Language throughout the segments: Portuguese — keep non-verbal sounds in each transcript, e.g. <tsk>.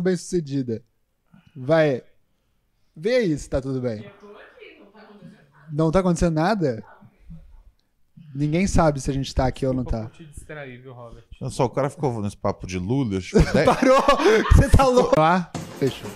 bem sucedida. Vai. Vê aí se tá tudo bem. Não tá acontecendo nada? Ninguém sabe se a gente tá aqui ou não tá. te distrair, viu, Robert? Olha só, o cara ficou nesse papo de Lula. acho que <laughs> dez- Parou! Você tá louco? Ah, fechou.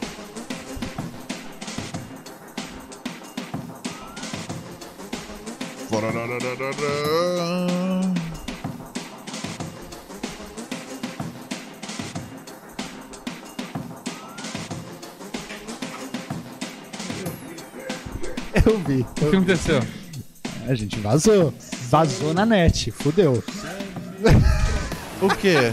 Eu vi. O que aconteceu? A gente vazou. Vazou na net. Fudeu. O quê?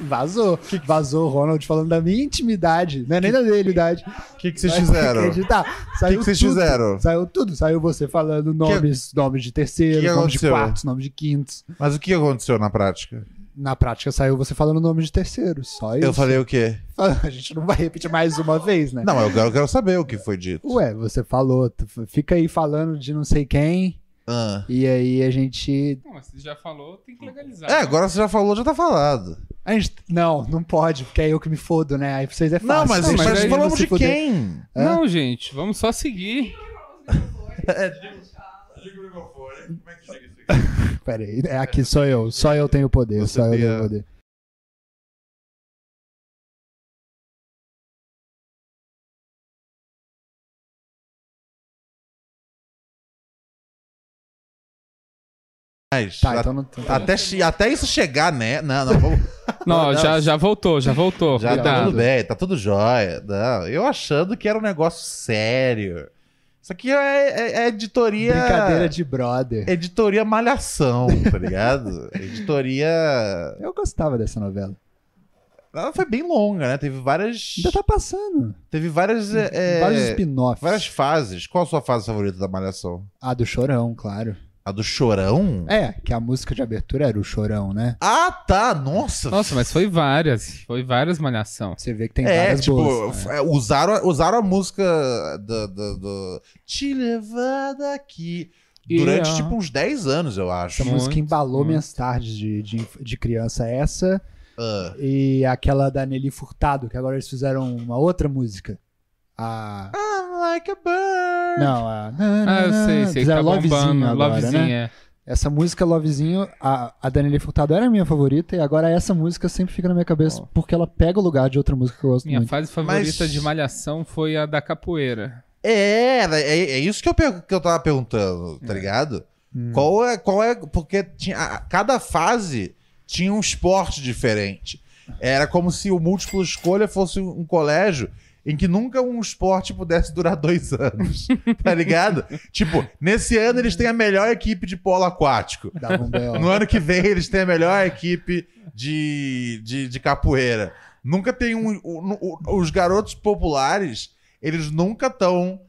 Vazou. Vazou o Ronald falando da minha intimidade. Não é nem da dele, idade. O que, que vocês fizeram? Acreditar. Saiu que vocês tudo. fizeram? Saiu tudo. Saiu você falando nomes, nomes de terceiros, que nomes de quartos, nomes de quintos. Mas o que aconteceu na prática? Na prática saiu você falando nome de terceiros. Só isso. Eu falei o quê? <laughs> A gente não vai repetir mais uma vez, né? Não, eu quero, eu quero saber o que foi dito. Ué, você falou. Fica aí falando de não sei quem. Ah. E aí a gente. Não, mas você já falou, tem que legalizar. É, agora você já falou, já tá falado. A gente. Não, não pode, porque é eu que me fodo, né? Aí pra vocês é fácil. Não, mas, Não, mas mas aí falamos de fuder. quem? Não, gente, vamos só seguir. Pera <laughs> aí, é <laughs> aqui sou eu. Só eu tenho poder. Você só eu tenho a- poder. Mas, Tá, então não. então tá. até, até isso chegar, né? Não, não, vamos. <laughs> Não, Não, já, já voltou, já voltou. Já tá Cuidado. tudo bem, tá tudo jóia. Não, eu achando que era um negócio sério. Isso aqui é, é- é editoria. Brincadeira de brother. Editoria Malhação, tá ligado? <laughs> editoria. Eu gostava dessa novela. Ela foi bem longa, né? Teve várias. Ainda tá passando. Teve várias. é, Vários spin-offs. várias fases. Qual a sua fase favorita da Malhação? Ah, do Chorão, claro. A do Chorão? É, que a música de abertura era o Chorão, né? Ah, tá! Nossa! Nossa, mas foi várias. Foi várias malhação. Você vê que tem é, várias tipo, boas. é, usaram, usaram a música do, do, do Te levar daqui durante, Yeah. tipo, uns 10 anos, eu acho. Essa música embalou muito. minhas tardes de, de, de criança. Essa Ah, e aquela da Nelly Furtado, que agora eles fizeram uma outra música. A. I'm like a bird. Não, a. Ah, eu sei, sei que Fizeram tá Lovezinho agora, Lovezinho, né? é. Essa música Lovezinho, a, a da Nelly Furtado era a minha favorita e agora essa música sempre fica na minha cabeça Ó. porque ela pega o lugar de outra música que eu gosto Minha muito. fase favorita Mas- de malhação foi a da capoeira. É, é, é isso que eu, per- que eu tava perguntando, tá ligado? Qual é. Qual é. Porque tinha, a- cada fase tinha um esporte diferente. Era como se o múltiplo escolha fosse um colégio em que nunca um esporte pudesse durar <laughs> dois anos. tá ligado? tipo, nesse ano eles têm a melhor equipe de polo aquático. No ano que vem eles têm a melhor equipe de, de, de capoeira. Nunca tem um. o- o- os garotos populares, eles nunca estão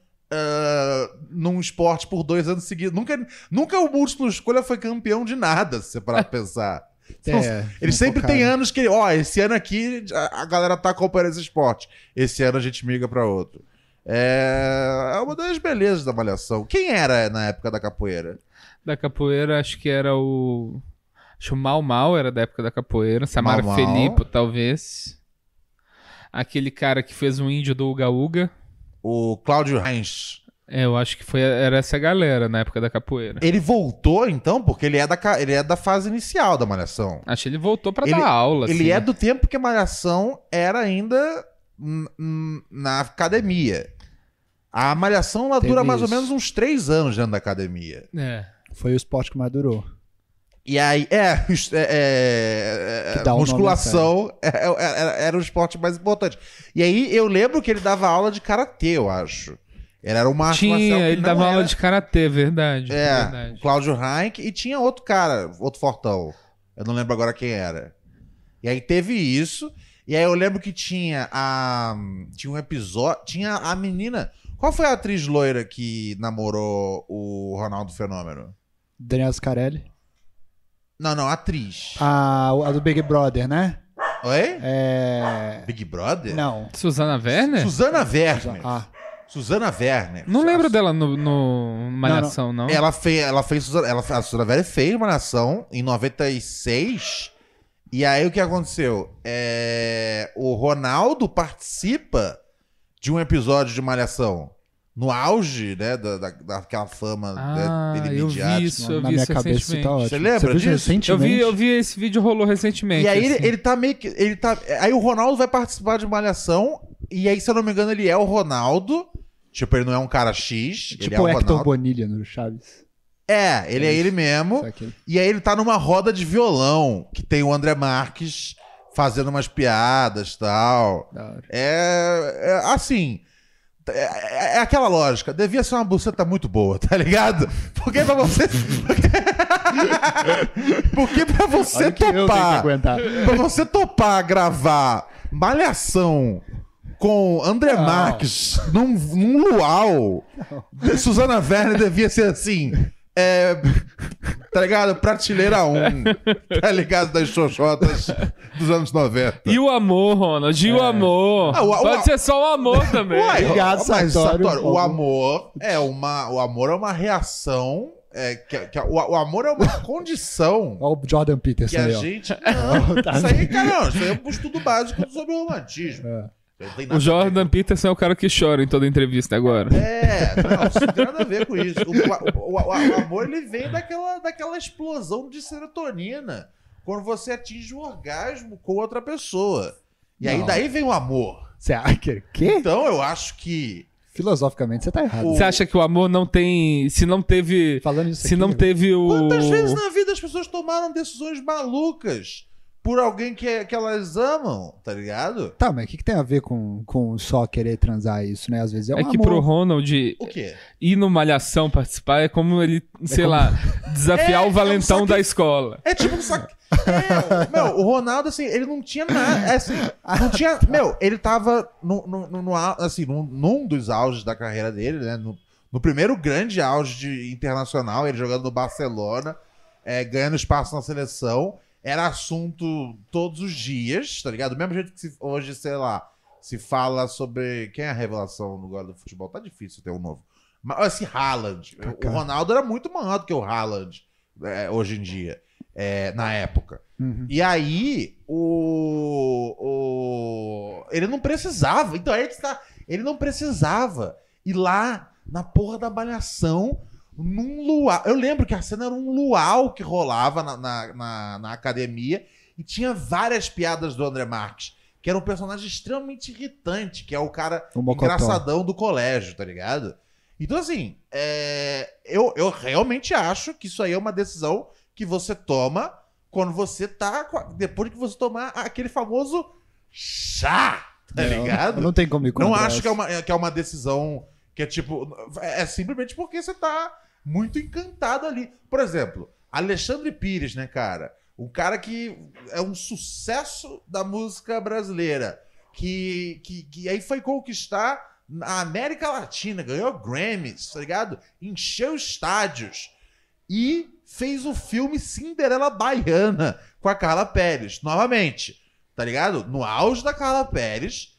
num esporte por dois anos seguidos. Nunca, nunca o múltiplo escolha foi campeão de nada, se você parar pra pensar. Então, É, eles sempre têm focado. anos que, ó, esse ano aqui a, a galera tá acompanhando esse esporte. Esse ano a gente migra pra outro. É, é uma das belezas da malhação. Quem era na época da capoeira? Da capoeira, acho que era o. Acho que o Mal Mal era da época da capoeira. Samara Mau Mau. Felipe, talvez. Aquele cara que fez um índio do Uga Uga. O Cláudio Reins. É, eu acho que foi, era essa galera na época da capoeira. Ele voltou, então, porque ele é da, ele é da fase inicial da Malhação. Acho que ele voltou pra Ele- dar aula. Ele assim. é do tempo que a Malhação era ainda na academia. A Malhação ela Teve dura mais ou menos uns três anos dentro da academia. É. Foi o esporte que mais durou. E aí, é, é, é, é, musculação <laughs> é- é- era, era o esporte mais importante. E aí eu lembro que ele dava aula de karatê, eu acho. Ele era uma arte marcial Tinha, que ele não dava era- aula de karatê, verdade. É, verdade. o Cláudio Heinck e tinha outro cara, outro fortão. Eu não lembro agora quem era. E aí teve isso. E aí eu lembro que tinha a. Tinha um episódio. Tinha a menina. Qual foi a atriz loira que namorou o Ronaldo Fenômeno? Daniel Scarelli. Não, não, atriz. A, a do Big Brother, né? Oi? É. Big Brother? Não. Suzana Werner? Susana Werner. Ah, Susana Werner. Não lembro dela no, no Malhação, não. Ela fez, ela fez Suzana, ela, a Susana Werner fez uma nação em 96 E aí o que aconteceu? É, O Ronaldo participa de um episódio de Malhação. No auge, né, da, da- daquela fama Ah, né, dele eu vi midiática. isso, eu Na vi minha isso cabeça isso tá ótimo. Você lembra viu disso? recentemente? Eu vi, eu vi esse vídeo rolou recentemente. E aí ele, assim. ele tá meio que. Ele tá, aí o Ronaldo vai participar de Malhação. E aí, se eu não me engano, ele é o Ronaldo. Tipo, ele não é um cara X. ele é Tipo o o Hector Ronaldo. Bonilha no Chaves. É, ele é ele mesmo. E aí ele tá numa roda de violão, que tem o André Marques fazendo umas piadas e tal. Da hora. É, é, assim. É, é aquela lógica. Devia ser uma buceta muito boa, tá ligado? Porque pra você. <laughs> Porque pra você Olha topar. Pra você topar gravar Malhação com André Não. Marques num, num luau, Suzana Werner devia ser assim. É, <laughs> tá ligado? Prateleira 1. <laughs> Tá ligado? Das xoxotas dos anos 90. E o amor, Ronald, e o amor. Ah, o- o- Pode ser só o amor também. Uai, Obrigado, mas, Sartório. Sartório, o amor é uma, o amor é uma reação. É, que, que- o, o amor é uma condição <laughs> Olha o Jordan Peterson que a aí, gente. Não, isso aí, cara, não, isso aí é um estudo básico sobre o romantismo. É. O Jordan Peterson é o cara que chora em toda entrevista agora. É, não, isso não tem nada a ver com isso. O, o- o- o amor ele vem daquela, daquela explosão de serotonina quando você atinge o orgasmo com outra pessoa. E aí Não. daí vem o amor. Você acha que... Quê? Então eu acho que. Filosoficamente você tá errado. O- Você acha que o amor não tem. Se não teve. Falando isso Se aqui, não né? teve o. Quantas vezes na vida as pessoas tomaram decisões malucas por alguém que, que elas amam, tá ligado? Tá, mas o que, que tem a ver com, com só querer transar isso, né? Às vezes é um É que amor. pro Ronald O quê? ir no Malhação participar é como ele, sei como- lá, <laughs> desafiar É, o valentão é um saque- da escola. É tipo um sac... É, meu, o Ronaldo, assim, ele não tinha nada. É, assim, não tinha. <laughs> Meu, ele tava no, no, no- no au- assim, num, num dos auges da carreira dele, né? No, no primeiro grande auge de internacional, ele jogando no Barcelona, é, ganhando espaço na seleção. Era assunto todos os dias, tá ligado? Do mesmo jeito que se- hoje, sei lá, se fala sobre. Quem é a revelação no do futebol? Tá difícil ter um novo. Mas, assim, Haaland. O. Ronaldo era muito maior do que o Haaland é, hoje em dia, é, na época. Uhum. E aí, o, o. Ele não precisava. Então aí que está. Ele não precisava ir lá na porra da balhação num luau. Eu lembro que a cena era um luau que rolava na, na, na- na academia e tinha várias piadas do André Marques. Que era um personagem extremamente irritante, que é o cara O engraçadão do colégio, tá ligado? Então, assim, é, eu, eu realmente acho que isso aí é uma decisão que você toma quando você tá. Depois que você tomar aquele famoso chá, tá Não, ligado? Não tem como me Não acho que é, uma, que é uma decisão que é tipo. É simplesmente porque você tá muito encantado ali. Por exemplo, Alexandre Pires, né, cara? Um cara que é um sucesso da música brasileira. Que, que, que aí foi conquistar a América Latina, ganhou Grammys, tá ligado? Encheu estádios. E fez o filme Cinderela Baiana com a Carla Pérez, novamente. Tá ligado? No auge da Carla Pérez,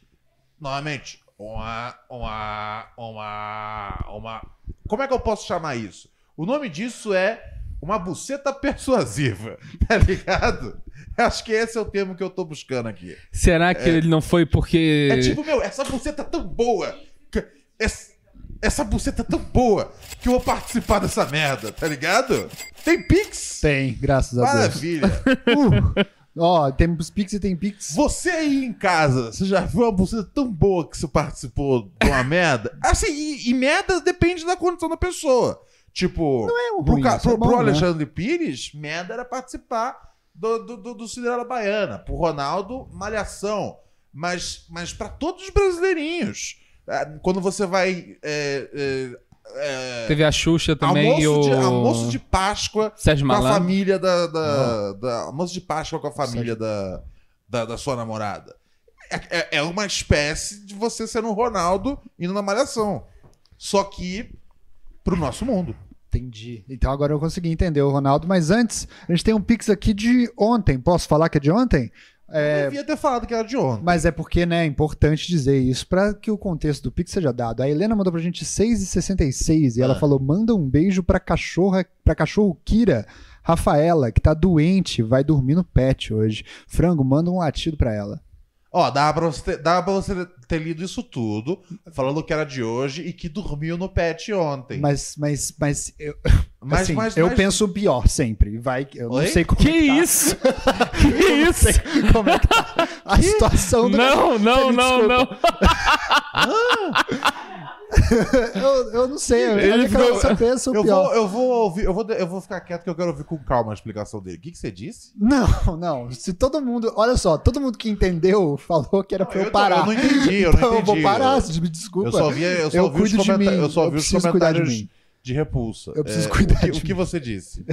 novamente, uma, uma, uma, uma. Como é que eu posso chamar isso? O nome disso é uma buceta persuasiva, <laughs> tá ligado? Acho que esse é o termo que eu tô buscando aqui. Será que ele não foi porque. É tipo, meu, essa buceta é tão boa. que- Essa, essa buceta é tão boa que eu vou participar dessa merda, tá ligado? Tem Pix? Tem, graças a Deus. Maravilha. <laughs> Uh, Ó, temos Pix e tem Pix. Você aí em casa, você já viu uma buceta tão boa que você participou de uma <laughs> merda? Assim, e, e merda depende da condição da pessoa. Tipo, É um pro, ruim, ca- isso é pro- pro bom, né? Alexandre Pires, merda era participar do, do, do, do Cinderela Baiana. Pro Ronaldo, malhação. Mas, mas para todos os brasileirinhos. ah, Quando você vai. é, é, é, Teve a Xuxa também almoço, e o. de, almoço de Páscoa Sérgio com a Malandro. família da, da, da- Almoço de Páscoa com a família da, da, da sua namorada. É, é- é uma espécie de você ser um Ronaldo indo na malhação. Só que pro nosso mundo. Entendi. Então agora eu consegui entender o Ronaldo. Mas antes, a gente tem um Pix aqui de ontem. Posso falar que é de ontem? Eu devia ter falado que era de ontem. Mas é porque, né, é importante dizer isso para que o contexto do Pix seja dado. A Helena mandou pra gente 6,66 e ela Ah. falou: manda um beijo pra cachorra, pra cachorro Kira. Rafaela, que tá doente, vai dormir no pet hoje. Frango, manda um latido pra ela. Ó, dava pra, você ter, dava pra você ter lido isso tudo, falando que era de hoje e que dormiu no pet ontem. Mas, mas, mas, eu, <laughs> Mas- assim, mas- eu mas- penso o pior sempre. Vai, eu Oi? não sei como Que é que tá. isso? <laughs> Que isso? Como é que tá a situação do Não, não, Me não, desculpa. <laughs> não. <laughs> eu, eu não sei, eu, Ele eu ficou- só penso eu pior. vou, eu vou ouvir, eu vou, eu vou ficar quieto que eu quero ouvir com calma a explicação dele. O que, que você disse? Não, <laughs> não. Se todo mundo. Olha só, todo mundo que entendeu falou que era pra eu, eu, parar. eu não entendi, eu não Então entendi. eu vou parar, Eu, <laughs> me desculpa. eu só vi, eu só Eu ouvi os comenta- mim, eu só eu ouvi os preciso cuidar de comentários mim. De repulsa. Eu preciso É, cuidar o que, de o que você disse?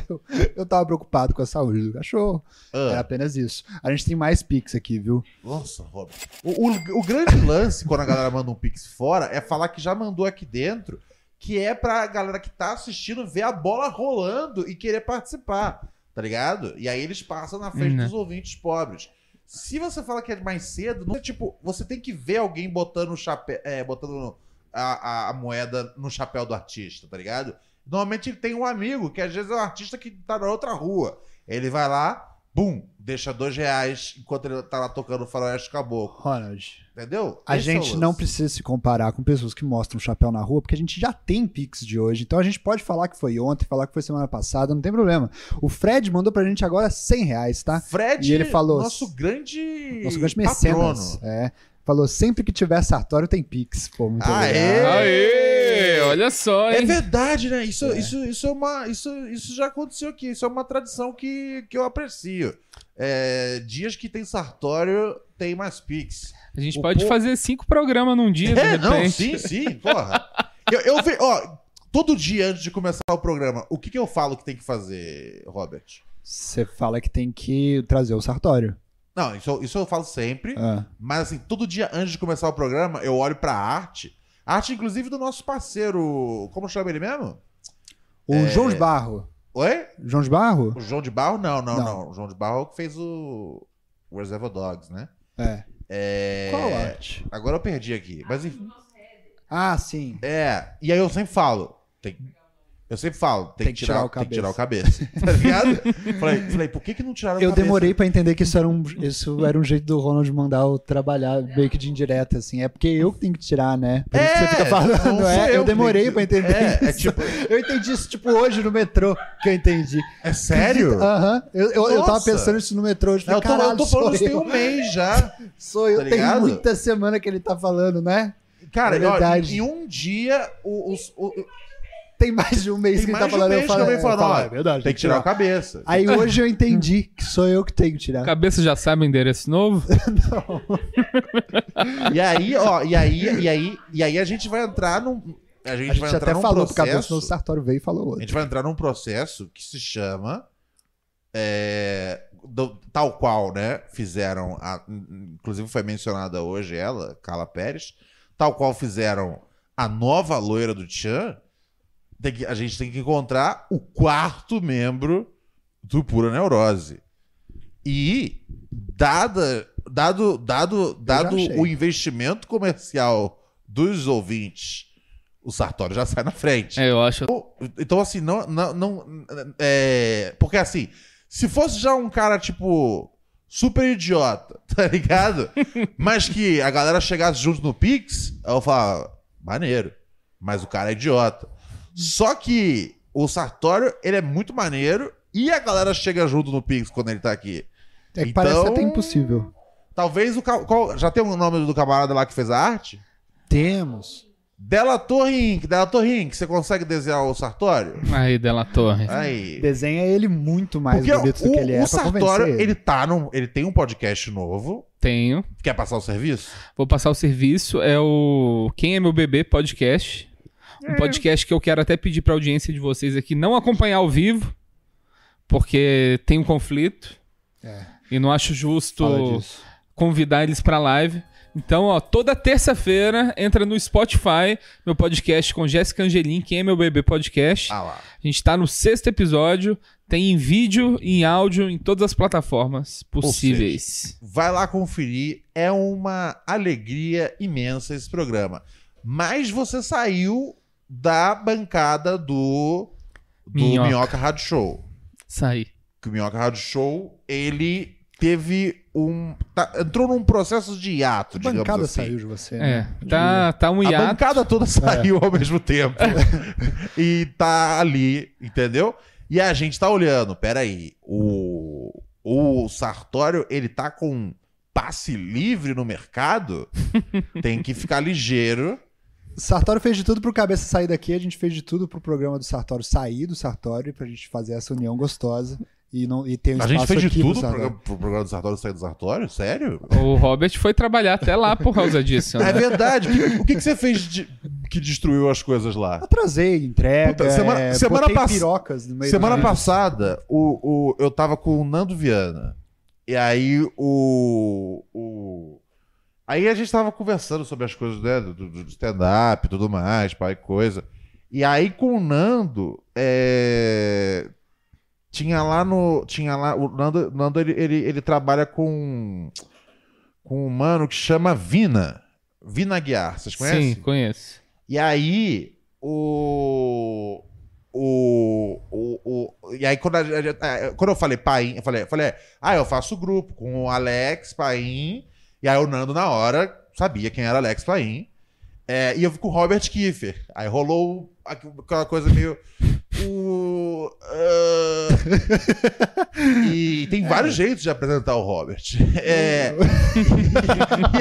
Eu tava preocupado com a saúde do cachorro. Ah, apenas isso. A gente tem mais Pix aqui, viu? nossa, Robert. O, o- o grande lance quando a galera manda um pix fora é falar que já mandou aqui dentro, que é pra galera que tá assistindo ver a bola rolando e querer participar, tá ligado? E aí eles passam na frente Né. dos ouvintes pobres. Se você fala que é mais cedo, não é tipo, você tem que ver alguém botando o chapéu, é, botando a, a- a moeda no chapéu do artista, tá ligado? Normalmente ele tem um amigo, que às vezes é um artista que tá na outra rua. Ele vai lá, bum, deixa dois reais enquanto ele tá lá tocando Faroeste Caboclo. Ronald, Entendeu? a Esse é o gente lance. não precisa se comparar com pessoas que mostram chapéu na rua, porque a gente já tem Pix de hoje. Então a gente pode falar que foi ontem, falar que foi semana passada, não tem problema. O Fred mandou pra gente agora 100 reais, tá? Fred, E ele falou- nosso grande, Nosso grande patrono. mecenas. É. Falou, sempre que tiver sartório tem Pix. Pô, muito Aê! legal. Aê, olha só, É hein? verdade, né? Isso, Isso, isso é uma. Isso, isso já aconteceu aqui. Isso é uma tradição que, que eu aprecio. É, dias que tem sartório, tem mais Pix. A gente O pode po- fazer cinco programas num dia, de É, não, sim, sim, porra. Eu, eu ve- ó, todo dia antes de começar o programa, o que, que eu falo que tem que fazer, Robert? Você fala que tem que trazer o sartório. Não, isso, eu- isso eu falo sempre. Ah. Mas assim, todo dia antes de começar o programa, eu olho pra arte. Arte, inclusive, do nosso parceiro. Como chama ele mesmo? O É. João de Barro. Oi? João de Barro? O João de Barro? Não, não, Não. não. O João de Barro é que fez o. O Reservoir Dogs, né? É. É. Qual arte? Agora eu perdi aqui. Mas enfim. Ah, sim. É. E aí eu sempre falo. Tem... Eu sempre falo, tem, que, tirar, o tem que tirar o cabeça. <laughs> tá ligado? <laughs> falei, falei, por que, que não tiraram o Eu cabeça? demorei pra entender que isso era, um, isso era um jeito do Ronald mandar eu trabalhar meio que de indireta, assim. É porque eu que tenho que tirar, né? Por isso que você fica falando, é? Eu que demorei que- entender É, é isso. tipo. <laughs> Eu entendi isso, tipo, hoje no metrô, que eu entendi. É sério? Aham. Eu, eu, eu tava pensando isso no metrô hoje. Falei, eu tô, eu tô falando isso tem eu. um mês já. Sou eu, tá tem muita semana que ele tá falando, né? Cara, É ó, verdade. em, em um dia, o- os- o- Tem mais de um mês tem que ele mais tá de um falando. mês eu que falo, é, falando, eu falo, ó, é verdade, tem que tirar o cabeça. Aí hoje eu entendi que sou eu que tenho que tirar. Cabeça já sabe o endereço novo? <laughs> E aí, ó, e aí, e aí, e aí a gente vai entrar num. A gente, A gente vai entrar até num falou pro cabeça, processo. no Sartório veio e falou A outro. gente vai entrar num processo que se chama. é, do- tal qual, né? Fizeram. a- inclusive foi mencionada hoje ela, Carla Pérez. Tal qual fizeram a nova loira do Tchan. Tem que- a gente tem que encontrar o quarto membro do Pura Neurose. E, dada, dado, dado, dado o investimento comercial dos ouvintes, o Sartório já sai na frente. É, eu acho. Então, assim, não. não, não é, porque, assim, se fosse já um cara, tipo, super idiota, <laughs> tá ligado? Mas que a galera chegasse junto no Pix, eu falava, maneiro. Mas o cara é idiota. Só que o Sartório, ele é muito maneiro e a galera chega junto no Pix quando ele tá aqui. É que parece Então- até impossível. Talvez o. Qual, já tem o nome do camarada lá que fez a arte? Temos. Delator Inc. Delator Inc. Você consegue desenhar o Sartório? Aí, Della Torre. Aí. Desenha ele muito mais Porque bonito do o, que ele é o Sartório, ele. ele tá num, ele tem um podcast novo. Tenho. Quer passar o serviço? Vou passar o serviço. É o Quem é Meu Bebê Podcast. Um É. podcast que eu quero até pedir pra audiência de vocês aqui não acompanhar ao vivo, porque tem um conflito. É. E não acho justo convidar eles pra live. Então, ó, toda terça-feira entra no Spotify, meu podcast com Jéssica Angelim, Quem é Meu Bebê Podcast. Ah. A gente tá no sexto episódio, tem em vídeo e em áudio em todas as plataformas possíveis. Vai lá conferir. É uma alegria imensa esse programa. Mas você saiu da bancada do, do Minhoca. Minhoca Rádio Show. Saí. que o Minhoca Rádio Show, ele teve um. tá- entrou num processo de hiato, A digamos bancada assim. saiu de você. É, né? tá, tá um A hiato. bancada toda saiu ao mesmo tempo. <laughs> e tá ali, entendeu? E a gente tá olhando, peraí, o, o Sartório, ele tá com passe livre no mercado? <laughs> Tem que ficar ligeiro. Sartório fez de tudo pro Cabeça sair daqui, a gente fez de tudo pro programa do Sartório sair do Sartório pra gente fazer essa união gostosa e, não, e ter um A gente fez de pro tudo pro programa, pro programa do Sartório sair do Sartório? Sério? O Robert foi trabalhar até lá por causa disso. É Né? verdade. O que, que você fez de- que destruiu as coisas lá? Atrasei, entrega, Puta, semana- é, semana pass- pirocas no meio Semana passada, o, o, eu tava com o Nando Viana. E aí o, o. Aí a gente tava conversando sobre as coisas né, do, do stand-up e tudo mais, pai, coisa. E aí com o Nando, é, tinha lá no. Tinha lá. O Nando, Nando ele, ele, ele trabalha com. Com um mano que chama Vina. Vina Guiar. Vocês conhecem? Sim, conheço. E aí, o. O, o, o, e aí, quando, a- a- quando eu falei Paim, eu falei, eu falei, ah, eu faço grupo com o Alex Paim, e aí o Nando, na hora, sabia quem era Alex Paim. É, e eu fui com o Robert Kiefer. Aí rolou aqu- aquela coisa meio. O. ah, e tem <laughs> vários jeitos de apresentar o Robert. É, <laughs>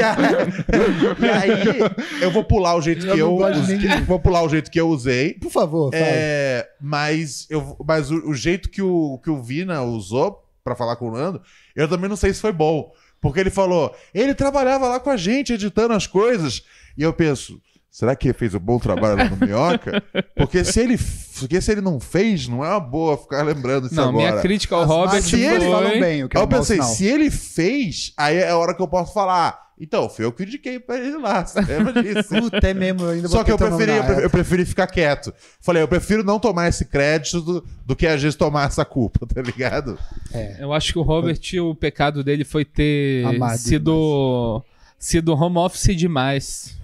e, aí, eu vou pular o jeito Eu que eu. de usei-. Vou pular o jeito que eu usei. Por favor. É, mas eu, mas o, o jeito que o, que o Vina usou pra falar com o Nando, eu também não sei se foi bom. Porque ele falou, ele trabalhava lá com a gente, editando as coisas. E eu penso, será que ele fez um bom trabalho lá no Minhoca? Porque se ele, porque se ele não fez, não é uma boa ficar lembrando isso Não, agora. minha crítica ao Robert línguas ele foi... bem, o que é Aí um eu mau pensei, sinal. se ele fez, aí é a hora que eu posso falar. Então, foi eu que indiquei pra ele lá. Você lembra disso? <laughs> Puta, é mesmo, eu ainda Só que eu preferi, eu preferi, eu preferi ficar quieto. Falei, eu prefiro não tomar esse crédito do, do que às vezes tomar essa culpa, tá ligado? É. Eu acho que o Robert, o pecado dele foi ter Amado sido, sido home office demais.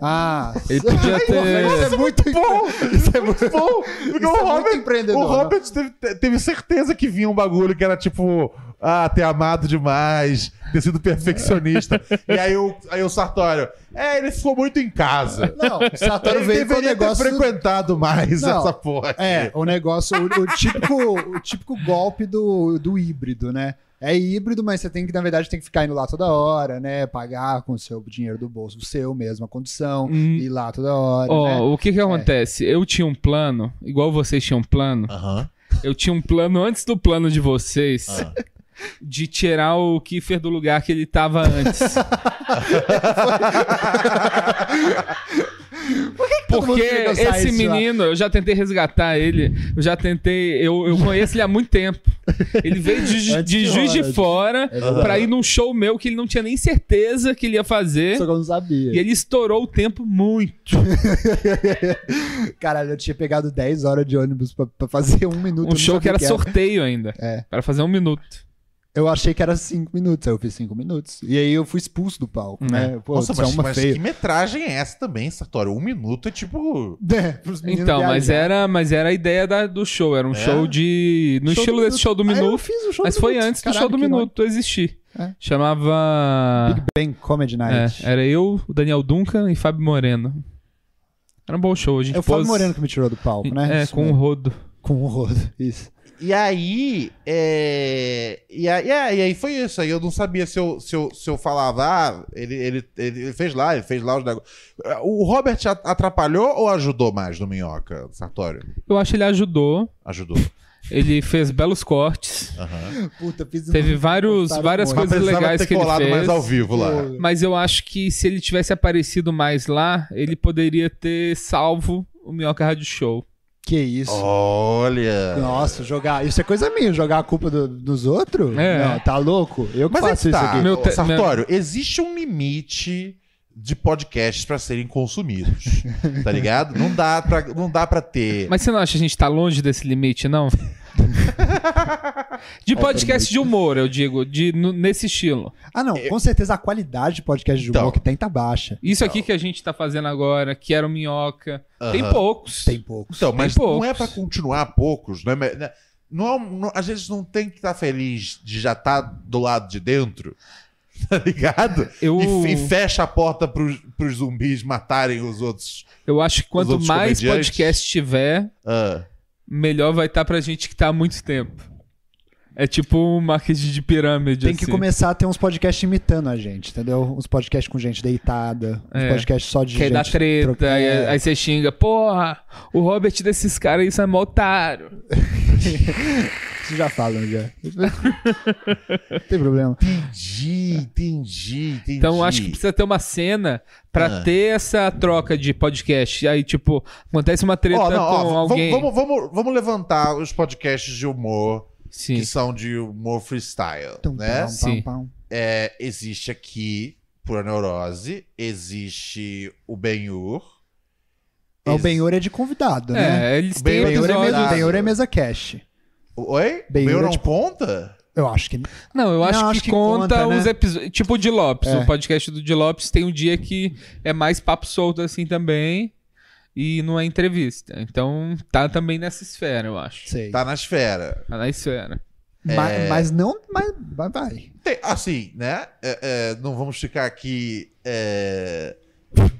Ah, Ele podia ter- Isso é muito Bom, Isso é muito bom. Isso Porque é o muito Robert, o Robert teve, teve certeza que vinha um bagulho que era tipo, ah, ter amado demais, ter sido perfeccionista. e aí o, aí o Sartório, é, ele ficou muito em casa. Não, o Sartório Ele veio com o negócio. ter frequentado mais Não, essa porra. aqui. É, o negócio, o, o típico, o típico golpe do, do híbrido, né? É híbrido, mas você tem que, na verdade, tem que ficar indo lá toda hora, né? Pagar com o seu dinheiro do bolso, o seu mesmo, a condição, Hum. ir lá toda hora. Ó, né? o que que acontece? Eu tinha um plano, igual vocês tinham um plano. Aham. Eu tinha um plano antes do plano de vocês Ah. de tirar o Kiefer do lugar que ele tava antes. <laughs> <laughs> Porque queria que eu saísse esse menino, eu já tentei resgatar ele, eu já tentei, eu, eu conheço ele há muito tempo. Ele veio de, de Juiz de. Fora É verdade. pra ir num show meu que ele não tinha nem certeza que ele ia fazer. Só que eu não sabia. E ele estourou o tempo muito. <laughs> Caralho, eu tinha pegado 10 horas de ônibus pra, pra fazer um minuto. Um show que era sorteio ainda. É. Para fazer um minuto. Eu achei que era 5 minutos, aí eu fiz 5 minutos. E aí eu fui expulso do palco, né? Pô, Nossa, é mas, uma mas feia. que metragem é essa também, Sartório? Um minuto é tipo. É, Então, mas era, mas era a ideia da- do show. Era um É? show de. No Show estilo do desse show do Ah, eu minuto. fiz o show Mas do foi minuto. antes do Caralho, show do minuto existir. É. Chamava. Big Bang Comedy É, Night. era eu, o Daniel Duncan e Fábio Moreno. Era um bom show. A gente É o Fábio pôs- Moreno que me tirou do palco, né? É, Isso com o mesmo. rodo. Com o rodo, isso. E aí, é... e aí, é, e aí foi isso. Aí eu não sabia se eu, se eu, se eu falava, ah, ele, ele, ele fez lá, ele fez lá os negócios. O Robert atrapalhou ou ajudou mais no Minhoca, Sartório? Eu acho que ele ajudou. Ajudou. Ele fez belos cortes. Aham. Puta, fiz um- Teve vários, várias coisas legais que ele colado fez. mais ao vivo lá. Mas eu acho que se ele tivesse aparecido mais lá, ele poderia ter salvo o Minhoca Rádio Show. Que isso. Olha. Nossa, jogar. Isso é coisa minha, jogar a culpa do- dos outros? É. Não, tá louco? Eu que Mas é faço que isso tá, aqui. Meu te- Sartório, existe um limite de podcasts pra serem consumidos, tá ligado? Não dá pra, não dá pra ter... Mas você não acha que a gente tá longe desse limite, não? <laughs> de podcast de humor, eu digo, de, no- nesse estilo. Ah, não, com certeza a qualidade de podcast de humor Então. que tem tá baixa. Isso aqui que a gente tá fazendo agora, que era o Minhoca, tem Aham. poucos. Tem poucos. Então, mas não poucos. é pra continuar poucos, né? Mas, né? Não é um- não- a gente não tem que estar feliz de já estar do lado de dentro, <laughs> tá ligado? Eu, E, e fecha a porta pros, pros zumbis matarem os outros. eu acho que quanto outros mais comediantes. podcast tiver, Ah, melhor vai estar pra gente que tá há muito tempo. É tipo um marketing de pirâmide. Tem que assim. começar a ter uns podcasts imitando a gente, entendeu? Uns podcasts com gente deitada, uns É. podcasts só de Que gente... dá treta, troca- aí, É. aí você xinga, porra, o Robert desses caras, isso é mó otário. <laughs> Vocês já falam, já. Não tem problema. entendi, entendi, entendi. Então acho que precisa ter uma cena pra Ah. ter essa troca de podcast. Aí, tipo, acontece uma treta Ó, não, com v- alguém. Vamos, vamos, vamos levantar os podcasts de humor Sim. que são de humor freestyle, Tum, né? pam, Sim. pam, pam. É, existe aqui, Pura Neurose, existe o Benhur. O ex- Benhor é de convidado, né? É, eles O têm Benhur Benhor é, mesa. Benhor é mesa cash. Oi? É não tipo- conta? Eu acho que... Não, eu acho, Não, que, acho que conta, conta, né? os episódios. Tipo o de Lopes. É. O podcast do de Lopes tem um dia que é mais papo solto assim também. E não é entrevista. Então tá também nessa esfera, eu acho. Sei. Tá na esfera. Tá na esfera. É. Mas, não... Mas vai, vai. Tem- assim, né? É, é, não vamos ficar aqui é,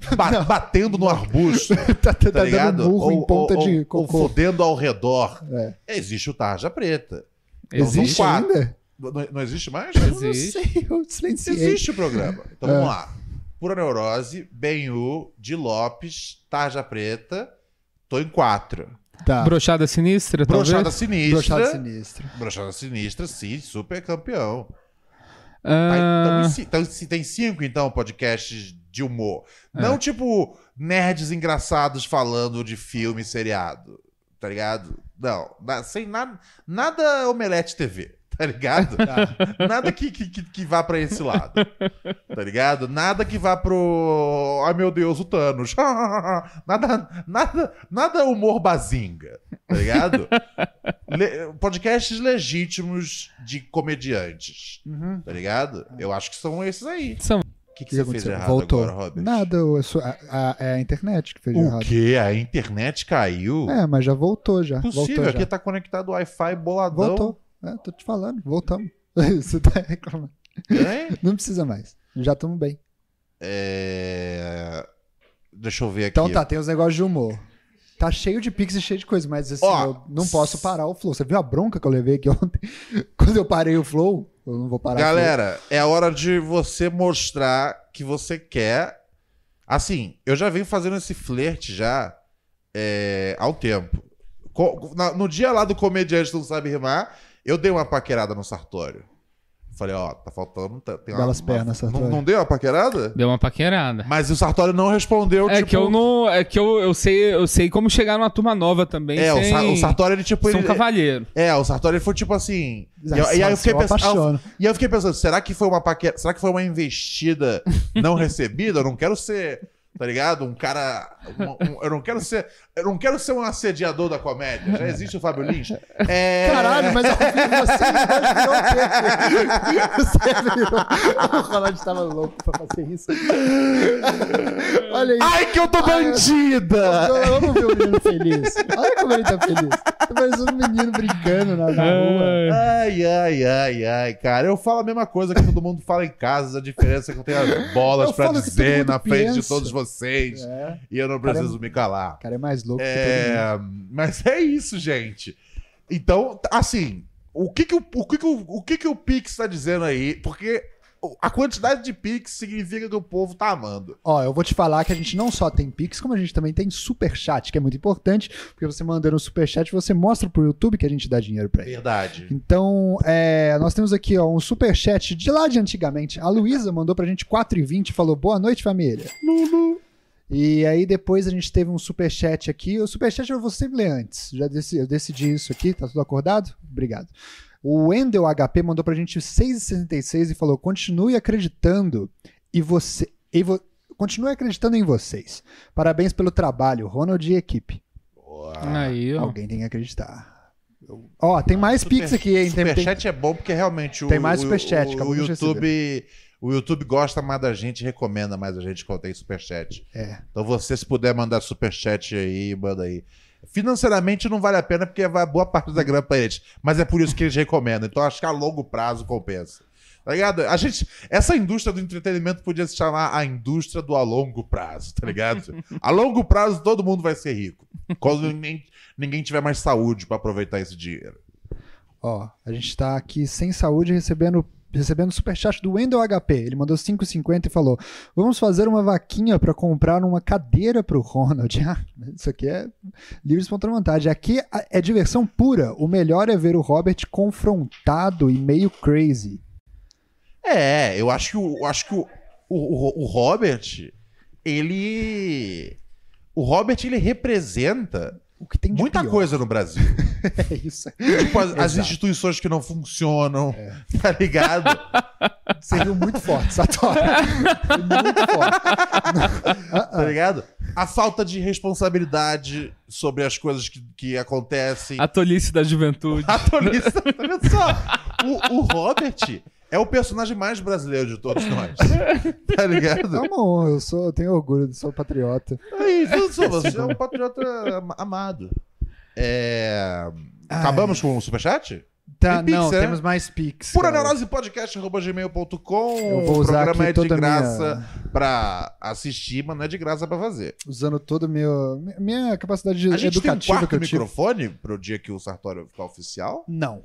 <laughs> ba- batendo no arbusto, <laughs> tá, tá, tá tá ligado? dando burro em ponta ou, de ou cocô. fodendo ao redor. É. Existe o Tarja Preta. Então Existe quatro. ainda? Não, não existe mais? Eu não Existe. sei, eu silenciei. Existe o programa. Então É. vamos lá. Pura Neurose, Benhu, Di Lopes, Tarja Preta. Tô em quatro. Tá. Brochada sinistra, Brochada talvez? Sinistra. Brochado sinistro. Brochada Sinistra, sim, super campeão. Tá, Ah, então, então, se tem cinco, então, podcasts de humor. Não tipo nerds engraçados falando de filme seriado. Tá ligado? Não. na- sem nada. Nada Omelete TV. <laughs> Tá ligado? Nada que, que, que, vá pra esse lado. Tá ligado? Nada que vá pro. Ai meu Deus, o Thanos. <laughs> nada, nada, nada humor bazinga. Tá ligado? Le- podcasts legítimos de comediantes. Uhum. Tá ligado? Eu acho que são esses aí. São. O que, que, O que você fez aconteceu? errado Voltou. agora, Robert? Nada, eu sou- a, a- é a internet que fez O errado. quê? A internet caiu? É, mas já voltou já. Possível, voltou aqui já. tá conectado Wi-Fi boladão. Voltou. É, tô te falando, voltamos. <laughs> Você tá reclamando. Hein? <laughs> Não precisa mais. Já estamos bem. É... Deixa eu ver aqui. Então tá, tem os negócios de humor. Tá cheio de pix e cheio de coisa, mas assim, Ó, eu não posso parar o flow. Você viu a bronca que eu levei aqui <laughs> ontem? Quando eu parei o flow, eu não vou parar. Galera, é a hora de você mostrar que você quer. Assim, eu já venho fazendo esse flerte já é, ao tempo. No dia lá do comediante não sabe rimar, eu dei uma paquerada no Sartório. Falei, ó, tá faltando. tá- Tem Belas uma, pernas, Não, Sartório. não deu uma paquerada? Deu uma paquerada. Mas o Sartório não respondeu, É tipo... que eu não. É que eu, eu sei, eu sei como chegar numa turma nova também. É, o, sem, Sa- o Sartório, ele tipo... Sou um Ele, cavalheiro. é, o Sartório ele foi tipo assim... E, eu- e aí eu fiquei eu pensando... E eu fiquei pensando, será que foi uma paquera, será que foi uma investida não recebida? Eu não quero ser, tá ligado? Um cara, um- um- eu não quero ser, eu não quero ser um assediador da comédia. Já existe o Fábio Lins. É... Caralho, mas eu vi você Você virou. O Ronald tava louco pra fazer isso. Olha aí. Ai que eu tô bandida! Eu amo ver o menino feliz. Olha como ele tá feliz. Tá parecendo um menino brincando na, na rua. Ai, ai, ai, ai, cara. Eu falo a mesma coisa que todo mundo fala em casa. A diferença é que eu tenho as bolas Eu pra dizer na frente de todos vocês. É, E eu não preciso me calar. o cara é mais louco que. É, mas é isso, gente. Então, assim, o que que o, o, que que o, o que que o Pix tá dizendo aí? Porque a quantidade de Pix significa que o povo tá amando. Ó, eu vou te falar que a gente não só tem Pix, como a gente também tem Superchat, que é muito importante, porque você mandando um Superchat, você mostra pro YouTube que a gente dá dinheiro pra ele. Verdade. Então, é, nós temos aqui ó, um superchat de lá de antigamente. A Luísa <laughs> mandou pra gente 4,20 e falou: Boa noite, família. E aí depois a gente teve um superchat aqui. O superchat eu vou sempre ler antes. Já decidi, eu decidi isso aqui, tá tudo acordado? Obrigado. O Wendel HP mandou pra gente 6,66 e falou: continue acreditando e você. E vo, continue acreditando em vocês. Parabéns pelo trabalho, Ronald e equipe. Boa. Aí, ó. Alguém tem que acreditar. Ó, tem mais Super- Pix aqui, hein? Tem, tem- Superchat é bom porque realmente o, Tem mais o- superchat, o, o de YouTube. O YouTube gosta mais da gente, recomenda mais a gente quando tem superchat. É. Então você, se puder mandar superchat aí, manda aí. Financeiramente não vale a pena porque vai boa parte da grana pra eles. Mas é por isso que eles recomendam. Então acho que a longo prazo compensa. Tá ligado? A gente, essa indústria do entretenimento podia se chamar a indústria do a longo prazo, tá ligado? A longo prazo todo mundo vai ser rico. Quando ninguém, ninguém tiver mais saúde pra aproveitar esse dinheiro. Ó, a gente tá aqui sem saúde recebendo recebendo superchat do Wendel HP. Ele mandou 5,50 e falou: Vamos fazer uma vaquinha para comprar uma cadeira pro Ronald. <laughs> Ah, isso aqui é livre de espontânea vontade. Aqui é diversão pura. O melhor é ver o Robert confrontado e meio crazy. É, eu acho que o, acho que o, o, o Robert, ele. O Robert, ele representa O que tem de muita pior. coisa no Brasil. <laughs> É isso. Tipo, as, as instituições que não funcionam, <laughs> tá ligado? Você viu muito forte, Satori. muito forte. tá ligado? A falta de responsabilidade sobre as coisas que, que acontecem. A tolice da juventude. A tolice, tá vendo só? O, o Robert é o personagem mais brasileiro de todos nós. <laughs> Tá ligado? É uma honra, eu, sou, eu tenho orgulho de sou patriota. Aí, viu só, você é um patriota am- amado. É... Acabamos com o superchat? Tá, Pix, não, né? temos mais Pix. Pura. Neurose Podcast.gmail.com. Eu vou O programa é de graça minha- pra assistir, mas não é de graça pra fazer. Usando toda a meu, minha capacidade A gente tem um educativa quarto que eu tive. microfone pro dia que o Sartório ficar oficial? Não.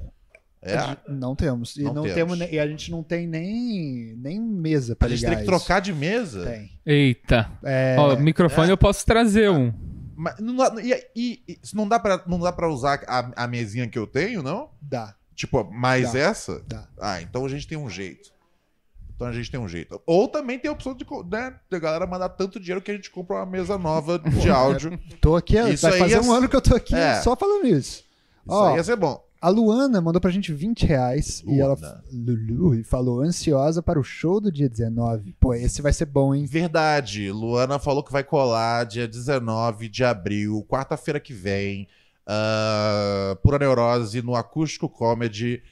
É. A Não temos. E, Não não temos. temos. e a gente não tem nem, nem mesa pra A gente ligar tem que isso. trocar de mesa. Tem. Eita. É, Ó, microfone eu posso trazer um. Mas não, dá- e, e- e- não, dá pra, não dá pra usar a, a mesinha que eu tenho, não? Dá. Tipo, mais Dá. essa? Dá. Ah, então a gente tem um jeito. Então a gente tem um jeito. Ou também tem a opção de, né, da galera mandar tanto dinheiro que a gente compra uma mesa nova <laughs> de áudio. Tô aqui, Isso vai fazer é- um ano que eu tô aqui É. só falando isso. Isso Ó, aí ia ser bom. A Luana mandou pra gente 20 reais e ela Luana. Lulu, e falou ansiosa para o show do dia 19. Pô, esse vai ser bom, hein? Verdade. Luana falou que vai colar dia 19 de abril, quarta-feira que vem. ah, Pura Neurose no Acústico Comedy.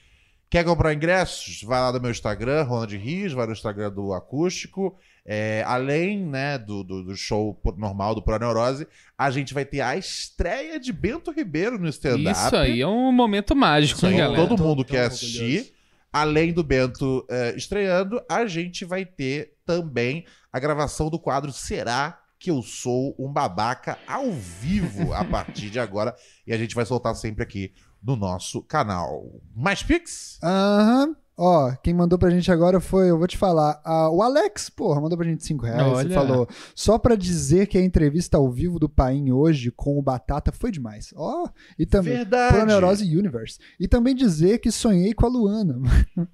Quer comprar ingressos? Vai lá no meu Instagram, Ronald Rios, vai no Instagram do Acústico. É, além né, do, do, do show normal do Pura Neurose, a gente vai ter a estreia de Bento Ribeiro no stand-up. Isso aí é um momento mágico, Isso aí, hein, galera? todo mundo Tô- quer assistir. Além do Bento eh, estreando, a gente vai ter também a gravação do quadro Será que eu sou um babaca ao vivo a <laughs> partir de agora e a gente vai soltar sempre aqui no nosso canal. Mais Pix? Aham. Ó, quem mandou pra gente agora foi, eu vou te falar, ah, o Alex, porra, mandou pra gente 5 reais e Olha. falou, só pra dizer que a entrevista ao vivo do Paim hoje com o Batata foi demais. Ó, e também, Verdade. Pro Neurose Universe. E também dizer que sonhei com a Luana. <laughs>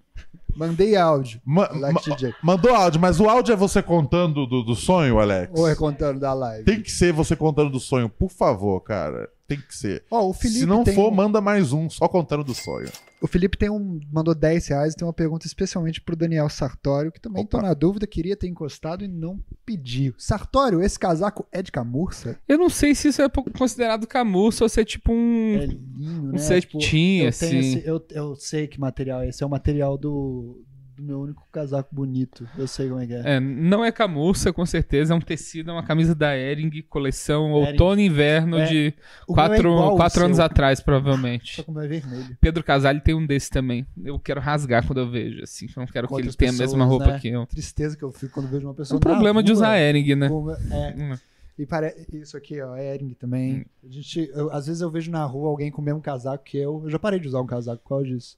Mandei áudio. Ma- Alex ma- DJ. mandou áudio, mas o áudio é você contando do, do sonho, Alex? Ou é contando da live. Tem que ser você contando do sonho, por favor, cara. Tem que ser. Ó, o Felipe Se não tem for, um- manda mais um, só contando do sonho. O Felipe tem um, mandou 10 reais e tem uma pergunta especialmente pro Daniel Sartório, que também Opa. na dúvida, queria ter encostado e não pediu. Sartório, esse casaco é de camurça? Eu não sei se isso é considerado camurça ou se é tipo um. É linho, um né? cetim, eu, assim. esse- eu, eu sei que material é esse. É o material do, do meu único casaco bonito. Eu sei como é que é. É, não é camurça, com certeza. É um tecido, é uma camisa da Ering, coleção outono e inverno É, de O meu é quatro, quatro anos atrás, <laughs> Só provavelmente. que o meu é vermelho. Pedro Casale tem um desse também. Eu quero rasgar quando eu vejo, assim. Eu não quero Com que ele tenha a mesma pessoas, roupa né? que eu. Tristeza que eu fico quando vejo uma É pessoa um problema na de rua usar Ering, né? com- é, Hum. E pare... isso aqui, ó, é Ering também. Hum. A gente, eu- às vezes eu vejo na rua alguém com o mesmo casaco que eu. Eu já parei de usar um casaco por causa disso.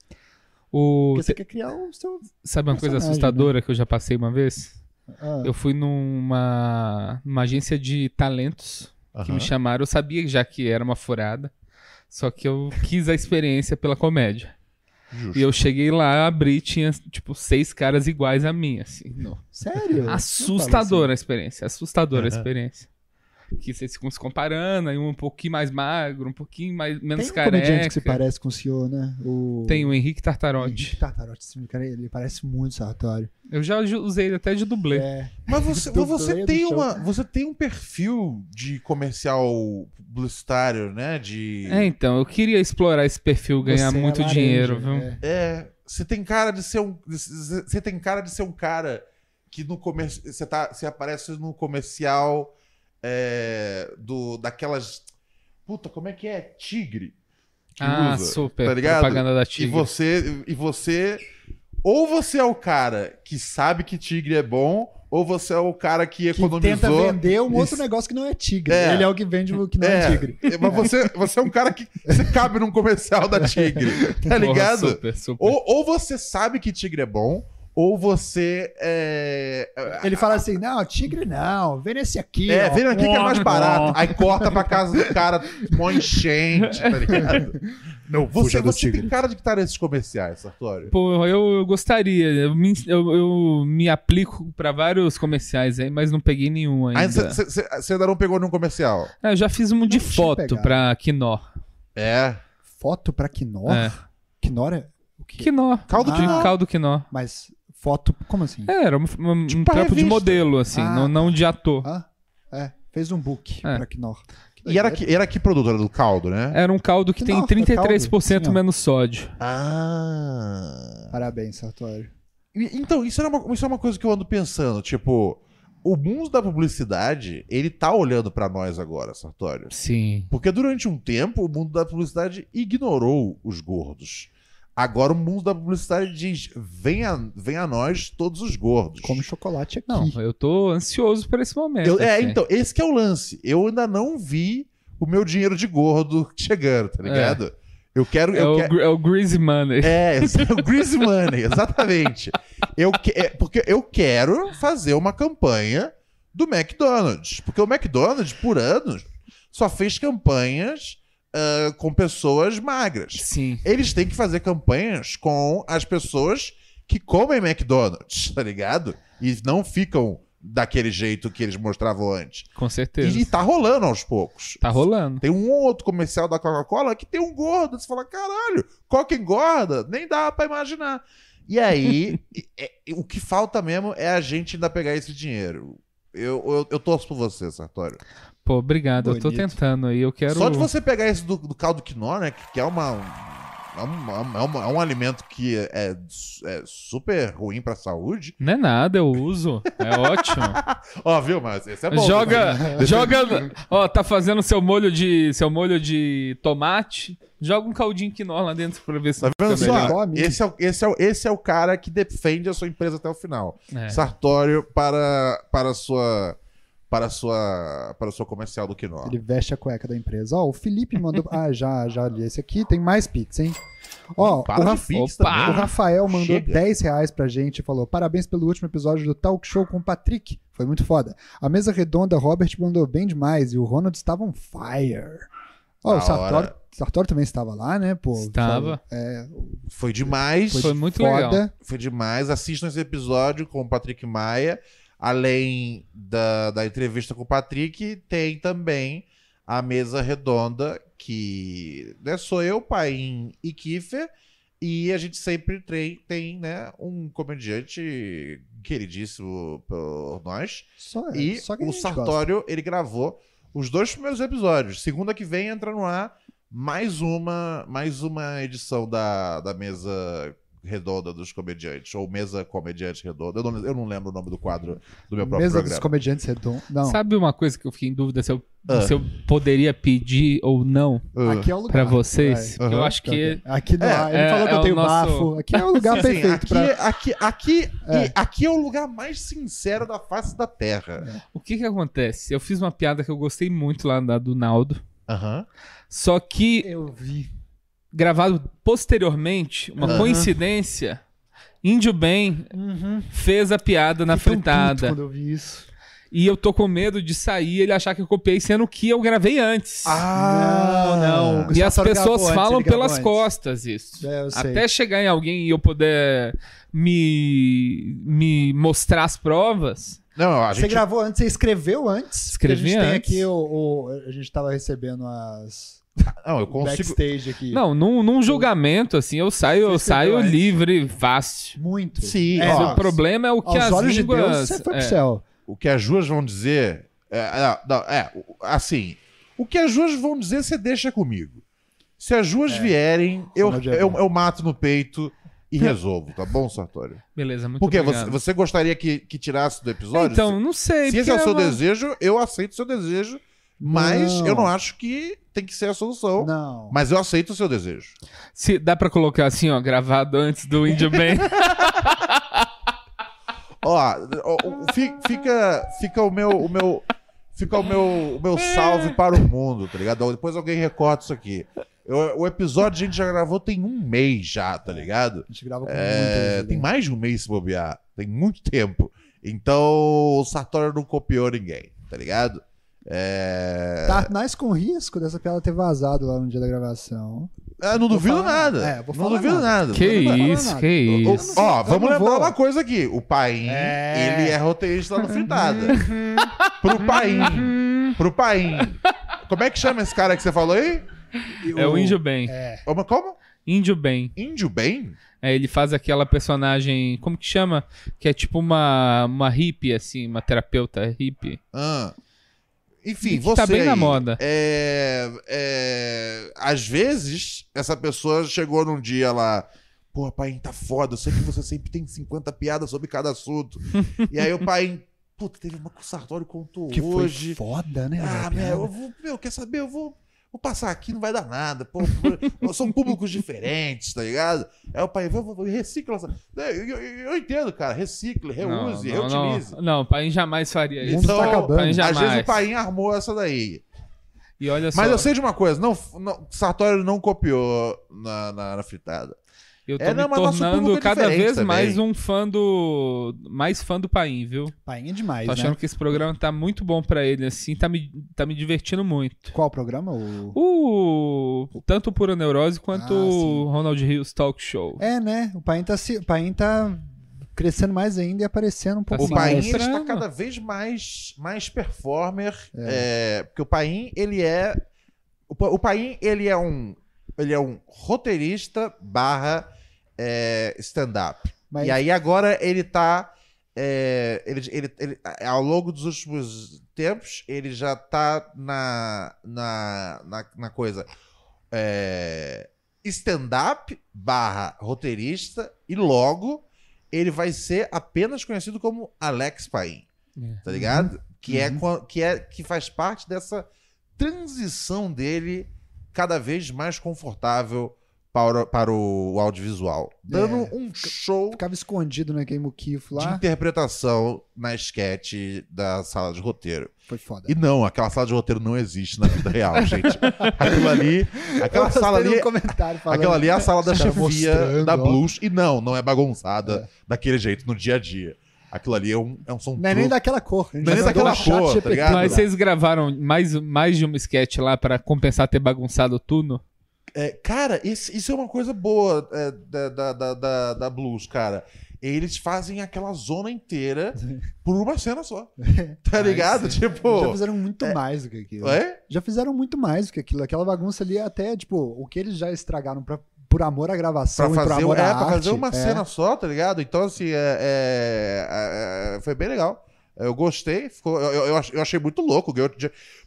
O... Porque você quer criar o seu. Sabe uma coisa personagem, assustadora que eu já passei uma vez? Ah, Eu fui numa, numa agência de talentos que me chamaram. Eu sabia já que era uma furada. Só que eu quis a experiência pela comédia. Justo. E eu cheguei lá, abri, tinha, tipo, seis caras iguais a mim, assim. no- Sério? Assustadora a experiência, assustadora a Aham. experiência. Que vocês ficam se comparando, aí um um pouquinho mais magro, um pouquinho mais, menos Tem um careca. que se parece com o senhor, né? O... Tem o Henrique Tartarotti. Henrique Tartarotti, esse cara, ele parece muito Sartório. Eu já usei ele até de dublê. É, Mas você, <laughs> você, tem uma, você tem um perfil de comercial publicitário, né? De. É, então, eu queria explorar esse perfil, ganhar você é muito laranja, dinheiro, viu? é. É, você tem cara de ser um. Você tem cara de ser um cara que no comercial. Você, tá, você aparece no comercial é, do, daquelas. Puta, como é que é? Tigre. que Ah, usa, super. Tá ligado? Propaganda da E Tigre. você, e você. Ou você é o cara que sabe que tigre é bom, ou você é o cara que Que economizou. tenta vender um outro Isso. negócio que não é tigre. É. Ele é o que vende o que não é, tigre. Mas você, você é um cara que você cabe num comercial da <laughs> Tigre, tá Porra, ligado? super, super. Ou, ou você sabe que Tigre é bom, ou você é. Ele fala assim: não, tigre não, vem nesse aqui. É, ó. vem aqui que é mais barato. Aí corta pra casa do cara, mó enchente, tá ligado? <laughs> Não, Você, você tem cara de que tá nesses comerciais, Sartório. Pô, eu, eu gostaria. Eu me, eu, eu me aplico pra vários comerciais aí, mas não peguei nenhum ainda. Aí você ainda não pegou nenhum comercial. É, eu já fiz um de Não foto pra Quinó. É. Foto pra Quinor? É. Quinor é o quê? Quinó. Caldo de Ah. caldo Quinó. Mas foto, como assim? É, era um, um, Tipo um trampo de modelo, assim, Ah, não, não de ator. Ah, é, fez um book É. pra. Que E era que, era que produto? Era do caldo, né? Era um caldo que tem Quinó, é 33% caldo, menos sódio. Ah. Parabéns, Sartório. E- Então, isso, era uma, isso é uma coisa que eu ando pensando. Tipo, o mundo da publicidade, ele tá olhando pra nós agora, Sartório. Sim. Porque durante um tempo, o mundo da publicidade ignorou os gordos. Agora o mundo da publicidade diz: vem a, vem a nós todos os gordos. Come chocolate aqui. Não, eu tô ansioso por esse momento. Eu- é, assim. então, esse que é o lance. Eu ainda não vi o meu dinheiro de gordo <laughs> chegando, tá ligado? Eu quero. É, eu o, quero... é o Greasy Money. É, <laughs> é o Grease Money, exatamente. Eu que- é, porque eu quero fazer uma campanha do McDonald's. Porque o McDonald's, por anos, só fez campanhas ah, com pessoas magras. Sim. Eles têm que fazer campanhas com as pessoas que comem McDonald's, <laughs> tá ligado? E não ficam daquele jeito que eles mostravam antes. Com certeza. E, e tá rolando aos poucos. Tá rolando. Tem um ou outro comercial da Coca-Cola que tem um gordo. Você fala, caralho, Coca engorda? Nem dá pra imaginar. E aí, <laughs> e- o que falta mesmo é a gente ainda pegar esse dinheiro. Eu, eu, eu torço por você, Sartório. Pô, obrigado. Eu tô Bonito. tentando aí. Eu quero. Só de você pegar esse do, do caldo quinó, né? Que, que é uma. É um, é, um, é um alimento que é, é super ruim pra saúde. Não é nada, eu uso. É <laughs> ótimo. Ó, viu, mas esse é bom. joga, <laughs> joga, ó, tá fazendo seu molho de, seu molho de tomate, joga um caldinho quinó lá dentro pra ver se Tá vendo só? Esse é, o- esse, é, o- esse é o cara que defende a sua empresa até o final. É. Sartório para, para a sua. Para a sua. Para o seu comercial do quinó. Ele veste a cueca da empresa. Ó, o Felipe mandou. ah, já, já li esse aqui. Tem mais Pix, hein? Ó, o, Raf- o Rafael mandou Chega. 10 reais pra gente e falou: parabéns pelo último episódio do Talk Show com o Patrick. Foi muito foda. A mesa redonda, Robert mandou bem demais e o Ronald estava on fire. Ó, Da o hora. Sartório também estava lá, né? Pô, Estava. É, Foi demais. Foi, Foi, muito legal. foda. demais. Assistam esse episódio com o Patrick Maia. Além da, da entrevista com o Patrick, tem também a mesa redonda, que né, sou eu, Paim e Kiefer. E a gente sempre tem, tem né, um comediante queridíssimo por nós. Só, E só o gente gosta. Sartório, ele gravou os dois primeiros episódios. Segunda que vem entra no ar mais uma, mais uma edição da, da mesa redonda dos comediantes. Ou mesa comediante redonda. Eu não, eu não lembro o nome do quadro do meu próprio Mesa dos programa. comediantes redondos. Não, Sabe uma coisa que eu fiquei em dúvida se eu, Ah. se eu poderia pedir ou não Ah. aqui é o lugar. pra vocês? Eu acho que Aqui não, É, ele é- falou que é eu o tenho nosso- bafo. Aqui é o lugar <laughs> Assim, perfeito aqui, pra. aqui, aqui, É. e aqui é o lugar mais sincero da face da Terra. o que que acontece? Eu fiz uma piada que eu gostei muito lá da, do Naldo, Aham. só que Eu vi. Gravado posteriormente, uma Aham. coincidência, Índio Bem fez a piada na Fiquei fritada. Quando eu vi isso. E eu tô com medo de sair e ele achar que eu copiei, sendo que eu gravei antes. Ah, Não, não. e as pessoas antes, falam pelas antes. costas isso. É, eu sei. Até chegar em alguém e eu poder me, me mostrar as provas. Não, a Você gente... gravou antes, você escreveu antes. Escrevi a gente tem antes. aqui o, o- A gente tava recebendo as. Não, eu consigo... Backstage aqui. Não, num, num julgamento, assim, eu saio, eu Você saio livre, fácil. Muito. Sim, É, ó, Mas o problema é o que Aos as olhos línguas... de Deus, você foi é, pro céu. o que as duas vão dizer. É, é, não, é, o- assim. O que as duas vão dizer, você deixa comigo. Se as duas vierem, eu, é eu, eu mato no peito e <laughs> resolvo, tá bom, Sartório? Beleza, muito Porque você, obrigado. você gostaria que, que tirasse do episódio? Então, não sei. se, se esse porque é o seu uma- desejo, eu aceito o seu desejo. Mas Não. eu não acho que tem que ser a solução. Não. Mas eu aceito o seu desejo. Se dá pra colocar assim, ó, gravado antes do Índio Bem. <laughs> Ó, ó, ó, fi- fica, fica o meu, o meu, fica o meu, o meu salve para o mundo, tá ligado? Depois alguém recorta isso aqui. Eu- o episódio a gente já gravou tem um mês já, tá ligado? A gente grava com É, muito. tem mais de um mês se bobear. Tem muito tempo. Então o Sartori não copiou ninguém, tá ligado? É... Tá mais com risco dessa piada ter vazado lá no dia da gravação. Ah, não duvido falar nada. nada. É, vou não falar duvido nada. nada. que não isso, nada. que O- isso. Ó, vamos não lembrar vou. uma coisa aqui. O Paim, É. ele é roteirista lá no Fritada. Pro Paim. Pro Paim. Como é que chama esse cara que você falou aí? É o Índio Bem. É. Como? como? Índio Bem. Índio bem? É, ele faz aquela personagem, como que chama? Que é tipo uma, uma hippie, assim, uma terapeuta hippie. Ah. Enfim, Que você tá bem na moda. É, é, às vezes, essa pessoa chegou num dia lá... Pô, Paim, tá foda. Eu sei que você sempre tem 50 piadas sobre cada assunto. <laughs> e aí o Paim... Puta, teve uma que o Sartori contou Que foi hoje. foda, né? Ah, meu, eu vou, meu, quer saber? Eu vou, vou passar aqui, não vai dar nada. Pô, são públicos diferentes, tá ligado? Aí o pai, recicla essa. Eu, eu- eu entendo, cara, recicle, reuse, não, não, reutilize. não, não, o pai jamais faria O isso. mundo tá acabando. Pai às jamais. vezes o pai armou essa daí. E olha só, Mas eu sei de uma coisa, não, não, Sartori não copiou na, na, na fritada. Eu tô É, me não, tornando é cada vez também. mais um fã do. Mais fã do Paim, viu? Painha demais, Tô achando né? que esse programa tá muito bom pra ele, assim, tá me, tá me divertindo muito. Qual programa? O... O. Tanto o Pura Neurose quanto Ah, o. Ronald Rios Talk Show. É, né? O Painha tá, se... o Painha tá crescendo mais ainda e aparecendo um pouco O Assim, Paim mais. ele está mostrando. cada vez mais, mais performer, é, porque o Paim ele é o, o Paim ele é um ele é um roteirista barra é, stand-up. Mas E aí agora ele tá é, ele, ele, ele- ao longo dos últimos tempos ele já tá na na, na, na coisa é, stand-up barra roteirista e logo ele vai ser apenas conhecido como Alex Paim, É. tá ligado? Que, é, Uhum. que é que faz parte dessa transição dele cada vez mais confortável para, para o audiovisual, dando É. um show ficava escondido naquele muquifo de lá. interpretação na sketch da sala de roteiro. Foi foda. E não, aquela sala de roteiro não existe na vida real, gente. Aquilo ali, aquela Eu sala ali, de um comentário falando. aquela ali é a <laughs> sala da chefia da ó. Blues. E não, não é bagunçada daquele jeito no dia a dia. Aquilo ali é um, é um som Não é nem daquela cor. Não é nem daquela um cor, tá ligado? Mas vocês gravaram mais, mais de uma sketch lá pra compensar ter bagunçado tudo? É, cara, esse- isso é uma coisa boa é, da, da, da, da, da Blues, cara. Eles fazem aquela zona inteira por uma cena só. <laughs> Tá ligado? sim. Tipo. Já fizeram muito mais do que aquilo. É? Já fizeram muito mais do que aquilo. Aquela bagunça ali é até, tipo, o que eles já estragaram pra, por amor à gravação Pra e por fazer, amor é, à pra fazer arte, uma é. cena só, tá ligado? Então, assim, é, é- é- foi bem legal. Eu gostei, ficou, eu, eu, eu ach- eu achei muito louco.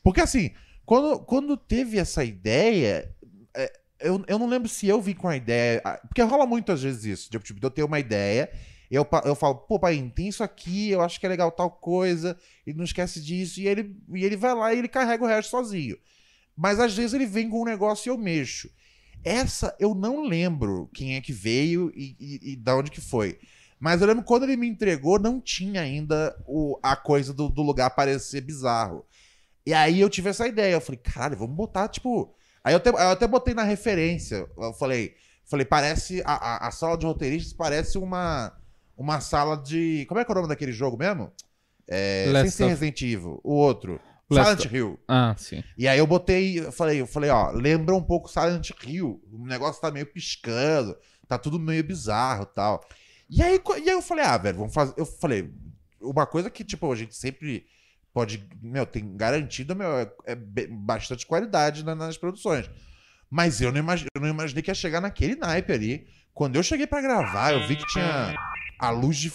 Porque, assim, quando, quando teve essa ideia, é, eu, eu não lembro se eu vi com a ideia. Porque rola muitas vezes isso. Tipo, tipo, eu tenho uma ideia, eu, eu falo, pô, pai, tem isso aqui, eu acho que é legal tal coisa, e não esquece disso, e ele, e ele vai lá e ele carrega o resto sozinho. Mas às vezes ele vem com um negócio e eu mexo. Essa eu não lembro quem é que veio e, e, e da onde que foi. Mas eu lembro quando ele me entregou, não tinha ainda o, a coisa do, do lugar parecer bizarro. E aí eu tive essa ideia. Eu falei, caralho, vamos botar, tipo. Aí eu até, eu até botei na referência. Eu falei, falei parece. A, a, a sala de roteiristas parece uma, uma sala de. Como é que é o nome daquele jogo mesmo? É, sem ser of- Resident Evil. O outro. Last Silent Hill. Ah, sim. E aí eu botei, eu falei, eu falei, ó, lembra um pouco Silent Hill. O negócio tá meio piscando, tá tudo meio bizarro e tal. E aí, e aí eu falei, ah, velho, vamos fazer. Eu falei, uma coisa que, tipo, a gente sempre pode, meu, tem garantido, meu, é, é bastante qualidade na- nas produções. Mas eu não, imagi- eu não imaginei que ia chegar naquele naipe ali. Quando eu cheguei pra gravar, eu vi que tinha a luz de.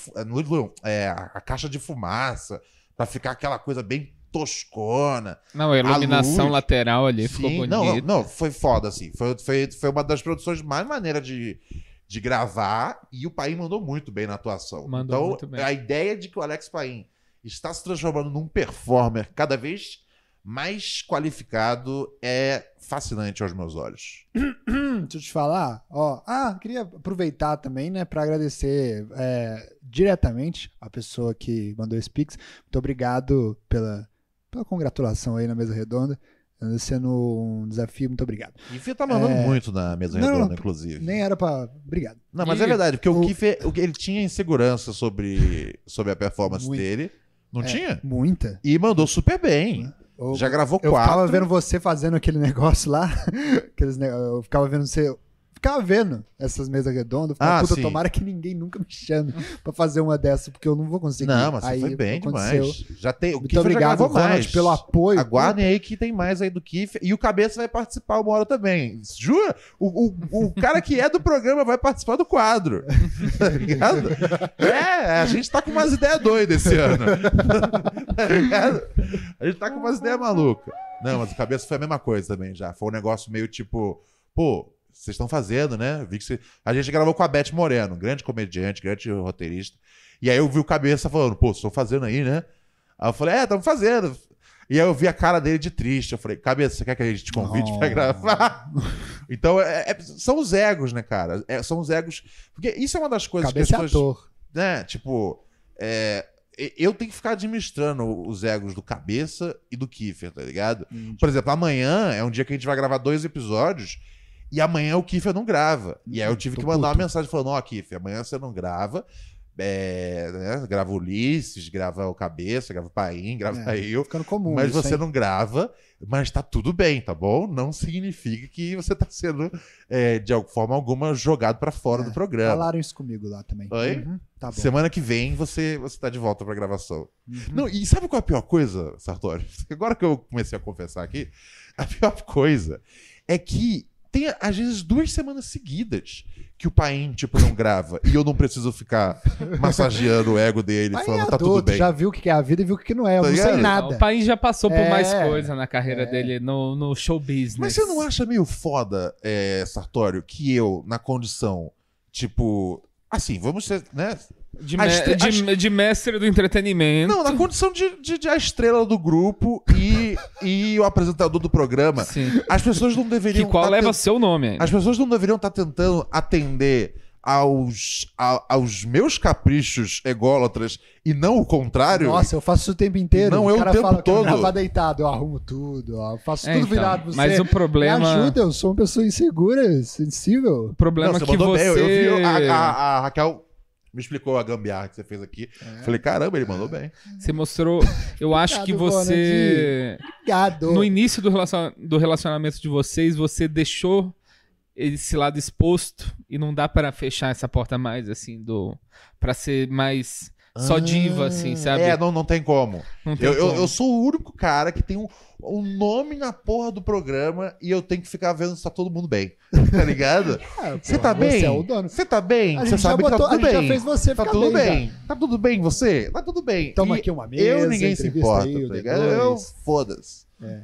é, a a caixa de fumaça, pra ficar aquela coisa bem toscona. Não, a iluminação luz. lateral ali ficou Sim, bonita. não, não, foi foda, assim. Foi, foi, foi uma das produções mais maneiras de, de gravar e o Paim mandou muito bem na atuação. Mandou então, muito bem. a ideia de que o Alex Paim está se transformando num performer cada vez mais qualificado é fascinante aos meus olhos. <clears throat> Deixa eu te falar, ó. Ah, queria aproveitar também, né, para agradecer é, diretamente a pessoa que mandou esse pix. Muito obrigado pela, pela congratulação aí na mesa redonda. Sendo um desafio, muito obrigado. E Fê tá mandando É. muito na mesa Não, redonda, não, inclusive. Nem era pra. Obrigado. Não, mas E- é verdade, porque o, o- Kiffer, o- ele tinha insegurança sobre, sobre a performance Muito. dele. Não É, tinha? Muita. E mandou super bem. Eu- Já gravou Eu quatro. ficava vendo você fazendo aquele <laughs> negócio lá. aqueles Eu ficava vendo você. Ficava vendo essas mesas redondas. Ficava, Ah, puta, sim. tomara que ninguém nunca me chame pra fazer uma dessa, porque eu não vou conseguir. Não, mas Aí foi bem aconteceu. demais. Já tem, o Muito Kiffer já obrigado, Ronald, mais. pelo apoio. Aguardem aí que tem mais aí do Kiffer. E o Cabeça vai participar uma hora também. Jura? O, o, o cara que é do programa vai participar do quadro. <laughs> tá ligado? É, a gente tá com umas ideias doidas esse ano. <laughs> tá ligado? A gente tá com umas ideias malucas. Não, mas o Cabeça foi a mesma coisa também já. Foi um negócio meio tipo, pô, vocês estão fazendo, né? Vi que você... A gente gravou com a Beth Moreno, grande comediante, grande roteirista. E aí eu vi o Cabeça falando, pô, vocês estão fazendo aí, né? Aí eu falei, é, estamos fazendo. E aí eu vi a cara dele de triste. Eu falei, cabeça, você quer que a gente te convide Não. pra gravar? <laughs> então, é- é- são os egos, né, cara? É, são os egos. Porque isso é uma das coisas Cabeça que é as pessoas. ator. Né, tipo, é, eu tenho que ficar administrando os egos do cabeça e do Kiefer, tá ligado? Por exemplo, amanhã é um dia que a gente vai gravar dois episódios. E amanhã o Kiefer não grava. E aí eu tive Tô que mandar uma puto. mensagem falando: Ó, Kiefer, amanhã você não grava. É, né, grava o Ulisses, grava o Cabeça, grava o Paim, grava É, <laughs> eu. Ficando comum. Mas você hein? não grava, mas tá tudo bem, tá bom? Não significa que você tá sendo, é, de alguma forma alguma, jogado pra fora É, do programa. Falaram isso comigo lá também. Oi? Uhum, tá. Semana que vem você, você tá de volta pra gravação. Uhum. Não, e sabe qual é a pior coisa, Sartori? <laughs> Agora que eu comecei a confessar aqui, a pior coisa é que tem, às vezes, duas semanas seguidas que o Paim, tipo, não grava. e eu não preciso ficar massageando o ego dele, falando, é tá tudo bem. já viu o que é a vida e viu o que não é. Eu Tá não sei ligado? O nada. país já passou por É, mais coisa na carreira é. dele no, no show business. Mas você não acha meio foda, é, Sartório, que eu, na condição, tipo. Assim, vamos ser, né? De, A me- estre- de- de mestre do entretenimento. Não, na condição de, de, de a estrela do grupo e, <laughs> e o apresentador do programa. Sim. As pessoas não Que deveriam. qual tá leva tent- seu nome ainda. As pessoas não deveriam estar tentando atender aos, a- aos meus caprichos ególatras e não o contrário. Nossa, eu faço isso o tempo inteiro. Não, o eu o cara tempo fala, "Quero todo." gravar deitado, eu arrumo tudo, eu faço É, tudo então, virado pra você. mas o problema- Me ajuda, eu sou uma pessoa insegura, sensível. O problema Não, é você que mandou você... bem. Eu, eu vi a, a- a Raquel me explicou a gambiarra que você fez aqui. Falei, caramba, ele mandou bem. Você mostrou... Eu acho que você... Obrigado. No início do, relacion- do relacionamento de vocês, você deixou esse lado exposto e não dá pra fechar essa porta mais, assim, do... Pra ser mais só diva, assim, sabe? É, não, não tem como. Não tem Eu, eu, como. eu sou o único cara que tem um, um nome na porra do programa e eu tenho que ficar vendo se tá todo mundo bem. Tá ligado? <laughs> Ah, Você pô, tá bem? Você é o dono. Você tá bem? A Você sabe que botou- tá tudo a gente já bem. fez você Tá ficar tudo bem, bem. Tá tudo bem você? Tá tudo bem. Toma E aqui uma mesa, Eu ninguém se importa, aí, tá D2. ligado? Eu foda-se. É.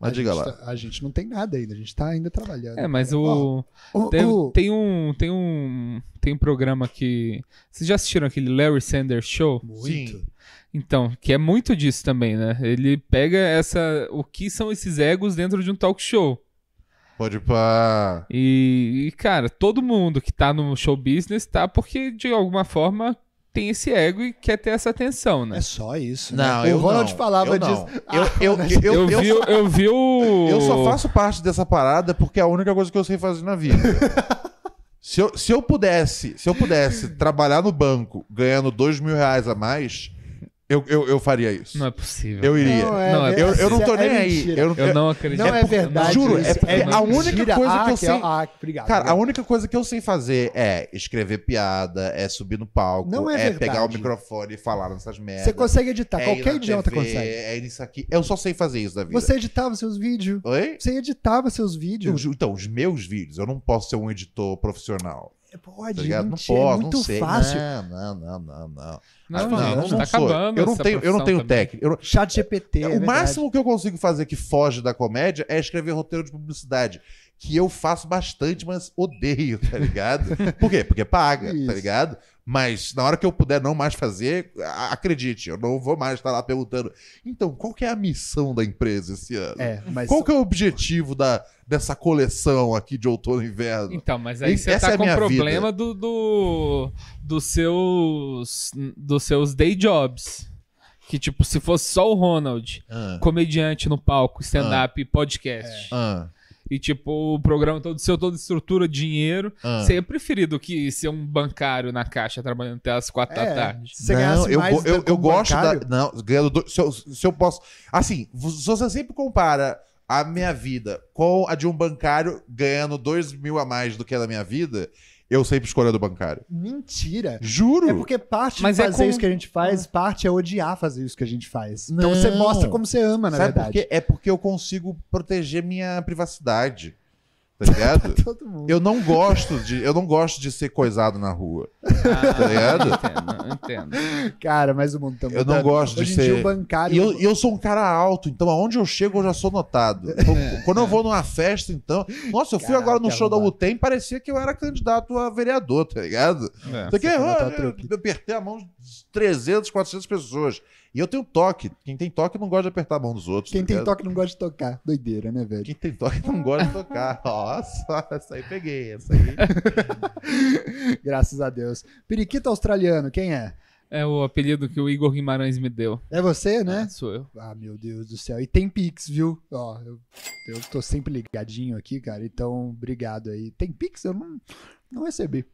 Mas a diga lá. tá- a gente não tem nada ainda, a gente tá ainda trabalhando. É, mas o... Tem, o- tem um, tem um, tem um programa que vocês já assistiram aquele Larry Sanders Show? Muito. Sim. Então, que é muito disso também, né? Ele pega essa, o que são esses egos dentro de um talk show. Pode ir pra. E, e, cara, todo mundo que tá no show business tá porque de alguma forma tem esse ego e quer ter essa atenção, né? É só isso. Não, né? eu O Ronald não. falava eu não. disso. Eu, Ah, eu, eu, Eu, eu, vi, eu vi o eu só faço parte dessa parada porque é a única coisa que eu sei fazer na vida. <laughs> se, eu, se eu pudesse, se eu pudesse trabalhar no banco ganhando dois mil reais a mais, eu, eu, eu faria isso. Não é possível. Eu iria. Não, é, Não, é- ver- Eu, eu não tô é nem aí. Eu não, Eu não acredito. Não é, verdade. juro, é porque a única mentira. coisa ah, que eu é- sei- Ah, obrigado. Cara, a única coisa que eu sei fazer é escrever piada, é subir no palco, Não é é, verdade. pegar o microfone e falar nessas merdas. Você consegue editar, é qualquer idiota TV, consegue. É isso aqui. Eu só sei fazer isso da vida. Você editava seus vídeos. Oi? Você editava seus vídeos. Os- Então, os meus vídeos, eu não posso ser um editor profissional. Pode, Tá? Não gente, é posso, muito não sei. fácil. Não, não, não, não, não. Não, Ah, gente, tá sou. acabando Eu não tenho, eu não tenho técnica. Eu não- Chat GPT. é o verdade. máximo que eu consigo fazer que foge da comédia é escrever roteiro de publicidade. Que eu faço bastante, mas odeio, tá ligado? Por quê? Porque paga, tá ligado? Mas na hora que eu puder não mais fazer, acredite, eu não vou mais estar lá perguntando. Então, qual que é a missão da empresa esse ano? É, mas Qual que é o objetivo da, dessa coleção aqui de outono e inverno? Então, mas aí você essa tá é com o problema do, do, dos seus dos seus day jobs. Que, tipo, se fosse só o Ronald, Ah, comediante no palco, stand-up, podcast, ah, e, tipo, o programa todo seu, toda estrutura, dinheiro, ah. você ia preferir do que ser um bancário na caixa trabalhando até as quatro da É, tarde. se você não, ganhasse eu, mais eu, eu como gosto bancário, da. Não, ganhando do- se, eu, se eu posso. Assim, se você sempre compara a minha vida com a de um bancário ganhando dois mil a mais do que a da minha vida, eu sempre escolho a do bancário. Mentira. Juro! É porque parte Mas de é fazer com- isso que a gente faz, parte é odiar fazer isso que a gente faz. Então Não. você mostra como você ama, na Sabe por verdade. quê? É porque eu consigo proteger minha privacidade. Tá ligado? <laughs> Todo mundo. eu não gosto de. Eu não gosto de ser coisado na rua. Ah, Tá ligado? Entendo, entendo. Cara, mas o mundo tá Eu não gosto de Hoje em ser- bancário... E eu, e eu sou um cara alto, então aonde eu chego eu já sou notado. Então, Quando eu vou numa festa, então. Nossa, eu fui agora no que show da arrombado. UTEM, parecia que eu era candidato a vereador, tá ligado? É. Ah, tua eu, trupe. eu apertei a mão de 300, 400 pessoas. E eu tenho toque. Quem tem toque não gosta de apertar a mão dos outros. Quem tá tem ligado? toque não gosta de tocar. Doideira, né, velho? Quem tem toque não gosta de tocar. <laughs> Nossa, essa aí peguei. Essa aí. <laughs> Graças a Deus. Periquito australiano, quem é? É o apelido que o Igor Guimarães me deu. É você, né? Ah, sou eu. Ah, meu Deus do céu. E tem Pix, viu? Ó, eu, eu tô sempre ligadinho aqui, cara. Então, obrigado aí. Tem Pix? Eu não, não recebi.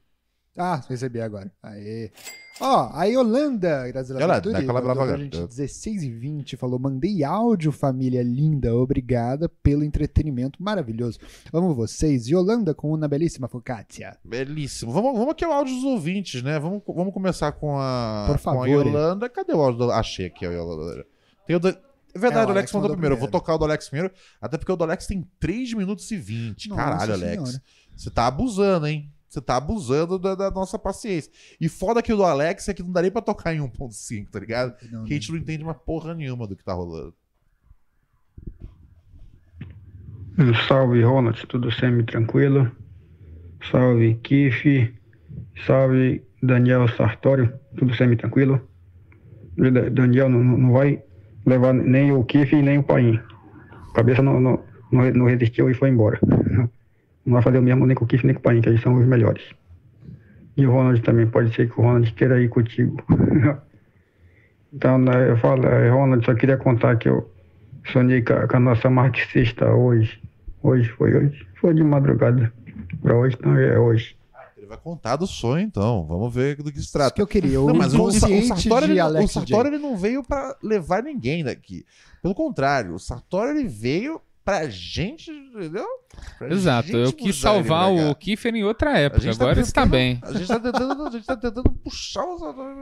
Ah, recebi agora. Aê. Ó, a Yolanda, graças a Yolanda, mandou pra brava gente gata. 16 e 20, falou, mandei áudio, família linda, obrigada pelo entretenimento maravilhoso. Amo vocês. Yolanda com uma belíssima focaccia. Belíssimo. Vamos, vamos aqui ao áudio dos ouvintes, né? Vamos, vamos começar com a, Por com a favor. Yolanda. Cadê o áudio? Do... Achei aqui a Yolanda. Tem o do... É verdade, É, o Alex, mandou, primeiro. Eu vou primeiro. tocar o do Alex primeiro, até porque o do Alex tem 3 minutos e 20. Nossa Caralho, Alex. Senhora. Você tá abusando, hein? Você tá abusando da, da nossa paciência. E foda que o do Alex é que não daria pra tocar em 1.5, tá ligado? Não, Que a gente não entende uma porra nenhuma do que tá rolando. Salve Ronald, tudo semi-tranquilo. Salve Kiff. Salve Daniel Sartório, tudo semi-tranquilo. Da- Daniel não, não vai levar nem o Kiff nem o Paim. A cabeça não, não, não, não resistiu e foi embora. Não vai fazer o mesmo nem com o Kiff nem com o Paim, que eles são os melhores. E o Ronald também, pode ser que o Ronald queira ir contigo. <laughs> então, né, eu falo, eh, Ronald, só queria contar que eu sonhei com a, com a nossa marxista hoje. Hoje foi hoje. Foi de madrugada. Pra hoje não é hoje. Ele vai contar do sonho, então. Vamos ver do que se Isso trata. que eu queria. O Não, mas o, Sartori, de ele, o Sartori ele não veio pra levar ninguém daqui. Pelo contrário, o Sartori ele veio pra gente, entendeu? Pra Exato, gente eu quis ele salvar o Kiefer em outra época. tá Agora está bem. A gente tá tentando, a gente tá tentando puxar o Sartori.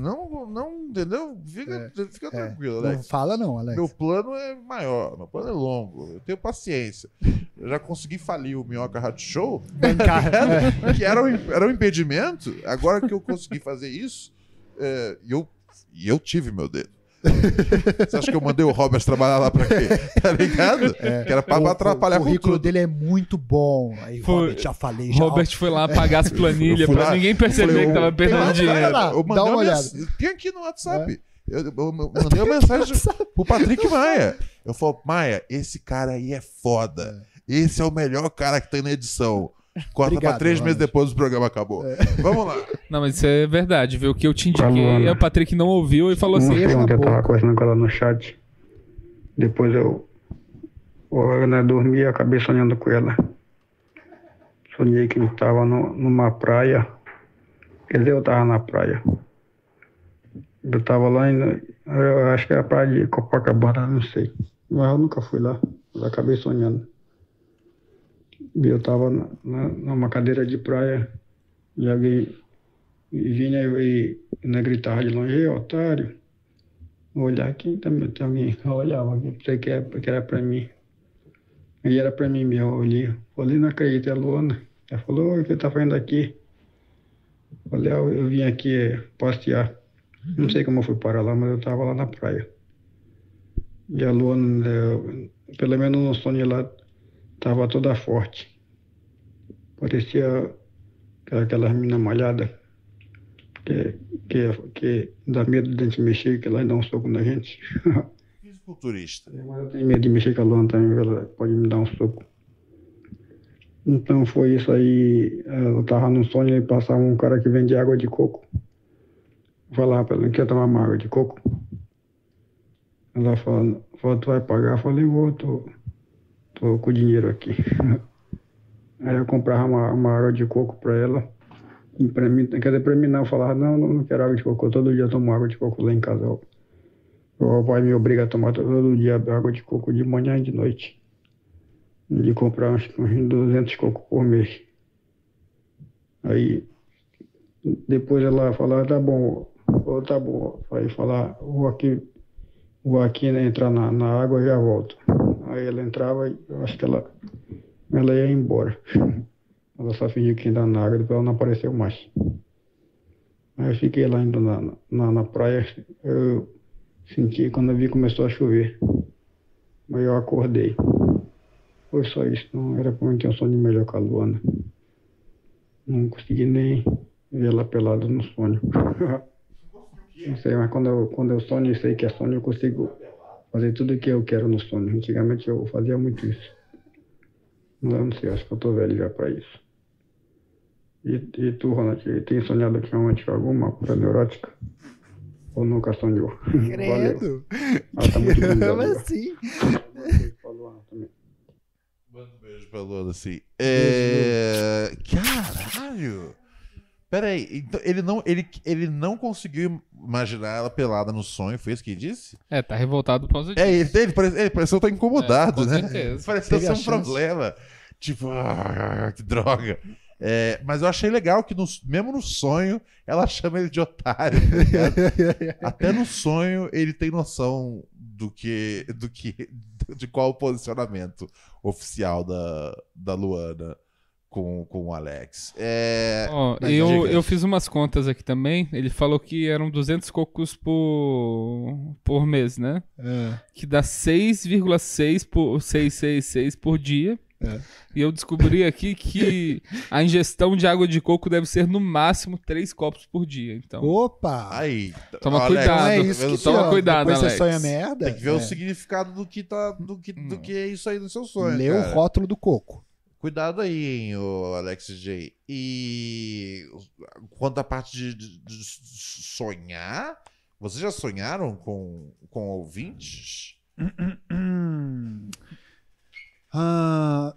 Não, não, entendeu? Fica, fica É, tranquilo, Não Alex. fala não, Alex. Meu plano é maior, meu plano é longo. Eu tenho paciência. Eu já consegui falir o Minhoca Hot Show. É. <laughs> que era um, era um impedimento. Agora que eu consegui fazer isso, é, e eu, e eu tive meu dedo. <laughs> Você acha que eu mandei o Robert trabalhar lá pra quê? <laughs> Tá ligado? Que era pra O- atrapalhar o currículo dele é muito bom. Aí, Foi- Robert, já falei. Já, Robert foi lá pagar as <laughs> planilhas pra lá, ninguém perceber falei, que tava perdendo dinheiro. lá, Eu dá mandei uma uma olhada. Tem aqui no WhatsApp. Eu, eu- eu mandei uma mensagem pro Patrick Maia. Eu falo, Maia, esse cara aí é foda. Esse é o melhor cara que tem na edição. Corta Obrigado, pra três meses Ronald. depois o programa acabou. Vamos lá. Não, mas isso é verdade, viu? O que eu te indiquei, Luana. o Patrick não ouviu e falou não assim: sei erro na ontem eu tava conversando com ela no chat. Depois eu, eu né, dormi e acabei sonhando com ela. Sonhei que eu estava numa praia. Quer dizer, eu estava na praia. Eu estava lá, em, eu acho que era a praia de Copacabana, não sei. Mas eu nunca fui lá. Eu acabei sonhando. E eu estava na, na- numa cadeira de praia e alguém vinha e, e né, gritava de longe, otário. Olhar aqui, também alguém. Eu olhava aqui, pensei que era, que era pra mim. E era pra mim mesmo, eu olhei. Falei, não acredito, é a Luana. Ela falou, o que tá fazendo aqui? Falei, ah, eu vim aqui eh, passear. Não sei como eu fui parar lá, mas eu tava lá na praia. E a Luana, eh, pelo menos no sonho lá, tava toda forte. Parecia aquela- aquelas meninas malhadas. Que, que, que dá medo de a gente mexer, que lá dá um soco na gente. <laughs> Fisiculturista. Mas eu tenho medo de mexer com a Luana também, ela pode me dar um soco. Então foi isso aí. Eu tava num sonho e passava um cara que vende água de coco. Falava pra ela, quer tomar uma água de coco? Ela falou, falou tu vai pagar? Eu falei, vou, tô, tô com o dinheiro aqui. <laughs> Aí eu comprava uma, uma água de coco pra ela. E pra mim, quer dizer, pra mim não, eu falava, não, não, não quero água de coco. Todo dia eu tomo água de coco lá em casa. O pai me obriga a tomar todo dia água de coco de manhã e de noite. De comprar uns, uns 200 cocos por mês. Aí, depois ela falava, tá bom, tá bom. Aí falar, vou aqui, vou aqui né, entrar na, na água e já volto. Aí ela entrava e eu acho que ela, ela ia embora. <laughs> Ela só fingiu que ainda na água, depois ela não apareceu mais. Aí eu fiquei lá indo na, na, na praia, eu senti quando eu vi começou a chover. Aí eu acordei. Foi só isso, não era mim ter um sonho melhor com a Luana. Não consegui nem ver ela pelada no sonho. <laughs> não sei, mas quando eu, quando eu sonho e sei que é sonho, eu consigo fazer tudo o que eu quero no sonho. Antigamente eu fazia muito isso. Mas eu não sei, acho que eu tô velho já pra isso. E, e tu, Ronald, tem sonhado ultimamente com alguma cura neurótica? Ou nunca sonhou? <laughs> Valeu. Credo. Ah, tá muito. Como assim? Manda um beijo pra Luana, assim. É... Caralho! Pera aí, então ele não, ele, ele não conseguiu imaginar ela pelada no sonho, foi isso que ele disse? É, tá revoltado por causa disso. É, ele, ele, parece, ele pareceu estar incomodado, É, com né? certeza. Pareceu Teve ser um chance. problema. Tipo, <laughs> ah, que droga. É, mas eu achei legal que no- mesmo no sonho ela <laughs> chama ele de otário. tá? <laughs> Até no sonho ele tem noção do que, do que, de qual o posicionamento oficial da, da Luana com, com o Alex. É, mas eu, diga. eu fiz umas contas aqui também. Ele falou que eram 200 cocos por, por mês, né? É. Que dá 6,6 por 666 por dia. É. E eu descobri aqui que a ingestão de água de coco deve ser no máximo 3 copos por dia. Então, Opa! aí, Toma Alex, cuidado. Não é isso que só? toma cuidado, Alex. você sonha merda. Tem que ver é. o significado do que, tá, do, que, do que é isso aí no seu sonho. Lê o cara. rótulo do coco. Cuidado aí, hein, o Alex J. E quanto à parte de, de- de sonhar, vocês já sonharam com, com ouvintes? Hum. <clears throat> Ah,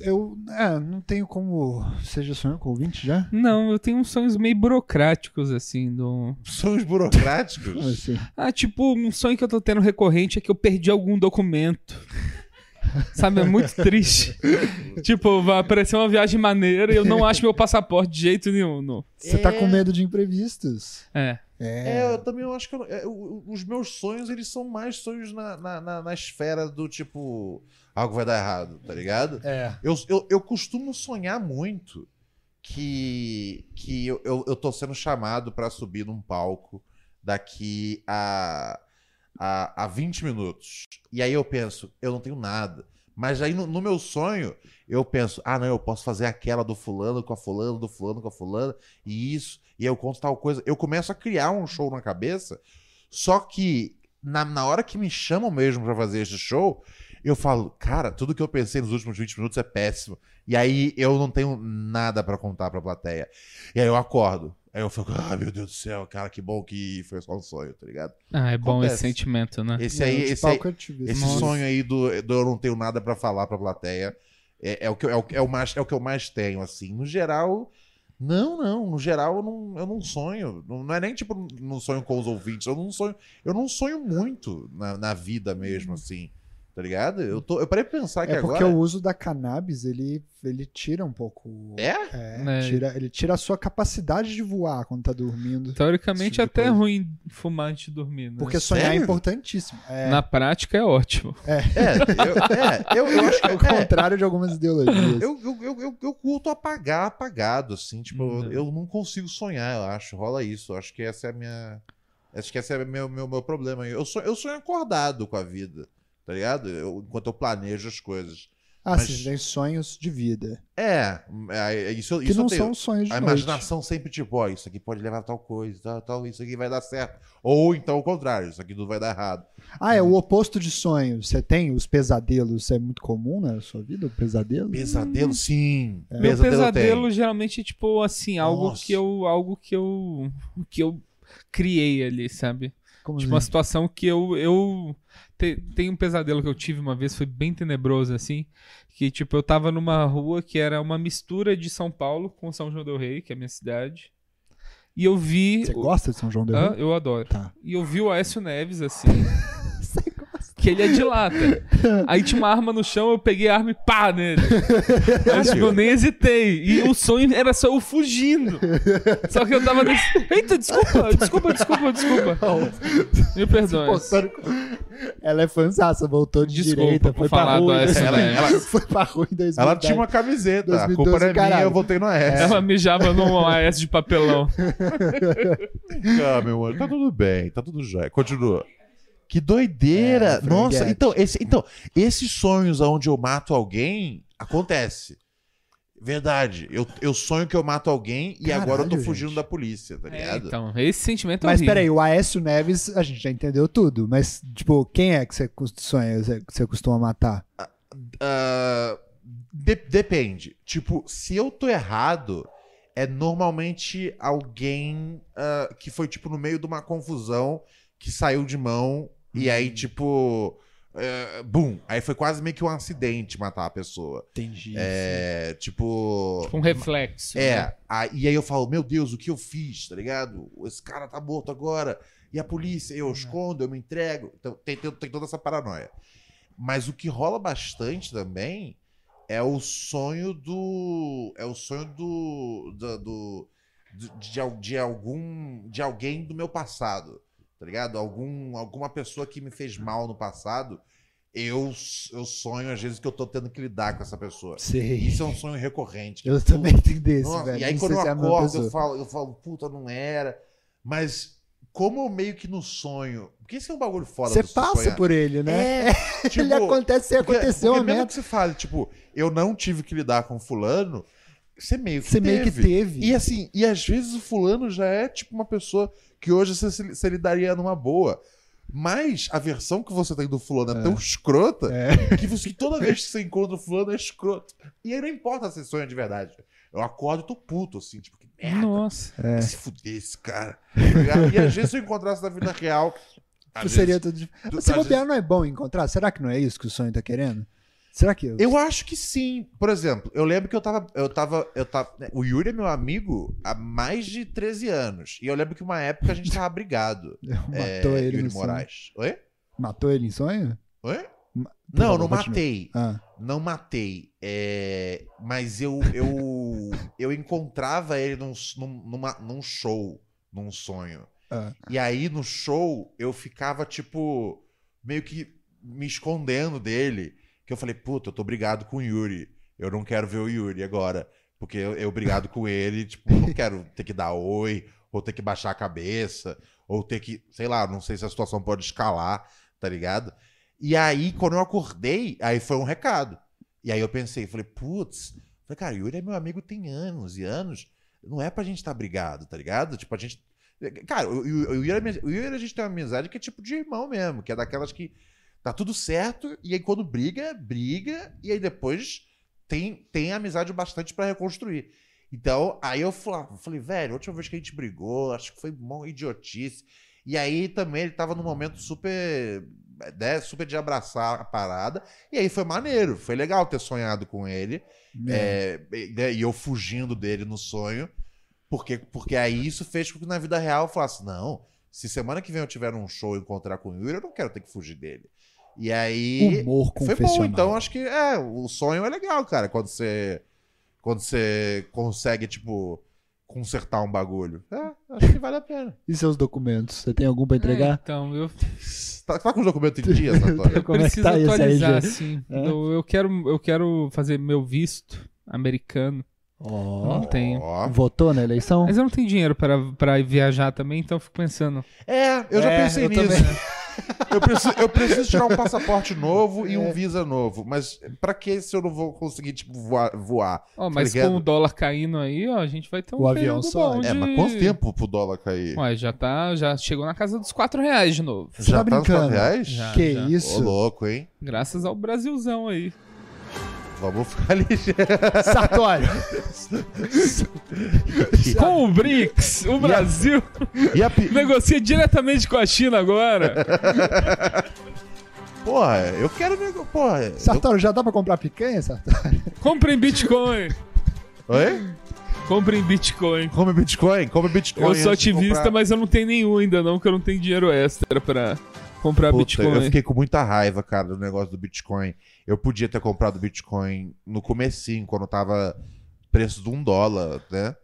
eu é, não tenho como. Você já sonhou com ouvinte já? não, eu tenho uns sonhos meio burocráticos, assim, do... Sonhos burocráticos? <laughs> Assim? Ah, tipo, um sonho que eu tô tendo recorrente é que eu perdi algum documento. Sabe, é muito triste. <laughs> tipo, vai aparecer uma viagem maneira e eu não acho meu passaporte de jeito nenhum. não. Você tá É. com medo de imprevistos. É. É. É, eu também eu acho que eu é, os meus sonhos, eles são mais sonhos na, na, na- na esfera do tipo, algo vai dar errado, tá ligado? É. Eu, eu, eu costumo sonhar muito que, que eu, eu, eu tô sendo chamado pra subir num palco daqui a, a, a 20 minutos. E aí eu penso, eu não tenho nada. Mas aí no, no meu sonho, eu penso, ah, não, eu posso fazer aquela do fulano com a fulano, do fulano com a fulana, e isso, e eu conto tal coisa. Eu começo a criar um show na cabeça, só que na, na hora que me chamam mesmo pra fazer esse show, eu falo, cara, tudo que eu pensei nos últimos 20 minutos é péssimo. E aí eu não tenho nada pra contar pra plateia. E aí eu acordo. Aí eu fico, ah, meu Deus do céu, cara, que bom que foi só um sonho, tá ligado? Ah, é bom Acontece. esse sentimento, né? Esse aí, de esse aí, esse Nossa. sonho aí do, do eu não tenho nada pra falar pra plateia é, é o que, é, o, é, o mais, é o que eu mais tenho, assim. No geral, não, não. No geral, eu não, eu não sonho. Não, não é nem tipo, não sonho com os ouvintes. Eu não sonho, eu não sonho muito na, na vida mesmo, assim. Tá ligado? Eu, tô, eu parei pra pensar que É porque agora. o uso da cannabis, ele, ele tira um pouco. É? É, É. Tira, ele tira a sua capacidade de voar quando tá dormindo. Teoricamente é tipo de até coisa. ruim fumante dormir, né? Porque sonhar Sério? é importantíssimo. É, Na prática é ótimo. É, eu, é, eu, eu acho que. é, contrário de algumas ideologias. Eu, eu, eu, eu, eu curto apagar apagado, assim, tipo, Uhum. eu, eu não consigo sonhar, eu acho, rola isso, eu acho que essa é a minha, acho que esse é o meu, meu, meu problema, eu sonho, eu sonho acordado com a vida, tá ligado? Eu- enquanto eu planejo as coisas, Ah, Mas- sim, você tem sonhos de vida. É, é, isso, Que isso não são sonhos de A noite. imaginação sempre tipo, ó, isso aqui pode levar a tal coisa, tal, tal, isso aqui vai dar certo. Ou então o contrário, isso aqui tudo vai dar errado. Ah, é o oposto de sonhos. Você tem os pesadelos. Isso é muito comum na sua vida, o pesadelo? Pesadelo, sim. Meu Pesadelo, pesadelo geralmente é tipo assim, algo Nossa. que eu algo que eu que eu criei ali, sabe? Como Tipo uma assim? situação que eu eu te- tem um pesadelo que eu tive uma vez, foi bem tenebroso assim, que tipo eu tava numa rua que era uma mistura de São Paulo com São João del Rei, que é a minha cidade. E eu vi Você gosta de São João del Hã? Rei? eu adoro. Tá. E eu vi o Aécio Neves assim? <laughs> que ele é de lata. <laughs> Aí tinha uma arma no chão, eu peguei a arma e pá nele. <laughs> Aí, tipo, eu nem hesitei. E o sonho era só eu fugindo. Só que eu tava nesse. Eita, desculpa, desculpa, desculpa, desculpa. Me perdoe. Ela é fanzaça, voltou de Desculpa direita, por foi pra falar rua. 2000. Neves. Ela- foi pra rua em 2010. Ela tinha uma camiseta. a 2012, culpa não é minha, caralho. eu voltei no AS. Ela mijava num AS de papelão. <laughs> Ah, meu amor, tá tudo bem, tá tudo jóia. Continua. Que doideira! É, Nossa, então, esse, então, esses sonhos onde eu mato alguém, acontece. Verdade. Eu, eu sonho que eu mato alguém e agora eu tô Caralho, fugindo gente. da polícia, tá É, ligado? então, esse sentimento é Mas horrível. peraí, o Aécio Neves, a gente já entendeu tudo. Mas, tipo, quem é que você sonha, você- que você costuma matar? Ah, de- depende. Tipo, se eu tô errado, é normalmente alguém ah, que foi, tipo, no meio de uma confusão que saiu de mão e aí, tipo. eh, bum! Aí foi quase meio que um acidente matar a pessoa. Entendi. É. Tipo. Tipo um reflexo. né? É, aí- e aí eu falo, meu Deus, o que eu fiz, tá ligado? Esse cara tá morto agora. E a polícia, eu escondo, eu me entrego. Então tem, tem, tem toda essa paranoia. Mas o que rola bastante também é o sonho do. É o sonho do. do, do- de, de, de algum. de alguém do meu passado. Tá ligado? Algum, alguma pessoa que me fez mal no passado. Eu, eu sonho, às vezes, que eu tô tendo que lidar com essa pessoa. Sei. Isso é um sonho recorrente. Eu Tipo, também tenho desse, velho. e aí Nem quando eu é acordo, eu falo, eu falo, puta, não era. Mas como eu meio que no sonho. Porque isso é um bagulho foda Você passa sonhar. por ele, né? É, <laughs> tipo, ele acontece porque- aconteceu porque a mesmo que você fale, tipo, eu não tive que lidar com fulano, você meio que Você teve. meio que teve. E assim, e às vezes o fulano já é tipo uma pessoa que hoje você, se- lidaria numa boa. Mas a versão que você tem do fulano é, tão escrota É. que, você, que toda vez que você encontra o fulano é escroto. E aí não importa se sonha de verdade. Eu acordo e tô puto, assim, tipo, que merda. Nossa. É. Se fuder esse cara. E às vezes se eu encontrasse na vida real. Seria vezes- tudo. Se bobear não é bom encontrar? Será que não é isso que o sonho tá querendo? Será que. Eu acho que sim. Por exemplo, eu lembro que eu tava. Eu tava. Eu tava o Yuri é meu amigo há mais de 13 anos. E eu lembro que uma época a gente tava brigado. <laughs> Matou é, ele Yuri no sonho. Moraes. Oi? Não ele em sonho? Oi? Ma- Não, favor, não continua. matei. Ah. Não matei. É, mas eu, eu, <laughs> eu encontrava ele num, num, numa- num show, num sonho. Ah. E aí no show eu ficava, tipo, meio que me escondendo dele. Que eu falei, puta, eu tô brigado com o Yuri. Eu não quero ver o Yuri agora. Porque eu, eu brigado com ele, tipo, não <laughs> quero ter que dar oi, ou ter que baixar a cabeça, ou ter que, sei lá, não sei se a situação pode escalar, tá ligado? E aí, quando eu acordei, aí foi um recado. E aí eu pensei, falei, putz, falei, cara, Yuri é meu amigo tem anos e anos. Não é pra gente estar brigado, tá ligado? Tipo, a gente. Cara, o, o, o, Yuri, é o Yuri a gente tem uma amizade que é tipo de irmão mesmo, que é daquelas que tá tudo certo, e aí quando briga, briga, e aí depois tem, tem amizade bastante pra reconstruir. Então, aí eu falei, velho, a última vez que a gente brigou, acho que foi uma idiotice. E aí também ele tava num momento super. Né, super de abraçar a parada. E aí foi maneiro, foi legal ter sonhado com ele. É, e- né, e eu fugindo dele no sonho. Porque, porque aí isso fez com que na vida real eu falasse: não, se semana que vem eu tiver um show e encontrar com o Yuri, eu não quero ter que fugir dele. E aí. Humor Foi bom, então acho que é, o sonho é legal, cara, quando você quando você consegue tipo consertar um bagulho. É, acho que vale a pena. E seus documentos? Você tem algum pra É, entregar? então, eu, <laughs> Tá, tá com os documentos em dia, Sartori? eu <laughs> Como é preciso tá atualizar, sim. É? Eu, eu quero, eu quero fazer meu visto americano. Ó. Não tenho. Votou na eleição? Mas eu não tenho dinheiro para, para viajar também, então eu fico pensando. É, eu já É, pensei eu nisso. <laughs> Eu preciso, eu preciso tirar um <laughs> passaporte novo e É. um visa novo. Mas pra que se eu não vou conseguir, tipo, voar? voar tá mas ligado? com o dólar caindo aí, ó, a gente vai ter um O avião bom É, de- mas quanto tempo pro dólar cair? Ué, já tá, já chegou na casa dos 4 reais de novo. Você tá Já tá nos brincando? 4 reais? Já. que Ô, isso? louco, hein? Graças ao Brasilzão aí. Vamos ficar <laughs> ligeiro. <laughs> Com o BRICS, o Brasil E a negocia diretamente com a China agora. <laughs> Porra, eu quero... nego- Porra... eu- Sartori, já dá pra comprar picanha, Sartori? Compre em Bitcoin. Oi? Compre em Bitcoin. Come Bitcoin, come Bitcoin. Eu sou ativista, comprar. mas eu não tenho nenhum ainda não, porque eu não tenho dinheiro extra pra comprar Puta, Bitcoin. eu fiquei com muita raiva, cara, do negócio do Bitcoin. Eu podia ter comprado Bitcoin no comecinho, quando tava preço de um dólar, né?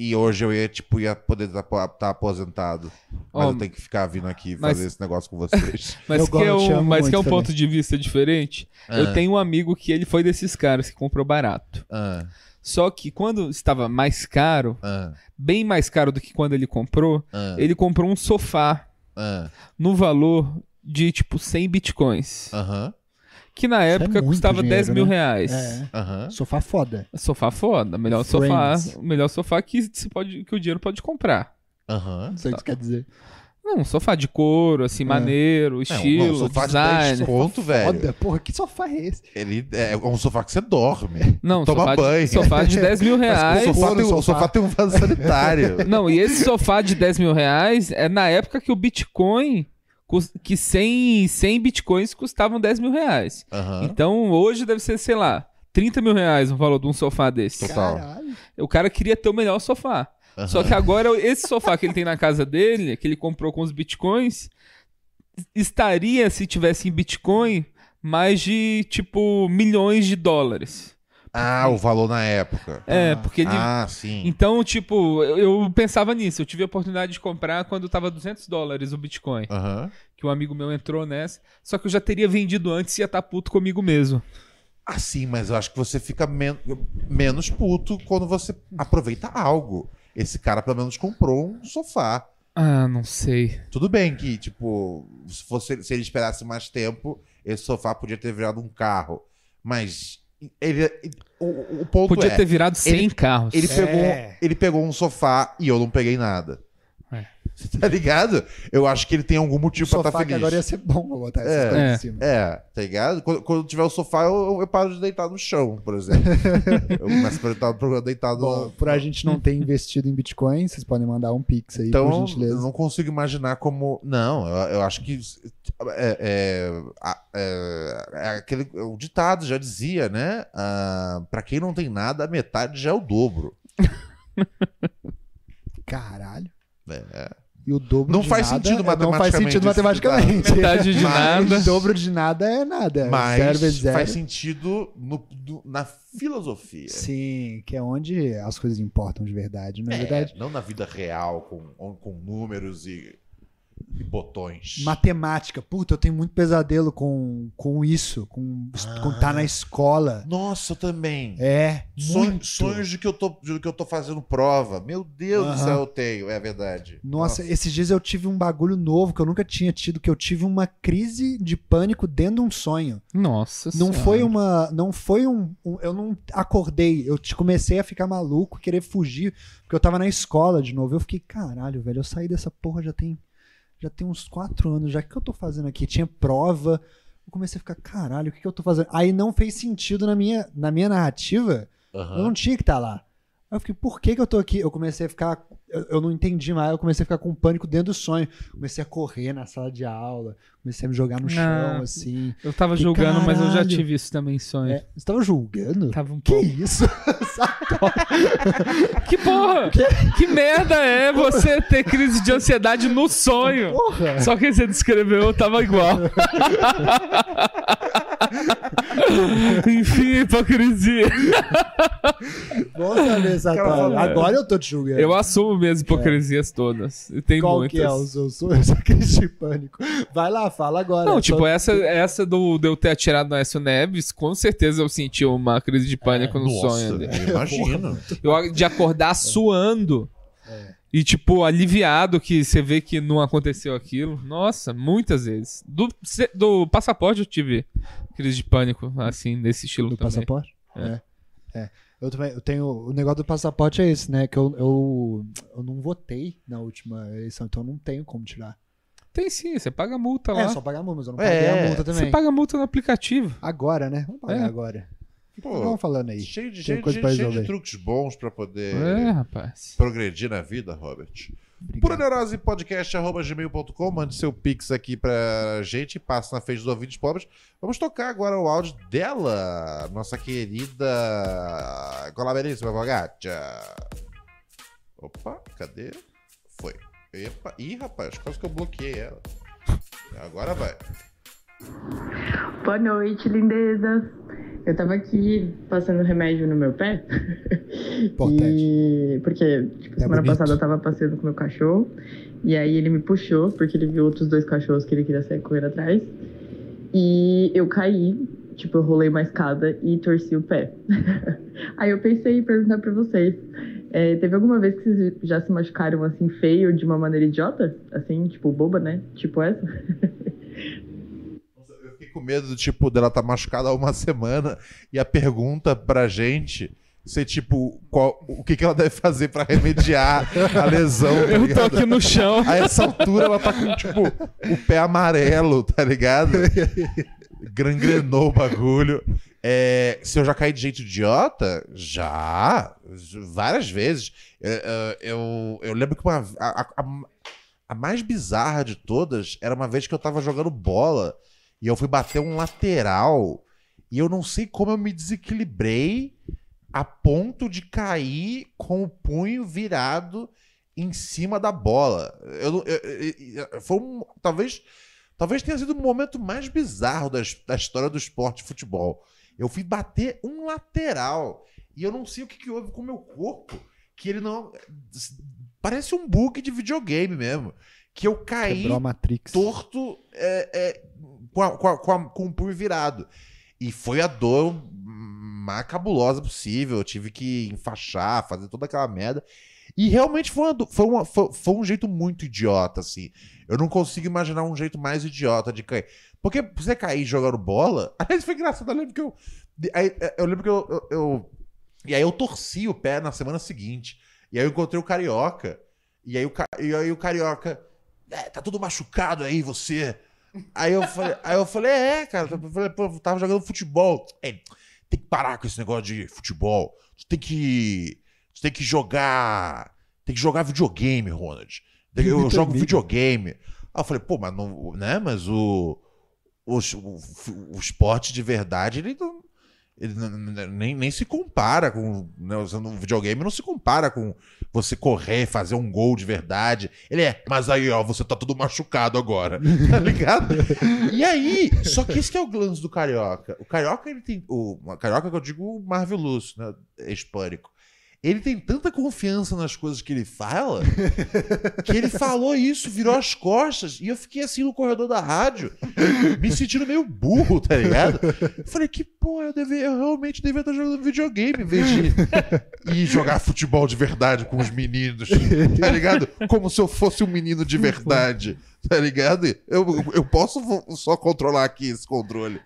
E hoje eu ia, tipo, ia poder estar aposentado. Mas Ó, eu tenho que ficar vindo aqui mas- fazer esse negócio com vocês. <laughs> Mas Eu que gosto, é um, mas que é um também. ponto de vista diferente. Ah. Eu tenho um amigo que ele foi desses caras que comprou barato. Ah, Só que quando estava mais caro, ah, bem mais caro do que quando ele comprou, ah, ele comprou um sofá ah, no valor de tipo 100 bitcoins. aham, Que na época muito custava dinheiro, 10 mil né? reais. É. aham. Sofá foda. Sofá foda, melhor Friends. sofá, melhor sofá que, se pode, que o dinheiro pode comprar. Aham. Não sei o que quer dizer. Não, um sofá de couro, assim, maneiro, É, estilo, um sofá de 10 design. conto, velho. Foda, porra, que sofá é esse? Ele é um sofá que você dorme. Não, Toma sofá, banho. De, sofá de 10 mil <laughs> reais. o, sofá tem, no o sofá. sofá tem um vaso sanitário. Não, e esse sofá de 10 mil reais é na época que o Bitcoin, que 100, 100 Bitcoins custavam 10 mil reais. Aham. Então hoje deve ser, sei lá, 30 mil reais o valor de um sofá desse. Total. O cara queria ter o melhor sofá. Aham. Só que agora esse sofá que ele tem na casa dele, que ele comprou com os Bitcoins, estaria, se tivesse em Bitcoin, mais de, tipo, milhões de dólares. Ah, o valor na época. É, porque ele... Ah, sim. Então, tipo, eu, eu pensava nisso. Eu tive a oportunidade de comprar quando tava 200 dólares o Bitcoin. Que um amigo meu entrou nessa. Só que eu já teria vendido antes e ia estar puto comigo mesmo. Ah, sim, mas eu acho que você fica men- menos puto quando você aproveita algo. Esse cara pelo menos comprou um sofá. Ah, não sei. Tudo bem que, tipo, se, fosse, se ele esperasse mais tempo, esse sofá podia ter virado um carro. Mas ele, o, o ponto Podia é, ter virado 100 carros. ele, É. pegou, ele pegou um sofá e eu não peguei nada. É. <laughs> Você tá ligado? Eu acho que ele tem algum O motivo pra estar sofá tá que feliz. agora ia ser bom pra botar essas É. coisas É. em cima. É, tá ligado? Quando, quando tiver o sofá, eu, eu paro de deitar no chão, por exemplo. <laughs> eu começo a deitar pro- deitado Bom, no... por a gente não ter investido em Bitcoin, vocês podem mandar um pix aí, por Então, eu gentileza. não consigo imaginar como. Não, eu, eu acho que. É, é, a- é- é aquele, o ditado já dizia, né? Ah, pra quem não tem nada, a metade já é o dobro. <laughs> Caralho. É. E o dobro Não de faz nada sentido é- Não faz sentido matematicamente matematicamente. <laughs> Metade de nada. O dobro de nada é nada. Mas zero vezes zero. faz sentido no- do- na filosofia. Sim, que é onde as coisas importam de verdade, não é, É, verdade? não na vida real, com, com números e, e botões. Matemática. Puta, eu tenho muito pesadelo com, com isso, com estar tá na escola. Nossa, eu também. É, Sonho- muito. sonhos de que, eu tô, de que eu tô fazendo prova. Meu Deus do céu, eu tenho, é verdade. Nossa, esses dias eu tive um bagulho novo que eu nunca tinha tido, que eu tive uma crise de pânico dentro de um sonho. Nossa Não Senhora. foi uma. Não foi um, um- Eu não acordei. Eu te- comecei a ficar maluco, querer fugir, porque eu tava na escola de novo. Eu fiquei, caralho, velho, eu saí dessa porra já tem. Já tem uns quatro anos. Já o que eu tô fazendo aqui? Tinha prova. Eu comecei a ficar, caralho, o que, que eu tô fazendo? Aí não fez sentido na minha, na minha narrativa. Aham. Eu não tinha que estar lá. Eu fiquei, por que, que eu tô aqui? Eu comecei a ficar. Eu, eu não entendi mais, eu comecei a ficar com pânico dentro do sonho. Comecei a correr na sala de aula, comecei a me jogar no chão, Ah. assim. Eu tava Que julgando, mas eu já caralho. tive isso também em sonho. É, você tava julgando? Tava um Que pouco. isso? <laughs> Que porra! Que merda é você ter crise de ansiedade no sonho? Porra! Só que você descreveu, tava igual. <laughs> <laughs> Enfim, hipocrisia. Bom saber. Agora eu tô te julgando. Eu assumo minhas hipocrisias todas. E tem Qual muitas. que é o seu sonho? Essa crise de pânico. Vai lá, fala agora. Não, Eu tipo, tô- essa, essa do, de eu ter atirado no Écio Neves, com certeza eu senti uma crise de pânico no Nossa, sonho. dele. eu imagino. Eu, de acordar suando. E, tipo, aliviado que você vê que não aconteceu aquilo. Nossa, muitas vezes. Do, do passaporte eu tive crise de pânico, assim, nesse estilo Do também. passaporte? É. É. É. Eu também, eu tenho, o negócio do passaporte é esse, né? Que eu, eu, eu não votei na última eleição, então eu não tenho como tirar. Tem sim, você paga multa lá. É, só pagar a multa, mas eu não É, paguei a multa Você também. paga multa no aplicativo. Agora, né? Vamos pagar É. agora. Pô, Vamos falando aí. cheio de, cheio, coisa de- cheio de truques bons pra poder É, rapaz. progredir na vida, Robert. Pura Neurose Podcast, arroba gmail.com. Mande seu pix aqui pra gente e passa na frente dos ouvintes pobres. Vamos tocar agora o áudio dela, nossa querida Colaberíssima Vogatia. Opa, cadê? Foi. Epa, ih, rapaz, quase que eu bloqueei ela. Agora vai. Boa noite, lindezas. Eu tava aqui passando remédio no meu pé. Importante. <laughs> E... Porque, tipo, É semana bonito. passada eu tava passeando com meu cachorro. E aí ele me puxou, porque ele viu outros dois cachorros que ele queria sair correndo atrás. E eu caí, tipo, eu rolei uma escada e torci o pé. <laughs> aí eu pensei em perguntar pra vocês. é, teve alguma vez que vocês já se machucaram assim feio de uma maneira idiota? Assim, tipo, boba, né? Tipo essa? <laughs> Eu com medo, tipo, dela tá machucada há uma semana e a pergunta pra gente ser, tipo, qual, o que, que ela deve fazer pra remediar a lesão, tá Eu tô aqui no chão. A essa altura ela tá com, tipo, o pé amarelo, tá ligado? Gangrenou o bagulho. É, se eu já caí de jeito idiota? Já. Várias vezes. É, é, Eu, eu lembro que uma, a, a- a mais bizarra de todas era uma vez que eu tava jogando bola e eu fui bater um lateral e eu não sei como eu me desequilibrei a ponto de cair com o punho virado em cima da bola. Eu, eu- eu- foi um, talvez, talvez tenha sido o momento mais bizarro da, da história do esporte de futebol. Eu fui bater um lateral e eu não sei o que, que houve com o meu corpo, que ele não parece um bug de videogame mesmo, que eu caí torto é, é, com, a- com, a- com, a- com o punho virado. E foi a dor mais cabulosa possível. Eu tive que enfaixar, fazer toda aquela merda. E realmente foi, uma foi, uma- foi- foi um jeito muito idiota, assim. Eu não consigo imaginar um jeito mais idiota de cair. Porque você cair jogando bola. <laughs> Aliás, foi engraçado. Eu lembro que eu. aí, Eu lembro que eu, eu- eu- E aí eu torci o pé na semana seguinte. E aí eu encontrei o Carioca. E aí o, e aí o Carioca. "É, tá tudo machucado aí, você. Aí eu falei, aí eu falei é, cara. Eu falei, pô, eu tava jogando futebol. É, tem que parar com esse negócio de futebol. Tu tem que. Tu tem que jogar. Tem que jogar videogame, Ronald. Eu, eu jogo videogame. Aí eu falei, pô, mas não. Né? Mas o. O, o, o esporte de verdade, ele não. Ele nem, nem se compara com. Né, usando um videogame, não se compara com você correr, fazer um gol de verdade. Ele é, mas aí, ó, você tá todo machucado agora. <laughs> Tá ligado? E aí, só que esse que é o lance do Carioca. O Carioca, ele tem. O Carioca que eu digo o Marvel Lúcio, né? Hispânico. Ele tem tanta confiança nas coisas que ele fala que ele falou isso, virou as costas, e eu fiquei assim no corredor da rádio, me sentindo meio burro, tá ligado? Falei, que pô, eu, deve, eu realmente devia estar jogando videogame em vez de ir jogar futebol de verdade com os meninos, tá ligado? Como se eu fosse um menino de verdade, tá ligado? Eu, eu posso só controlar aqui esse controle.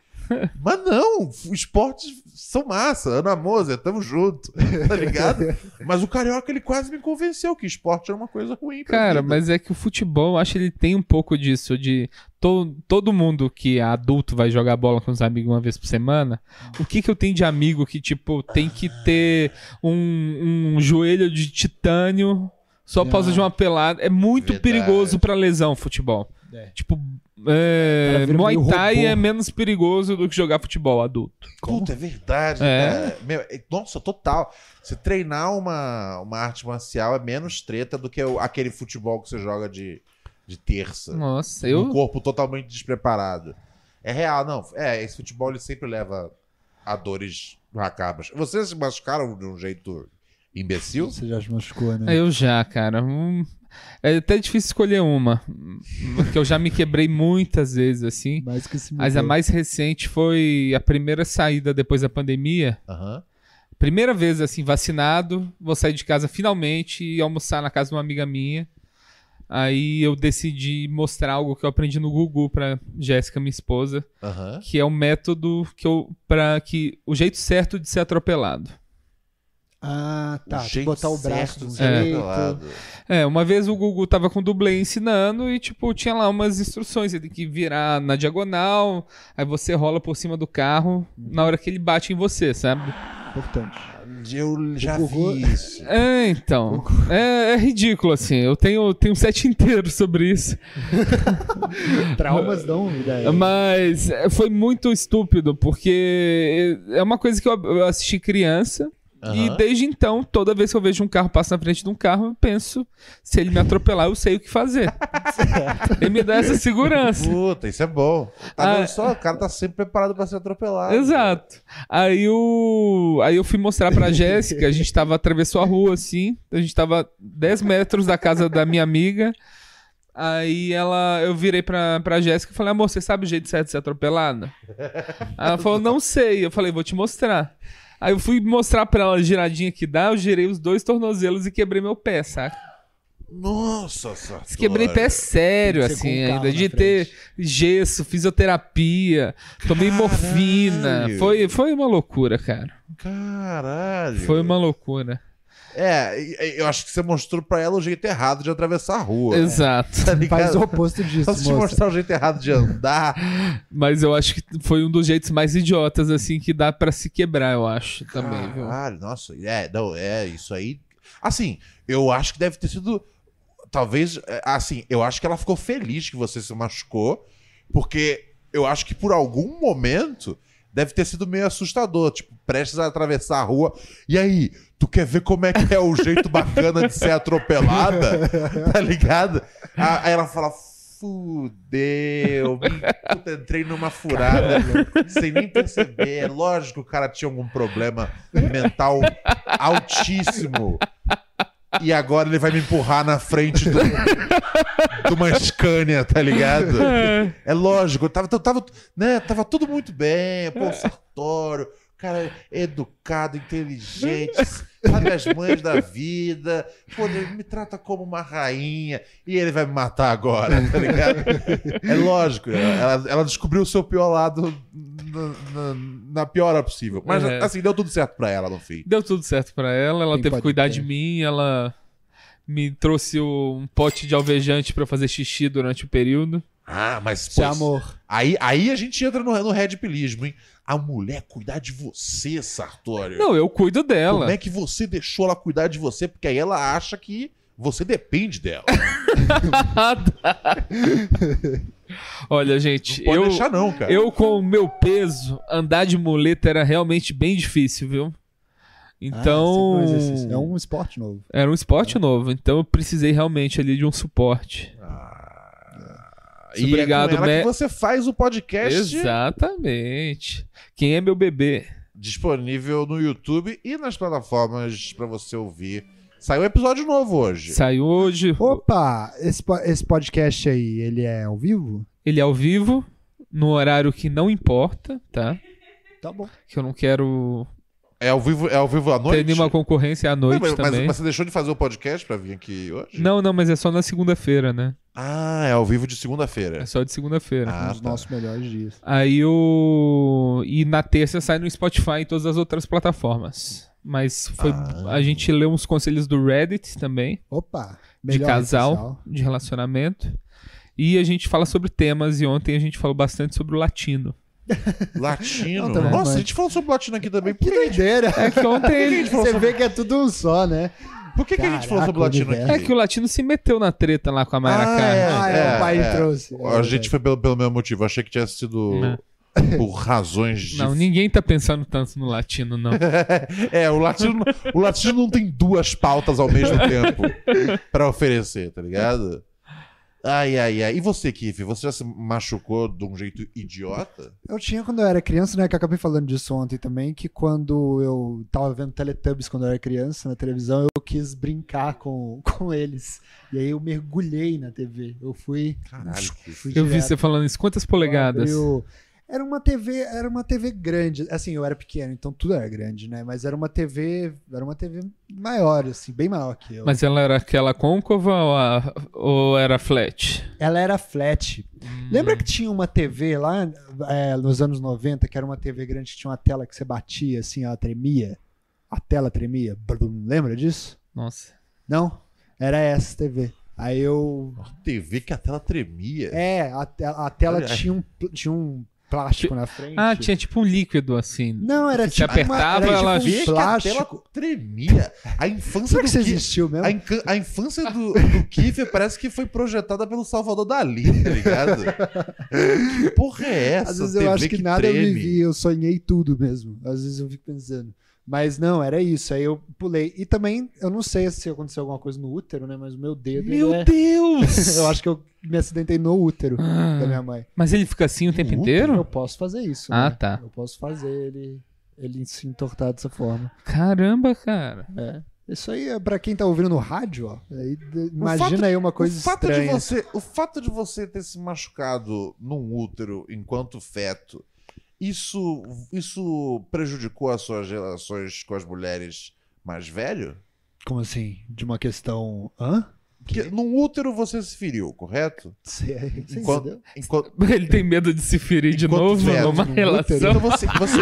Mas não, esportes são massa. Ana Moser, tamo junto, <laughs> tá ligado? Mas o Carioca, ele quase me convenceu que esporte era uma coisa ruim pra Cara, vida. mas é que o futebol, eu acho que ele tem um pouco disso, de to- todo mundo que é adulto vai jogar bola com os amigos uma vez por semana. O que que eu tenho de amigo que, tipo, tem que ter um, um joelho de titânio só por causa Ah. de uma pelada? É muito Verdade. perigoso pra lesão, futebol. É. Tipo, é, Muay Thai robô. é menos perigoso do que jogar futebol adulto. Puta, é verdade, É. cara. Meu, é- nossa, total. Você treinar uma, uma arte marcial é menos treta do que o- aquele futebol que você joga de, de terça. Nossa, Um eu. corpo totalmente despreparado. É real, não. É, esse futebol ele sempre leva a dores macabras. Vocês se machucaram de um jeito imbecil? Você já se machucou, né? Eu já, cara. Hum, é até difícil escolher uma. Porque eu já me quebrei muitas vezes, assim. Mais que se Mas a mais recente foi a primeira saída depois da pandemia. Aham. primeira vez assim, vacinado, vou sair de casa finalmente e almoçar na casa de uma amiga minha. Aí eu decidi mostrar algo que eu aprendi no Google pra Jéssica, minha esposa, Aham. que é o método que eu para que o jeito certo de ser atropelado. Ah, tá. O Tem que jeito botar o braço certo de um jeito. atropelado. É, uma vez o Google tava com o dublê ensinando e, tipo, tinha lá umas instruções. Você tem que virar na diagonal, aí você rola por cima do carro na hora que ele bate em você, sabe? Importante. Eu já Google- vi isso. <laughs> É, então. É, é ridículo, assim. Eu tenho, tenho um set inteiro sobre isso. <laughs> Traumas dão ideia. Mas é, foi muito estúpido, porque é uma coisa que eu assisti criança. E Aham. desde então, toda vez que eu vejo um carro passar na frente de um carro, eu penso, se ele me atropelar, eu sei o que fazer. ele me dá essa segurança. Puta, isso é bom. Tá Ah, só? O cara tá sempre preparado pra ser atropelado. Exato. Aí, o... Aí eu fui mostrar pra <laughs> Jéssica, a gente tava, atravessou a rua assim, a gente tava 10 metros da casa da minha amiga. Aí ela, eu virei pra, pra Jéssica e falei, amor, você sabe o jeito certo de ser atropelada? Ela falou, não sei. Eu falei, vou te mostrar. Aí eu fui mostrar pra ela a giradinha que dá, eu girei os dois tornozelos e quebrei meu pé, saca? Nossa, Sartori. Quebrei pé sério, assim, um ainda. De ter frente. gesso, fisioterapia, tomei morfina. Caralho. Foi, foi uma loucura, cara. Caralho. Foi uma loucura. É, eu acho que você mostrou pra ela o jeito errado de atravessar a rua. Exato. Tá? Faz o oposto disso, Só se te mostrar o jeito errado de andar. Mas eu acho que foi um dos jeitos mais idiotas, assim, que dá pra se quebrar, eu acho, também, viu? Caralho, nossa, é, não, é, isso aí. Assim, eu acho que deve ter sido. Talvez, é, assim, eu acho que ela ficou feliz que você se machucou, porque eu acho que por algum momento deve ter sido meio assustador, tipo, prestes a atravessar a rua. E aí, tu quer ver como é que é o jeito bacana de ser atropelada? <laughs> Tá ligado? Aí ela fala. Fudeu, me- puta, entrei numa furada sem nem perceber. É lógico que o cara tinha algum problema mental altíssimo. E agora ele vai me empurrar na frente do, de uma Scania, tá ligado? É lógico, tava, tava, né, tava tudo muito bem. Pô, Sartório, cara educado, inteligente, sabe as manhas da vida. Pô, ele me trata como uma rainha e ele vai me matar agora, tá ligado? É lógico, ela, ela descobriu o seu pior lado na, na- na pior hora possível. Mas, É. assim, deu tudo certo pra ela no fim. Deu tudo certo pra ela, ela Quem teve que cuidar ter? de mim, ela me trouxe um pote de alvejante pra eu fazer xixi durante o período. Ah, mas Isso é pô, amor. Aí, aí a gente entra no, no red pilismo, hein? A mulher cuidar de você, Sartório. Não, eu cuido dela. Como é que você deixou ela cuidar de você? Porque aí ela acha que você depende dela. <laughs> Olha, gente, Não pode eu, deixar, não, cara. eu com o meu peso, andar de muleta era realmente bem difícil, viu? Então, Ah, é um esporte novo. era um esporte novo, então eu precisei realmente ali de um suporte. E Obrigado, é com ela Me- que você faz o podcast Exatamente. Quem é meu bebê? disponível no YouTube e nas plataformas pra você ouvir. Saiu um episódio novo hoje. Saiu hoje. Opa, esse, esse podcast aí, ele é ao vivo? Ele é ao vivo, no horário que não importa, tá? Tá bom. Que eu não quero É ao vivo, é ao vivo à noite? ter nenhuma concorrência à noite Não, mas, mas- também. mas você deixou de fazer o podcast pra vir aqui hoje? Não, não, mas é só na segunda-feira, né? Ah, é ao vivo de É segunda-feira. só de segunda-feira. Ah, um dos tá. nossos melhores dias. Aí o. E na terça sai no Spotify e todas as outras plataformas. Mas foi. Ah. A gente leu uns conselhos do Reddit também, Opa, de casal, especial. de relacionamento. E a gente fala sobre temas, e ontem a gente falou bastante sobre o latino. <laughs> Latino. Não, tá Nossa, mas- a gente falou sobre latino aqui também. Por Que que, a gente- doideira. É que ontem. <laughs> Você vê que é tudo um só, né? Por que que a gente falou sobre latino universo. aqui? É que o latino se meteu na treta lá com a Mayra Ah, é. ah, é, o pai é. trouxe. A gente foi pelo, pelo mesmo motivo. Achei que tinha sido por razões de. <laughs> Não, ninguém tá pensando tanto no latino, não. <laughs> É, o latino, o latino não tem duas pautas ao mesmo tempo pra oferecer, tá ligado? Ai, ai, ai. E você, Kiff? Você já se machucou de um jeito idiota? Eu tinha quando eu era criança, né? Que eu acabei falando disso ontem também, que quando eu tava vendo Teletubbies quando eu era criança na televisão, eu quis brincar com, <laughs> com eles. E aí eu mergulhei na TV. Eu fui. Caralho, <tsk> fui Eu vi você falando isso. Quantas polegadas? Eu- Era uma TV, era uma TV grande. Assim, eu era pequeno, então tudo era grande, né? Mas era uma TV, era uma TV maior, assim, bem maior que eu. Mas ela era aquela côncava ou, a- ou era flat? Ela era flat. Hum. Lembra que tinha uma TV lá é, nos anos 90, que era uma TV grande que tinha uma tela que você batia, assim, ela tremia? A tela tremia. Brum, Lembra disso? Nossa. Não? Era essa TV. Aí eu. TV que a tela tremia. É, a, te- a tela Olha. tinha um, tinha um plástico na frente. Ah, tinha tipo um líquido assim. Não, era Você tipo. uma- apertava, era ela- tipo um que plástico. tremia. A infância Será do que isso Ki- existiu mesmo? a, a infância do, do Kiefer parece que foi projetada pelo Salvador Dali, tá ligado? que porra é essa? Às vezes TV eu acho que, nada eu treme? vivi, eu sonhei tudo mesmo. Às vezes eu fico pensando. Mas não, era isso. Aí eu pulei. E também, eu não sei se aconteceu alguma coisa no útero, né? Mas o meu dedo. Meu é- Deus! <laughs> eu acho que eu me acidentei no útero Ah, da minha mãe. Mas ele fica assim o tempo Eu inteiro? posso fazer isso. Ah, né? tá. Eu posso fazer ele, ele se entortar dessa forma. Caramba, cara. É. Isso aí é pra quem tá ouvindo no rádio, ó. Aí, imagina fato- aí uma coisa o fato estranha. De você, o fato de você ter se machucado num útero enquanto feto, isso, isso prejudicou as suas relações com as mulheres mais velho? Como assim? De uma questão. Hã? Porque num útero você se feriu, correto? Você, você Enquanto, Ele tem medo de se ferir de Enquanto novo feto numa no relação. então você, você,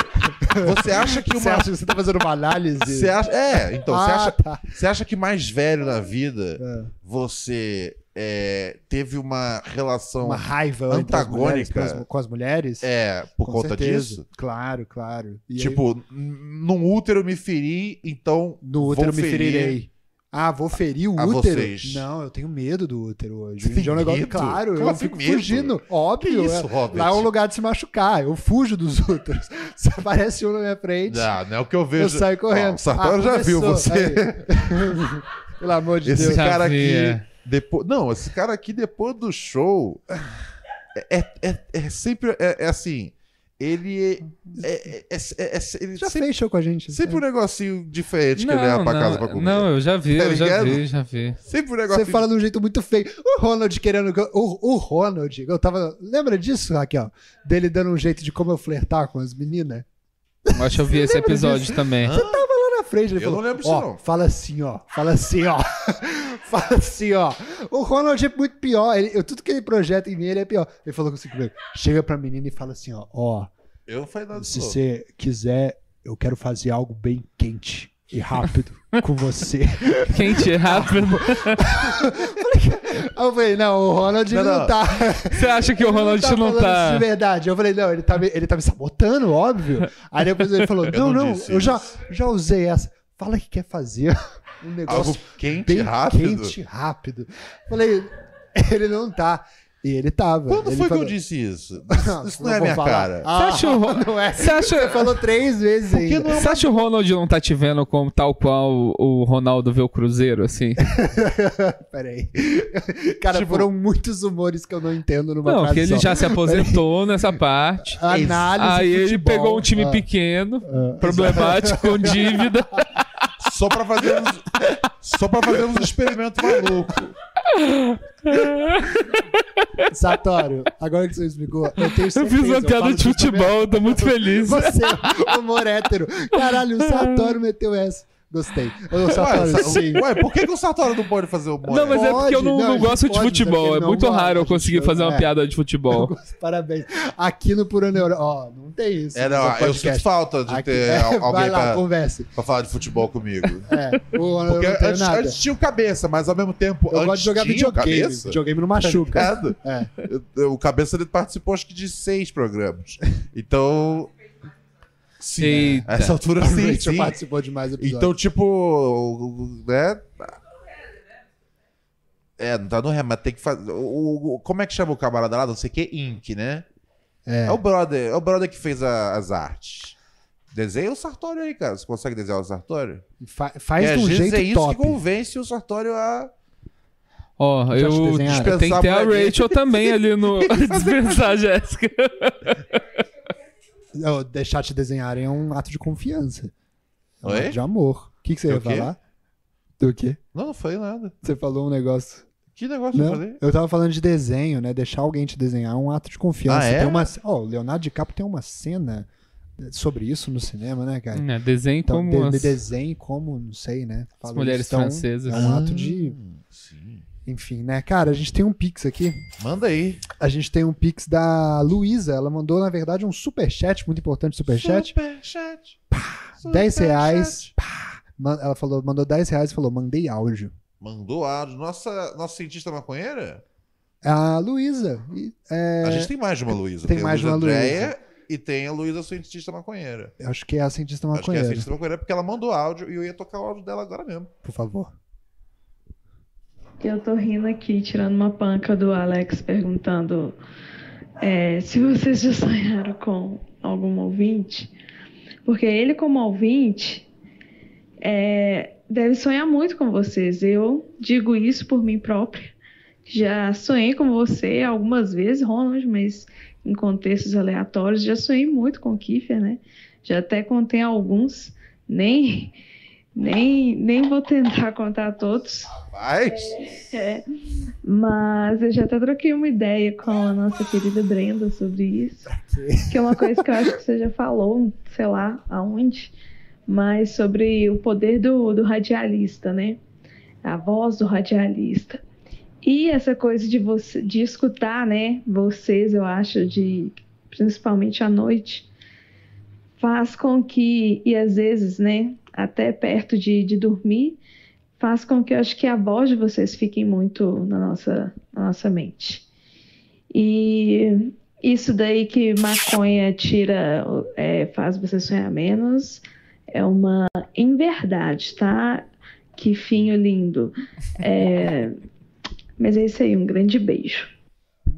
você acha que Você uma. acha que você tá fazendo uma análise? Você acha, é, então, você, ah, acha, tá. você acha que mais velho na vida É. você é, teve uma relação. Uma raiva antagônica antagônica. com as, com as mulheres? É, por Com conta certeza. disso? Claro, claro. E aí, tipo, n- num útero eu me feri, então. no útero me ferir ferirei. Ah, vou ferir o a útero? vocês. Não, eu tenho medo do útero hoje. Você tem é um negócio, medo? claro, Como eu fico medo? fugindo. Que Óbvio. isso, é. Lá é um lugar de se machucar. Eu fujo dos <laughs> úteros. Se aparece um na minha frente, Não, não é o que eu vejo. eu saio correndo. O Sartório já viu você. Aí. <laughs> Pelo amor de Esse Deus. Já cara aqui. É. Depois, não, esse cara aqui, depois do show. É, é, é sempre. É, é assim. Ele é. é, é, é- é- ele Já sempre, fez show com a gente. sempre um negocinho diferente que Não, ele leva pra não, casa pra comer. não, eu já vi, Tá eu já vi, já vi. Sempre um negócio. Você fala de um jeito muito feio. O Ronald querendo. que O, o Ronald, eu tava. Lembra disso, Raquel? Dele dando um jeito de como eu flertar com as meninas? Eu acho que eu vi esse episódio também. Hã? Lá na frente, ele Eu falou: não lembro disso, não." Fala assim, ó. Fala assim, ó. <laughs> fala assim, ó. O Ronald é muito pior. Ele, eu- tudo que ele projeta em mim, ele é pior. Ele falou assim comigo: chega pra menina e fala assim, ó. Ó, Eu não falei nada se você quiser, eu quero fazer algo bem quente e rápido com você. <laughs> Quente, rápido. Aí <laughs> eu falei: não, o Ronald Não, não, não. tá. Você acha que o Ronald não falando isso tá. de verdade. Eu falei, não, ele tá, me, ele tá me sabotando, óbvio. Aí depois ele falou, Eu não, não não, eu já, isso. já usei essa. Fala que quer fazer um negócio Algo quente bem e rápido. quente, rápido. Falei, ele não tá. E ele tava. Quando Ele foi falou, que eu disse isso? <laughs> Não, Isso não é vou minha falar. cara. Ah, Você acha o Ro- <laughs> não é. Você acha- Você falou três vezes ainda. não é Você acha que o Ronald não tá te vendo como tal qual o- Ronaldo vê o Cruzeiro, assim? <laughs> Peraí. Cara, Tipo- foram muitos humores que eu não entendo numa Não, que ele só. já se aposentou nessa parte. Análise Aí ele futebol. pegou um time Ah, pequeno, ah, problemático, com dívida. Só pra fazer uns, só pra fazer uns experimentos malucos. Satório, agora que você explicou, eu tenho Eu certeza. fiz uma eu piada de futebol, eu tô muito feliz. Você, humor hétero. Caralho, o Sartório meteu essa. Gostei. Ô, Sartório, Ué, sim. Ué, por que, que o Sartório não pode fazer o Não, mas é porque eu não, não não, gosto pode, de futebol. porque É muito gosta, raro eu conseguir fazer uma é. piada de futebol. <laughs> Parabéns. Aqui no Pura Neuro. Ó, não tem isso. É, não, eu podcast. sinto falta de Aqui- ter <laughs> é, al- alguém Vai lá, pra, converse. pra falar de futebol comigo. <laughs> É, o, eu Porque não tenho antes, nada. antes tinha o cabeça, mas ao mesmo tempo. eu antes gosto de jogar o videogame. Cabeça, Videogame não machuca. Ligado? É. Eu- eu- O cabeça ele participou acho que de seis programas. Então. Sim. Eita. A essa altura <laughs> A sim, Rachel sim. participou de mais episódios. Então, tipo, né? É, não tá no ré, mas tem que fazer. O, o- como é que chama o camarada lá? Não sei o que, Inc, né? É. É o brother, é o brother que fez a- as artes. Desenha o Sartório aí, cara. Você consegue desenhar o Sartório? Fa- faz um vezes jeito é isso top. que convence o Sartório a. Ó, te eu, eu tenho que ter a Rachel também ali no. <laughs> <laughs> Dispensar a Jéssica. Eu deixar te desenharem é um ato de confiança. É um Oi? ato de amor. O que, que você Do ia quê? falar? Do quê? Não, não foi nada. Você falou um negócio. Que negócio eu Não, falei? eu tava falando de desenho, né? Deixar alguém te desenhar é um ato de confiança. Ah, é? Tem uma, ó, o Leonardo DiCaprio tem uma cena sobre isso no cinema, né, cara? É, desenho Então, como de, as, de desenho como, não sei, né? as mulheres isso, então, francesas. É um ato de, Hum, Sim. Enfim, né? Cara, a gente tem um pix aqui. Manda aí. A gente tem um pix da Luísa. Ela mandou, na verdade, um superchat, muito importante superchat. Superchat. 10 Superchat. reais. Pá. Ela falou, mandou 10 reais e falou, mandei áudio. Mandou áudio. Nossa, nossa cientista maconheira? A Luísa. é, A gente tem mais de uma Luísa. tem mais a de uma Luísa E tem a Luísa cientista maconheira. Acho que é a cientista Acho que é a maconheira. cientista maconheira porque ela mandou áudio e eu ia tocar o áudio dela agora mesmo. Por favor. Eu tô rindo aqui, tirando uma panca do Alex, perguntando é, se vocês já sonharam com algum ouvinte. Porque ele, como ouvinte, é, deve sonhar muito com vocês. Eu digo isso por mim própria. Já sonhei com você algumas vezes, Ronald, mas em contextos aleatórios. Já sonhei muito com o Kiefer, né? Já até contei alguns. Nem, nem, nem vou tentar contar todos. Rapaz! <laughs> É, mas eu já até troquei uma ideia com a nossa querida Brenda sobre isso. Que é uma coisa que eu acho que você já falou, sei lá aonde, mas sobre o poder do, do radialista, né? A voz do radialista. E essa coisa de você de escutar, né? Vocês, eu acho, de principalmente à noite, faz com que, e às vezes, né, até perto de, de dormir, faz com que eu acho que a voz de vocês fique muito na nossa, na nossa mente. E isso daí que maconha tira, é, faz você sonhar menos, é uma inverdade, tá? Que finho lindo. É, mas é isso aí, um grande beijo.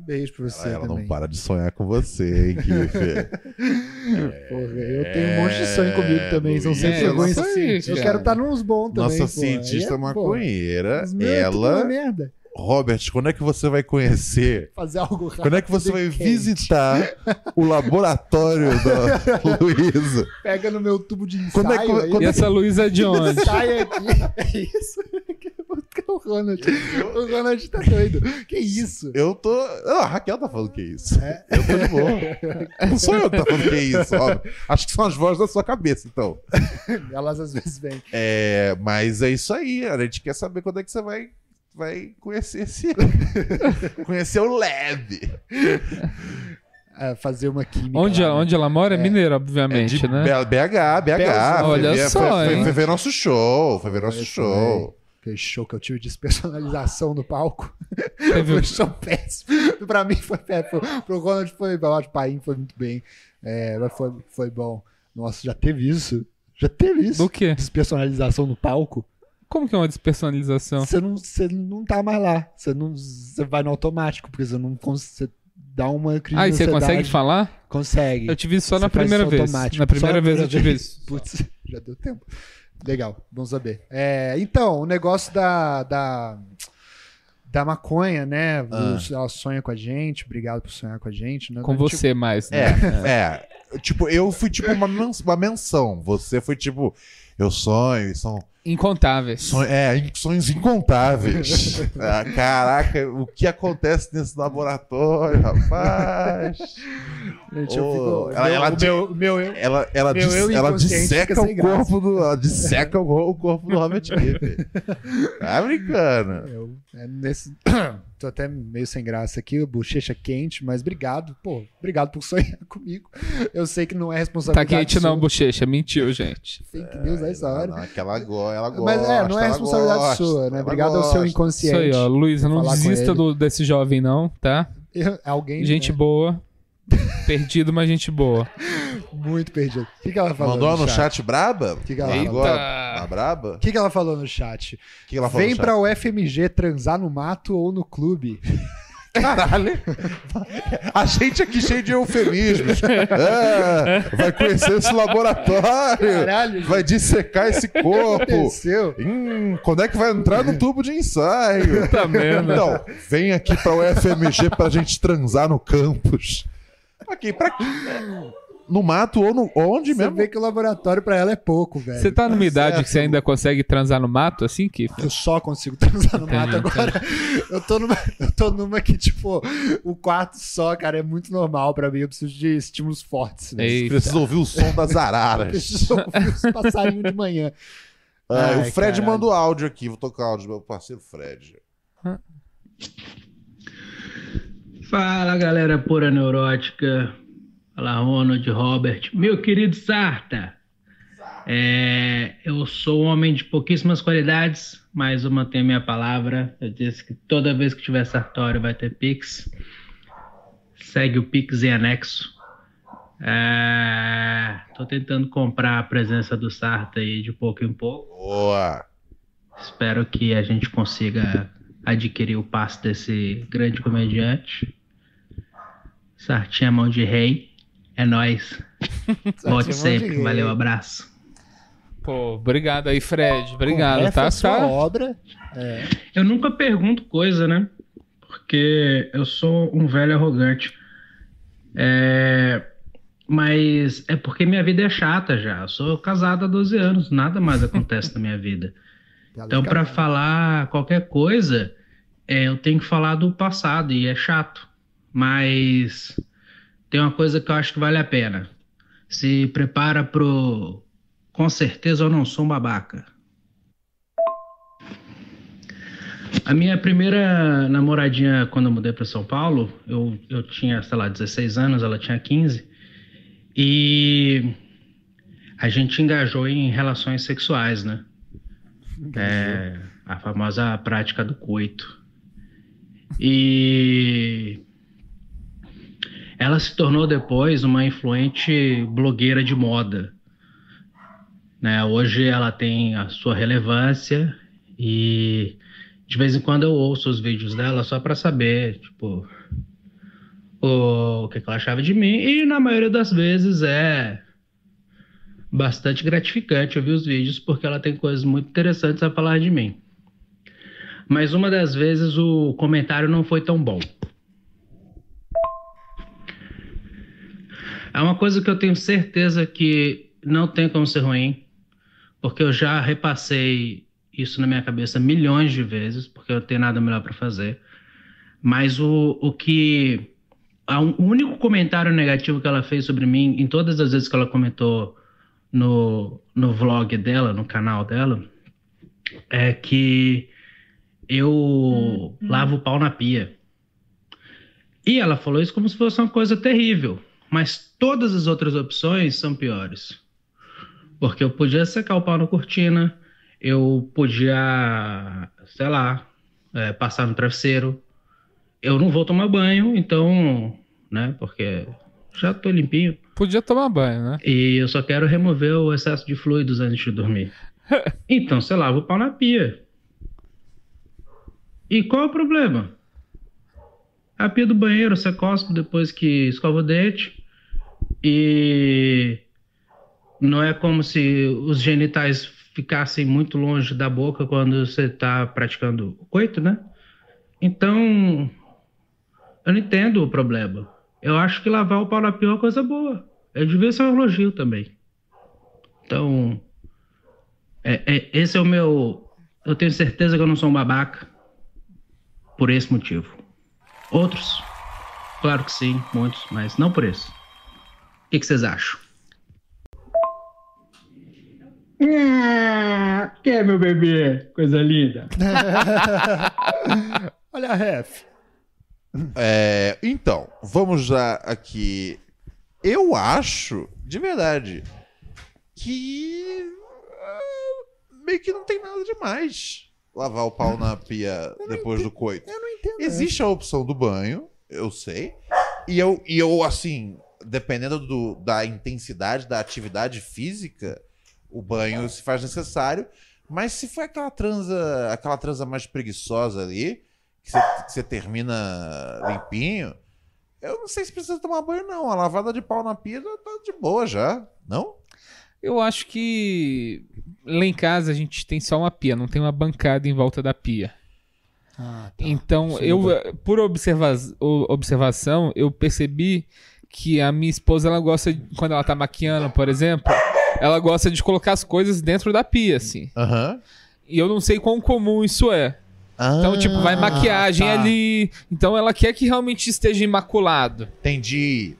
Beijo pra você Ela, ela também. não para de sonhar com você, hein, Kiffer? <laughs> Porra, eu tenho um monte de sonho comigo também. São Luísa, sempre É, nossa cientista. Eu quero estar nos bons também. Nossa pô. cientista é, pô, maconheira, meus é ela... merda. Robert, quando é que você vai conhecer? <laughs> Fazer algo rápido. Quando é que você vai quente. visitar <laughs> o laboratório da Luísa? Pega no meu tubo de ensaio. Quando é que- quando E essa Luísa de onde? Sai aqui. É isso. <laughs> O Ronald. O Ronald tá doido. Que <laughs> isso? Eu tô. Não, a Raquel tá falando que é isso. É. Eu tô de boa. Não sou eu que tá falando que é isso, óbvio. <laughs> Acho que são as vozes da sua cabeça, então. Elas às vezes vêm. É, mas é isso aí. A gente quer saber quando é que você vai, vai conhecer esse. conhecer o LED. a fazer uma química. Onde, lá, né? onde ela mora? É mineira, É obviamente, de né? BH, BH. Olha Foi ver- só, foi, foi- hein? foi ver nosso show. Foi ver nosso show. Aquele show que eu tive de despersonalização no palco. <laughs> Foi um show péssimo. Pra mim foi péssimo. Pro Ronald foi bom. Que Paim foi muito bem. É, mas foi, foi bom. Nossa, já teve isso? Já teve isso? Do quê? Despersonalização no palco? Como que é uma despersonalização? Você não, você não tá mais lá. Você, não, você vai no automático, porque você não cons- você dá uma crise Ah, e você consegue falar? Consegue. Eu tive isso só Você na primeira vez. Na primeira na vez eu primeira tive vez. isso. Putz, já deu tempo. Legal, bom saber. É, então, o negócio da, da, da maconha, né? Ah. Ela sonha com a gente, obrigado por sonhar com a gente. Né? Com A gente- você mais, né? É, <laughs> é. Tipo, eu fui tipo uma, uma menção. Você foi tipo, eu sonho, e são Incontáveis. Sonho- é, sonhos incontáveis. <laughs> Ah, caraca, o que acontece nesse laboratório, rapaz? Gente, Ô, fico- ela- meu- ela meu, o meu eu- Ela, ela, Meu dis- eu ela disseca o graça. corpo do. Ela disseca o, o corpo do Robert Kiefer. <laughs> Tá brincando. eu- é nesse... <coughs> Tô até meio sem graça aqui, bochecha quente, mas obrigado, pô, obrigado por sonhar <laughs> comigo. Eu sei que não é Tá responsabilidade quente não, sua. bochecha. Mentiu, gente. Fake news a essa Não, hora. não, é que ela, go ela gosta. Mas é, não é responsabilidade gosta, sua, né? Obrigado ao seu gosta. Isso inconsciente. aí, ó. Luísa, não desista do- desse jovem, não, tá? <laughs> Eu- Alguém Gente né, boa. Perdido, mas gente boa. muito perdido. O que, que ela falou Mandou no no chat? chat braba? Que que ela Ela falou? gosta Eita. da braba? O que, que ela falou no chat? O que ela falou Vem no chat? pra UFMG transar no mato ou no clube. <laughs> Caralho! A gente aqui cheio de eufemismos. É, vai conhecer esse laboratório. Caralho, gente. Vai dissecar esse corpo. Aconteceu. Hum, quando é que vai entrar no tubo de ensaio? Tá merda. Então, vem aqui pra UFMG pra gente transar no campus. Aqui, pra quê? no mato ou no, onde Você mesmo? vê que o laboratório pra ela é pouco, velho. Você tá numa idade certo. que você ainda consegue transar no mato, assim, que Eu só consigo <laughs> transar no mato Entendi, agora. Eu tô, numa, eu tô numa que, tipo, o quarto só, cara, é muito normal pra mim. Eu preciso de estímulos fortes. Eita. Precisa ouvir o som das araras. preciso ouvir os passarinhos de manhã. Ah, Ai, o Fred caralho. mandou áudio aqui. Vou tocar áudio do meu parceiro Fred. Fala galera pura neurótica, fala Ronald, Robert, meu querido Sarta. É, eu sou um homem de pouquíssimas qualidades, mas eu mantenho minha palavra. Eu disse que toda vez que tiver Sartório vai ter Pix. Segue o Pix em anexo. É, tô tentando comprar a presença do Sarta aí de pouco em pouco. Boa. Espero que a gente consiga adquirir o passe desse grande comediante. Sartinha mão de rei. É nóis. <laughs> Volte sempre. Valeu, abraço. Pô, obrigado aí, Fred. Obrigado, tá? essa sua tá? obra. Eu nunca pergunto coisa, né? Porque eu sou um velho arrogante. É, Mas é porque minha vida é chata já. Eu sou casado há 12 anos, nada mais acontece na minha vida. <laughs> Então, para falar qualquer coisa, é, eu tenho que falar do passado e é chato. Mas tem uma coisa que eu acho que vale a pena. Se prepara pro. Com certeza eu não sou um babaca. A minha primeira namoradinha, quando eu mudei para São Paulo, eu, eu tinha, sei lá, 16 anos, ela tinha 15. E a gente engajou em relações sexuais, né? É, a famosa prática do coito. E ela se tornou depois uma influente blogueira de moda. Né? Hoje ela tem a sua relevância e de vez em quando eu ouço os vídeos dela só para saber, tipo, o, que ela achava de mim. E na maioria das vezes é bastante gratificante ouvir os vídeos porque ela tem coisas muito interessantes a falar de mim. Mas uma das vezes o comentário não foi tão bom. É uma coisa que eu tenho certeza que não tem como ser ruim, porque eu já repassei isso na minha cabeça milhões de vezes, porque eu não tenho nada melhor para fazer. Mas o, o que. O único comentário negativo que ela fez sobre mim, em todas as vezes que ela comentou no, no vlog dela, no canal dela, é que eu lavo o pau na pia. E ela falou isso como se fosse uma coisa terrível. Mas todas as outras opções são piores. Porque eu podia secar o pau na cortina, eu podia, sei lá, é, passar no travesseiro. Eu não vou tomar banho, então, né? Porque já tô limpinho. Podia tomar banho, né? E eu só quero remover o excesso de fluidos antes de dormir. <laughs> Então você lava o pau na pia. E qual é o problema? A pia do banheiro você cospe depois que escova o dente. E não é como se os genitais ficassem muito longe da boca quando você está praticando o coito, né? Então, eu não entendo o problema. Eu acho que lavar o pau na pia é uma coisa boa. Eu devia ser um elogio também. Então, é- é- esse é o meu. Eu tenho certeza que eu não sou um babaca por esse motivo. Outros, claro que sim, muitos, mas não por esse. O que, que vocês acham? Que é meu bebê? Coisa linda. <laughs> Olha a ref. É, então, vamos já aqui. Eu acho, de verdade, que ah, meio que não tem nada demais lavar o pau na pia depois do coito. Eu não entendo. Existe a opção do banho, eu sei. E eu, e eu assim, dependendo do- da intensidade da atividade física, o banho se faz necessário. Mas se for aquela transa, aquela transa mais preguiçosa ali, que você, termina limpinho, eu não sei se precisa tomar banho, não. A lavada de pau na pia já tá de boa já, não? Eu acho que lá em casa a gente tem só uma pia, não tem uma bancada em volta da pia. Ah, tá. Então, Isso eu, muda. eh, por observa observação, eu percebi que a minha esposa, ela gosta, de- quando ela tá maquiando, por exemplo, ela gosta de colocar as coisas dentro da pia, assim. Aham. E eu não sei quão comum isso é. Então, tipo, vai maquiagem tá. ali. Então ela quer que realmente esteja imaculado. Entendi.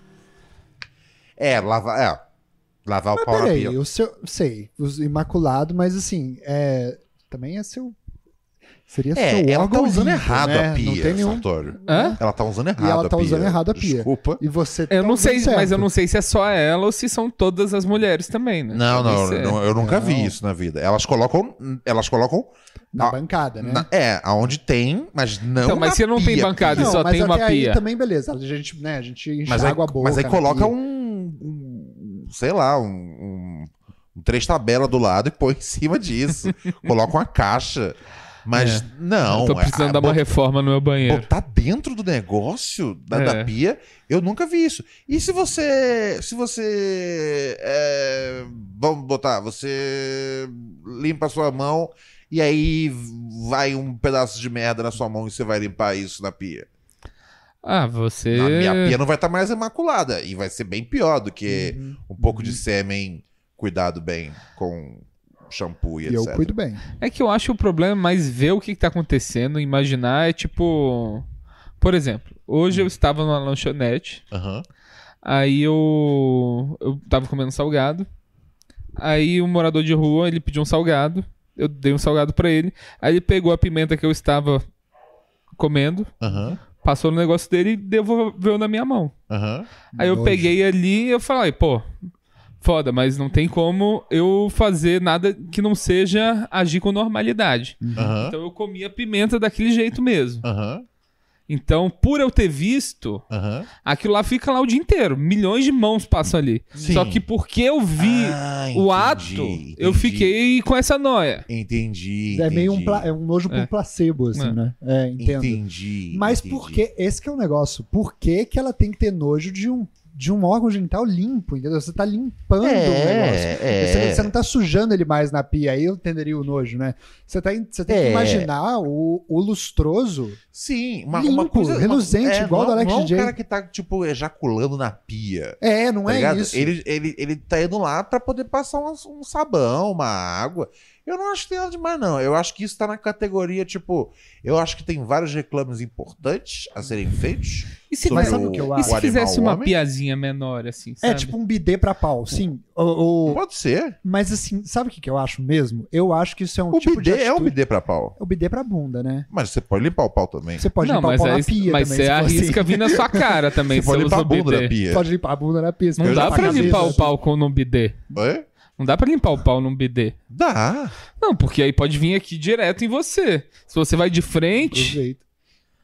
É, lavar. É. Lavar o Mas pau na peraí, pia. o seu. Sei, os imaculado, mas assim, é. Também é seu. Seria É, seu ela tá órgão usando errado né? a pia, Não tem nenhum. Sartório. Hã? Ela tá usando errado E ela a tá pia. usando errado a pia. Desculpa. E você Eu tá não sei, usando mas eu certo. não sei se é só ela ou se são todas as mulheres também, né? Não, não, não, eu nunca vi Não. isso na vida. Elas colocam. Elas colocam. Na Ah, bancada, né? na- é, aonde tem, mas não. Então, mas na se não tem pia, bancada e pia. só mas tem uma até aí pia. também, beleza. A gente, né, a gente aí, água boa. mas aí coloca um, um- Sei lá, um. um- um três tabela do lado e põe em cima disso. <laughs> coloca uma caixa. Mas não. Eu tô precisando é- dar uma reforma no meu banheiro. Botar dentro do negócio da, É. da pia, eu nunca vi isso. E se você. Se você. é, vamos botar, você limpa a sua mão e aí vai um pedaço de merda na sua mão e você vai limpar isso na pia. Ah, você. A minha pia não vai estar mais imaculada. E vai ser bem pior do que Uhum. um pouco de sêmen cuidado bem com shampoo e E eu etc. cuido bem. É que eu acho o problema é mais ver o que, que tá acontecendo, imaginar é tipo. Por exemplo, hoje eu estava numa lanchonete, Aham. aí eu. Eu tava comendo salgado. Aí um morador de rua, ele pediu um salgado. Eu dei um salgado pra ele. Aí ele pegou a pimenta que eu estava comendo, Aham. passou no negócio dele e devolveu na minha mão. Aham. Aí eu Nojo. peguei ali e eu falei, pô, foda, mas não tem como eu fazer nada que não seja agir com normalidade. Aham. Então eu comi a pimenta daquele jeito mesmo. Aham. Então, por eu ter visto, Aham. aquilo lá fica lá o dia inteiro. Milhões de mãos passam ali. Sim. Só que porque eu vi Ah, o entendi, ato, eu entendi. fiquei com essa noia. Entendi. É meio um, entendi. é um nojo por É. placebo, assim, É. né? É, entendo. Entendi. Mas entendi. por que? Esse que é o negócio. Por que, que ela tem que ter nojo de um, de um órgão genital limpo, entendeu? Você tá limpando o negócio. É, Você, é. você não tá sujando ele mais na pia, aí eu entenderia o nojo, né? Você, tá, você tem que É. imaginar o, o lustroso. Sim, uma, Limpo, uma coisa. uma- reluzente, igual não, do Alex não é um DJ. cara que tá, tipo, ejaculando na pia. É, não Tá é ligado? isso. Ele, ele, ele tá indo lá pra poder passar um, um sabão, uma água. Eu não acho que tem nada demais, não. Eu acho que isso tá na categoria, tipo. Eu acho que tem vários reclames importantes a serem feitos. E se, sobre Mas sabe o que eu o, acho? e se o fizesse uma homem. Piazinha menor, assim, É sabe? tipo um bidê pra pau, sim. O, o- Pode ser. Mas assim, sabe o que, que eu acho mesmo? Eu acho que isso é um O tipo bidê de é um bidê pra pau. É o bidê pra bunda, né? Mas você pode limpar o pau também. Você pode não, limpar mas o pau aí, na pia mas também. você se for arrisca assim. vir na sua cara também. <laughs> Você pode limpar usa a o bunda bidê. da pia. Pode limpar a bunda na pia. Não você dá pra limpar o pau com num bidê. Oi? Não dá pra limpar o pau num bidê. Dá. Não, porque aí pode vir aqui direto em você. Se você vai de frente.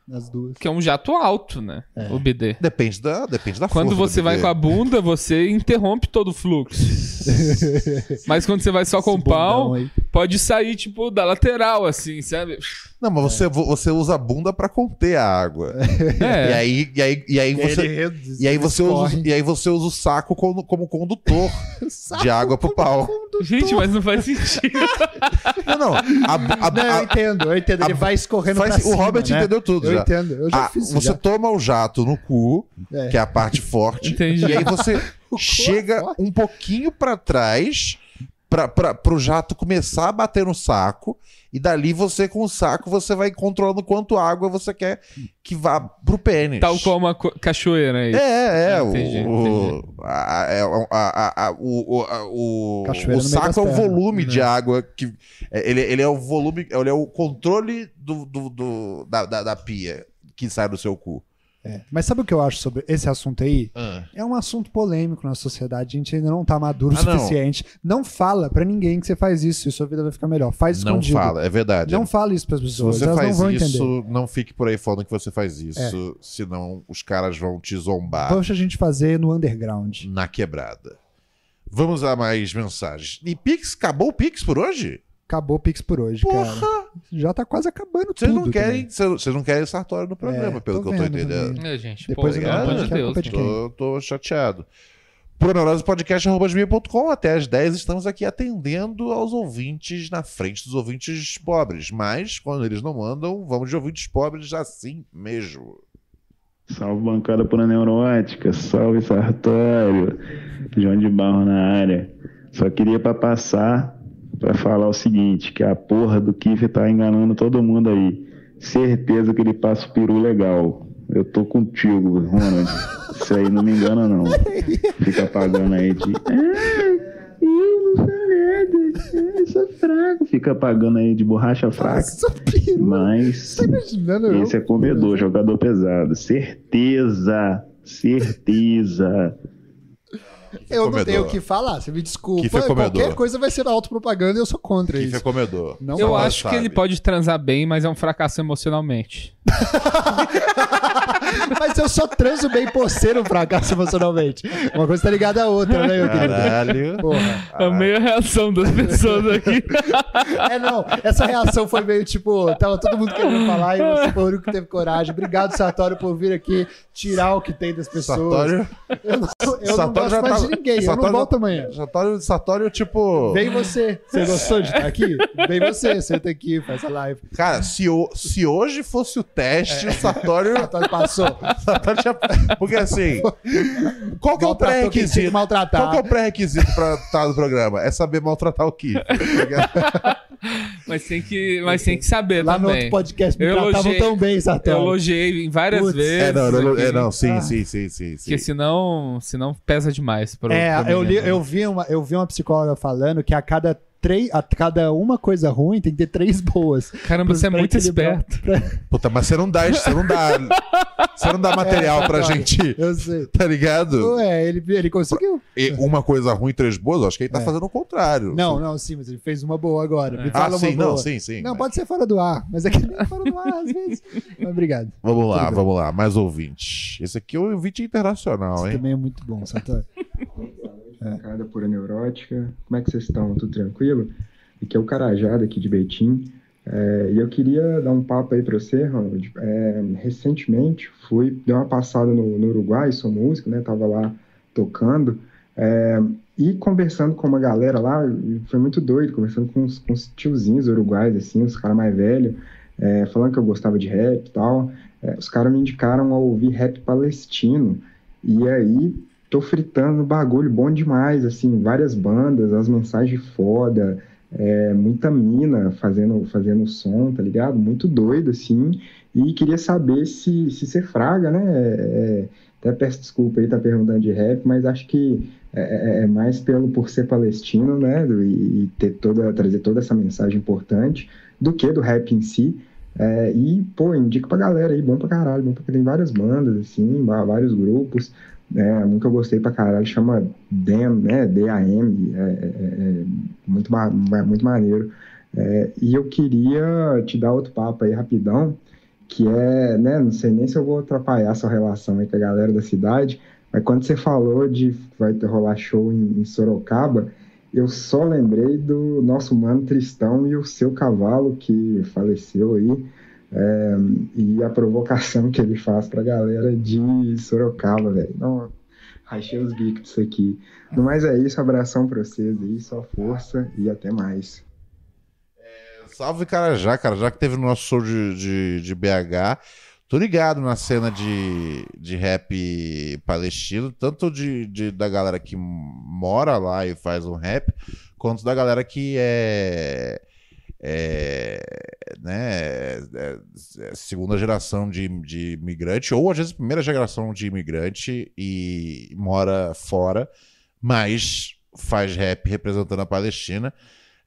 Nas duas. que é um jato alto, né? É. O bidê. Depende da, depende da Quando você vai com a bunda, você interrompe todo o fluxo. <laughs> Mas quando você vai só com o pau, aí. pode sair, tipo, da lateral, assim, sabe? Não, mas você, você usa a bunda pra conter a água. <laughs> E É. aí, e aí, e aí você. Reduz, E aí, você usa, e aí você usa o saco como, como condutor <laughs> de água pro pau. Gente, mas não faz sentido. Não, não. A, a- Não, eu entendo, eu entendo. Ele vai escorrendo faz- pra o cima, Robert né? entendeu tudo Eu já. entendo, eu já a- fiz você já. toma o jato no cu, É. que é a parte forte, Entendi. e aí você <laughs> chega forte. um pouquinho pra trás pra, pro jato começar a bater no saco. E dali você, com o saco, você vai controlando quanto água você quer que vá pro pênis. Tal como a co- cachoeira aí. É, é, Ah, o, entendi, o, a, é, a, a, a- o, o, saco é o pernas. volume Né. de água que é, ele, ele é o volume, ele é o controle do, do, do- da, da, da pia que sai do seu cu. É. Mas sabe o que eu acho sobre esse assunto aí? É um assunto polêmico na sociedade. A gente ainda não tá maduro o Ah, não. suficiente. Não, fala pra ninguém que você faz isso e sua vida vai ficar melhor. Faz Não escondido. fala, é verdade. Não fala isso pras Se pessoas. você Elas não faz vão isso, entender. É. não fique por aí falando que você faz isso, senão os caras vão te zombar Deixa a gente fazer no underground. na quebrada. Vamos a mais mensagens. E Pix, acabou o Pix por hoje? Acabou o Pix por hoje, Porra! cara. Já tá quase acabando Vocês tudo. não querem, vocês não querem Sartório no programa, É, pelo que eu tô entendendo. É, gente, Depois pô, eu não de Deus. gente. Tô, tô chateado. Proneurosepodcast.com até às 10 estamos aqui atendendo aos ouvintes na frente dos ouvintes pobres. Mas, quando eles não mandam, vamos de ouvintes pobres assim mesmo. Salve bancada por neurótica, salve Sartório, João de Barro na área. Só queria para passar para falar o seguinte, que a porra do Kiff tá enganando todo mundo aí. Certeza que ele passa o peru legal. Eu tô contigo, Ronald. Isso aí não me engana não. Fica pagando aí de. Ah, eu não sou nada. Eu sou fraco. Fica pagando aí de borracha fraca. Nossa, peru. Mas esse é comedor, jogador pesado. Certeza. Certeza. Eu não tenho o que falar, você me desculpa. É. Qualquer coisa vai ser autopropaganda e eu sou contra Kiff é isso. comedor. Não Eu acho que sabe. ele pode transar bem, mas é um fracasso emocionalmente. <laughs> Mas eu só transo bem por ser um fracasso emocionalmente. Uma coisa tá ligada à outra, né, meu querido? Caralho. Porra. Amei a reação das pessoas aqui. <laughs> É, não. Essa reação foi meio tipo, tava todo mundo querendo falar e você foi o único que teve coragem. Obrigado, Sartório, por vir aqui tirar o que tem das pessoas. Sartório. Eu não, eu não Sartório gosto já mais de ninguém. eu Sartório não volto amanhã. Sartório, Sartório, tipo. Vem você. Você gostou de estar aqui? Vem você. Senta aqui, faz a live. Cara, se, o- se hoje fosse o teste, o Sartório. Sartório passou. <laughs> Sartório tinha- Porque assim. Qual que é o pré-requisito? maltratar. Qual que é o pré-requisito pra estar no programa? É saber maltratar o Kiff. tá? <laughs> Mas tem que, mas tem que saber Lá no também. outro podcast me Eu tratavam elogiei- tão bem, Eu Sartório. elogiei em várias Putz. vezes. é, não, é, não, sim, Ah. sim, sim, sim, sim. Porque senão, senão pesa demais. Pro, É, pro eu, li- menino. eu, vi uma, eu vi uma psicóloga falando que a cada, três, a cada uma coisa ruim tem que ter três boas. Caramba, você é muito esperto. pra- Puta, mas você não dá, você não dá. Você não dá <laughs> material É, pra Sartório, gente. Eu sei. Tá ligado? Ué, ele, ele conseguiu. E uma coisa ruim, três boas, eu acho que ele tá É. fazendo o contrário. Não, não, sim, mas ele fez uma boa agora. Me Ah, sim, boa. não, sim, sim. Não, pode ser fora do ar, mas é que nem fora do ar às vezes. <laughs> Mas obrigado. Vamos lá, Tudo bem. vamos lá. Mais ouvintes. Esse aqui é o ouvinte internacional, Isso hein? também é muito bom, Sartori. <laughs> Bancada pura neurótica. Como é que vocês estão? Tudo tranquilo? Aqui é o Carajá, daqui de Betim. É, e eu queria dar um papo aí pra você, Ronald. É, recentemente fui, dei uma passada no, no Uruguai, sou músico, né? Tava lá tocando. é, e conversando com uma galera lá, foi muito doido, conversando com uns, com tiozinhos uruguais, assim, os caras mais velhos, é, falando que eu gostava de rap e tal. É, os caras me indicaram a ouvir rap palestino. E aí, tô fritando bagulho bom demais, assim, várias bandas, as mensagens foda, é, muita mina fazendo, fazendo som, tá ligado? Muito doido, assim, e queria saber se, se fraga, né? É, até peço desculpa aí, tá perguntando de rap, mas acho que é, é- é mais pelo por ser palestino, né? E, e ter toda, trazer toda essa mensagem importante do que do rap em si. É, e, pô, indica pra galera aí, bom pra caralho, bom porque tem várias bandas, assim, vários grupos. É, um que eu gostei pra caralho chama DAM, né? D-A-M, é, é- é muito, ma- ma- muito maneiro. É, e eu queria te dar outro papo aí rapidão, que é, né? Não sei nem se eu vou atrapalhar sua relação aí com a galera da cidade, mas quando você falou de vai ter rolar show em, em Sorocaba, eu só lembrei do nosso mano Tristão e o seu cavalo que faleceu aí. É, e a provocação que ele faz pra galera de Sorocaba, velho. Não, rachei os bicos disso aqui. No mais é isso, abração pra vocês aí, só força e até mais. Salve Carajá, Carajá que teve no nosso show de, de, de BH. Tô ligado na cena de, de rap palestino, tanto de, de- da galera que mora lá e faz um rap, quanto da galera que é, é, né, é- é segunda geração de, de imigrante, ou às vezes primeira geração de imigrante e mora fora, mas faz rap representando a Palestina.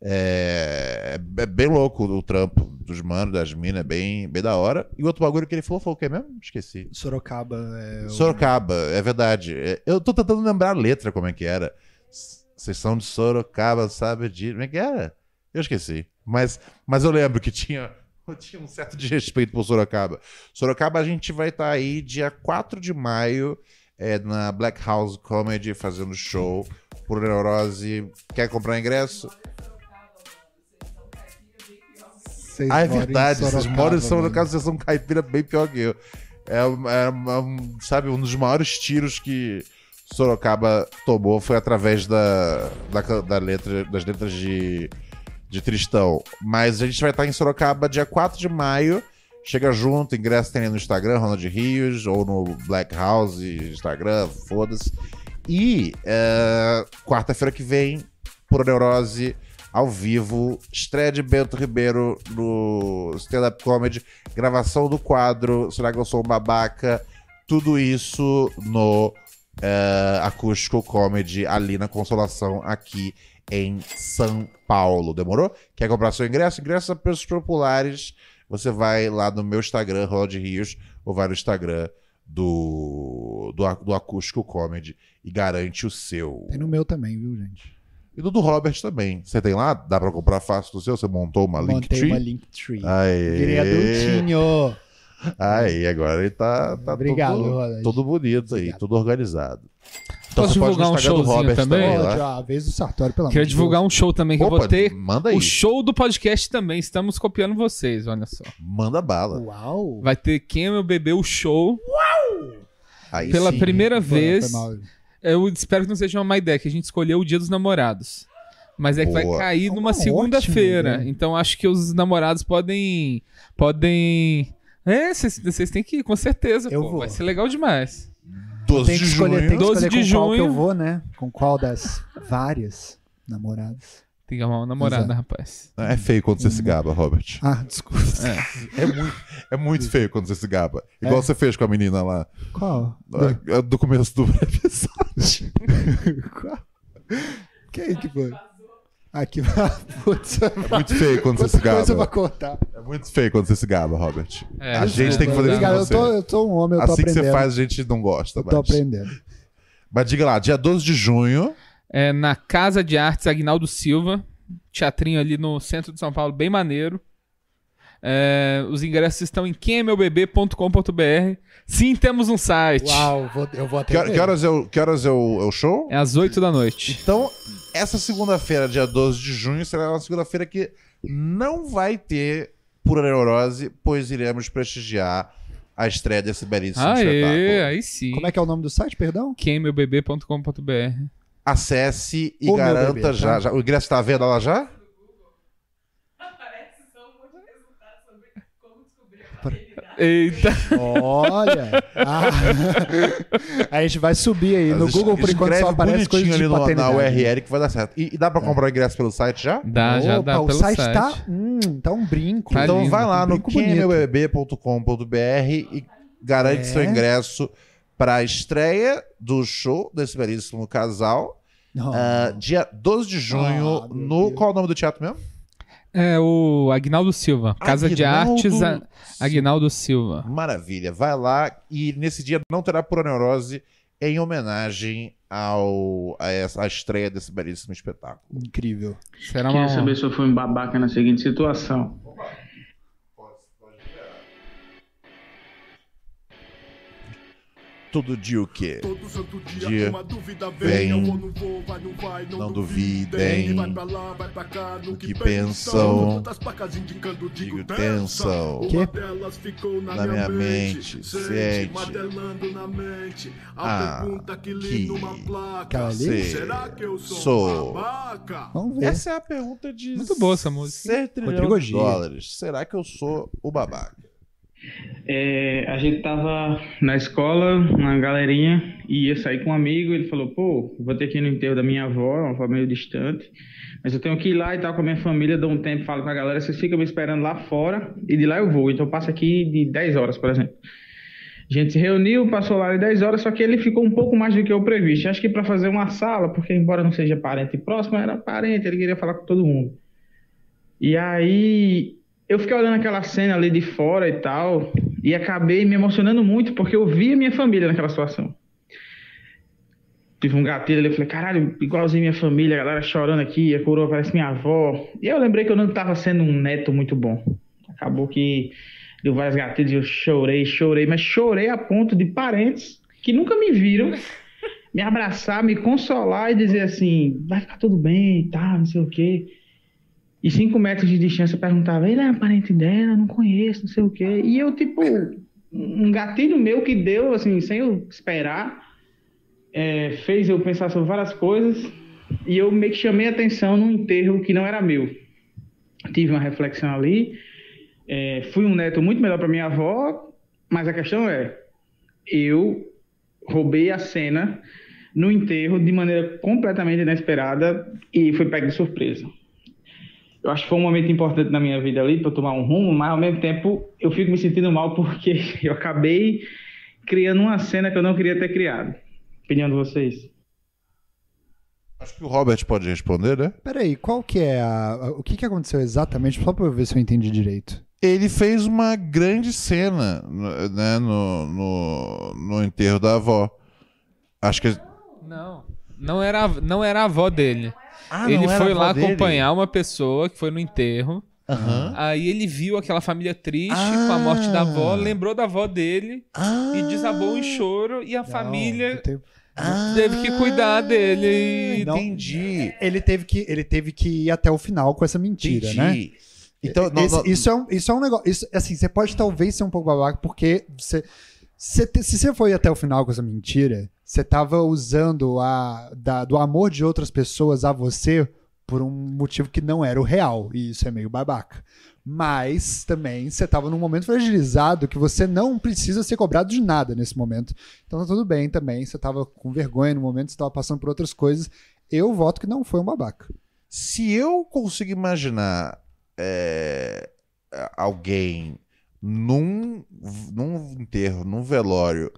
É, é bem louco o trampo dos manos, das minas, é bem, bem da hora. E outro bagulho que ele falou foi o que mesmo? Esqueci. Sorocaba é. o- Sorocaba, é verdade. É, Eu tô tentando lembrar a letra, como é que era. Vocês são de Sorocaba, sabe de. Como é que era? Eu esqueci. Mas, mas eu lembro que tinha, <laughs> tinha um certo desrespeito por Sorocaba. Sorocaba, a gente vai estar aí dia 4 de maio é, na Black House Comedy fazendo show por Neurose. Quer comprar ingresso? Vocês Ah, é verdade. Vocês Sorocaba, moram em Sorocaba, mano. vocês são caipira bem pior que eu. É, é um, sabe, um dos maiores tiros que Sorocaba tomou foi através da, da, da letra, das letras de, de Tristão. Mas a gente vai estar em Sorocaba dia 4 de maio. Chega junto, ingresso tem no Instagram, Ronald Rios, ou no Black House, Instagram, foda-se. E é, quarta-feira que vem, Pura Neurose, ao vivo, estreia de Bento Ribeiro no Stand Up Comedy, gravação do quadro Será que eu sou um babaca? Tudo isso no é, Acústico Comedy, ali na Consolação, aqui em São Paulo. Demorou? Quer comprar seu ingresso? Ingresso a preços populares. Você vai lá no meu Instagram, Ronald Rios, ou vai no Instagram do, do, do Acústico Comedy e garante o seu. Tem no meu também, viu, gente? E no do Robert também. Você tem lá? Dá pra comprar fácil do seu? Você montou uma Montei Linktree? uma Linktree. Aê. Virei adultinho. Aí, agora ele tá, tá Obrigado, todo, todo bonito aí, Obrigado. tudo organizado. Então Posso divulgar um showzinho Robert também? lá. A vez do Sartório, pelo Queria divulgar um show também que eu Opa, vou ter. manda aí. O show do podcast também. Estamos copiando vocês, olha só. Manda bala. Uau. Vai ter Quem é meu bebê, o show. Aí Pela sim. primeira Foi- vez. Eu espero que não seja uma má ideia, que a gente escolheu o dia dos namorados. Mas é que vai Boa. cair Uma numa segunda-feira. ideia. Então acho que os namorados podem. Podem. É, vocês têm que ir, com certeza. Eu pô. vou. Vai ser legal demais. 12 Tem que de escolher, junho. tem que 12 escolher de com qual que junho. eu vou, né? Com qual das várias namoradas. Tem que arrumar uma namorada, Exato. rapaz. É feio quando você se gaba, Robert. Ah, desculpa. É muito, é muito feio quando você se gaba. Igual É. você fez com a menina lá. Qual? ah, Do começo do <laughs> episódio. Qual? Quem que foi? Aqui, <laughs> putz. É muito feio quando você se Outra coisa pra gaba. cortar. É muito feio quando você se gaba, Robert. É, a gente tem que fazer isso Obrigado, com eu tô, eu tô um homem, eu tô Assim que aprendendo. você faz, a gente não gosta eu tô mais. aprendendo. Mas diga lá, dia 12 de junho. É na Casa de Artes Agnaldo Silva. Teatrinho ali no centro de São Paulo, bem maneiro. É, os ingressos estão em quemmeubebê.com.br. Sim, temos um site. Uau, vou- eu vou até Que, que horas, é o, que horas é o, é o show? É às 8 da noite. Então, essa segunda-feira, dia 12 de junho, será uma segunda-feira que não vai ter pura neurose, pois iremos prestigiar a estreia desse belíssimo Aê, espetáculo. aí sim. Como é que é o nome do site, perdão? quemmeubebê.com.br. Acesse e O garanta bebê, tá? já, já. O ingresso tá à venda lá já? Eita. Olha! Ah. a gente vai subir aí. No Google, por enquanto, só aparece coisas de ali no- na paternidade. URL que vai dar certo. E, e dá pra comprar o ingresso pelo site já? Dá, já Opa, dá o pelo site, site. tá, hum, tá um brinco. Tá então lindo. vai lá Um no quemmeubebê.com.br e garante É. seu ingresso para a estreia do show desse belíssimo casal. Não. Ah, dia 12 de junho, meu no. Deus. Qual é o nome do teatro mesmo? É o Agnaldo Silva. Casa de Aguinaldo Artes A- Silva. Agnaldo Silva. Maravilha. Vai lá e nesse dia não terá pura neurose em homenagem ao, a essa a estreia desse belíssimo espetáculo. Incrível. Será uma Queria saber se eu fui um babaca na seguinte situação. Todo dia o quê? Todo santo dia, Dia uma dúvida vem, vem. Eu vou, não vou, vai, não vai, não, não duvidem. duvidem. Vai pra lá, vai pra cá, no O que, que pensam. Tantas placas indicando, digo, Digo, tensa. tensam. Uma delas ficou na, Na minha mente, mente. sente. martelando na mente. Ah, A pergunta que li que numa placa. Será que eu sou, Sou. babaca? Vamos ver. Essa é a pergunta de Muito boa essa música. ser trilhão de dólares. Será que eu sou o babaca? É, a gente tava na escola, uma galerinha, e ia sair com um amigo. Ele falou: pô, vou ter que ir no enterro da minha avó, uma avó meio distante. Mas eu tenho que ir lá e tal com a minha família. Dou um tempo, falo com a galera. Vocês ficam me esperando lá fora e de lá eu vou. Então eu passo aqui de 10 horas, por exemplo. A gente se reuniu, passou lá de 10 horas, só que ele ficou um pouco mais do que eu previsto. Acho que para fazer uma sala, porque embora não seja parente próximo, era parente, ele queria falar com todo mundo. E aí eu fiquei olhando aquela cena ali de fora e tal, e acabei me emocionando muito, porque eu vi a minha família naquela situação. Tive um gatilho ali, eu falei, caralho, igualzinho minha família, a galera chorando aqui, a coroa parece minha avó. E eu lembrei que eu não estava sendo um neto muito bom. Acabou que deu vários gatilhos, eu chorei, chorei, mas chorei a ponto de parentes que nunca me viram <laughs> me abraçar, me consolar e dizer assim, vai ficar tudo bem tal, não sei o quê. E cinco metros de distância perguntava, ele é parente dela, não conheço, não sei o quê. E eu, tipo, um gatilho meu que deu, assim, sem eu esperar, é, fez eu pensar sobre várias coisas e eu meio que chamei atenção num enterro que não era meu. Tive uma reflexão ali. É, fui um neto muito melhor para minha avó, mas a questão é, eu roubei a cena no enterro de maneira completamente inesperada e foi pego de surpresa. Eu acho que foi um momento importante na minha vida ali para tomar um rumo, mas ao mesmo tempo eu fico me sentindo mal <laughs> porque eu acabei criando uma cena que eu não queria ter criado. Opinião de vocês? Acho que o Robert pode responder, né? Peraí, qual que é a, a- O que, que aconteceu exatamente? Só pra eu ver se eu entendi direito. Ele fez uma grande cena né, no, no, no enterro da avó. Acho que. Não. Não era, a- não era a avó dele. Ah, ele não era foi lá dele? acompanhar uma pessoa que foi no enterro. Aham. Aí ele viu aquela família triste com a morte da avó, lembrou da avó dele Ah, e desabou em choro. E a família Não, tem- teve que cuidar dele. E... Não. entendi. Ele teve, que, ele teve que ir até o final com essa mentira, né? Entendi. Então, não, Esse- não- isso, é um, isso é um negócio. Isso, assim, você pode talvez ser um pouco babaca, porque você, você se você foi até o final com essa mentira, você tava usando a, da- do amor de outras pessoas a você por um motivo que não era o real. E isso é meio babaca. Mas também você tava num momento fragilizado que você não precisa ser cobrado de nada nesse momento. Então tá tudo bem também. Você tava com vergonha no momento, você tava passando por outras coisas. Eu voto que não foi um babaca. se eu consigo imaginar é, alguém num, num enterro, num velório,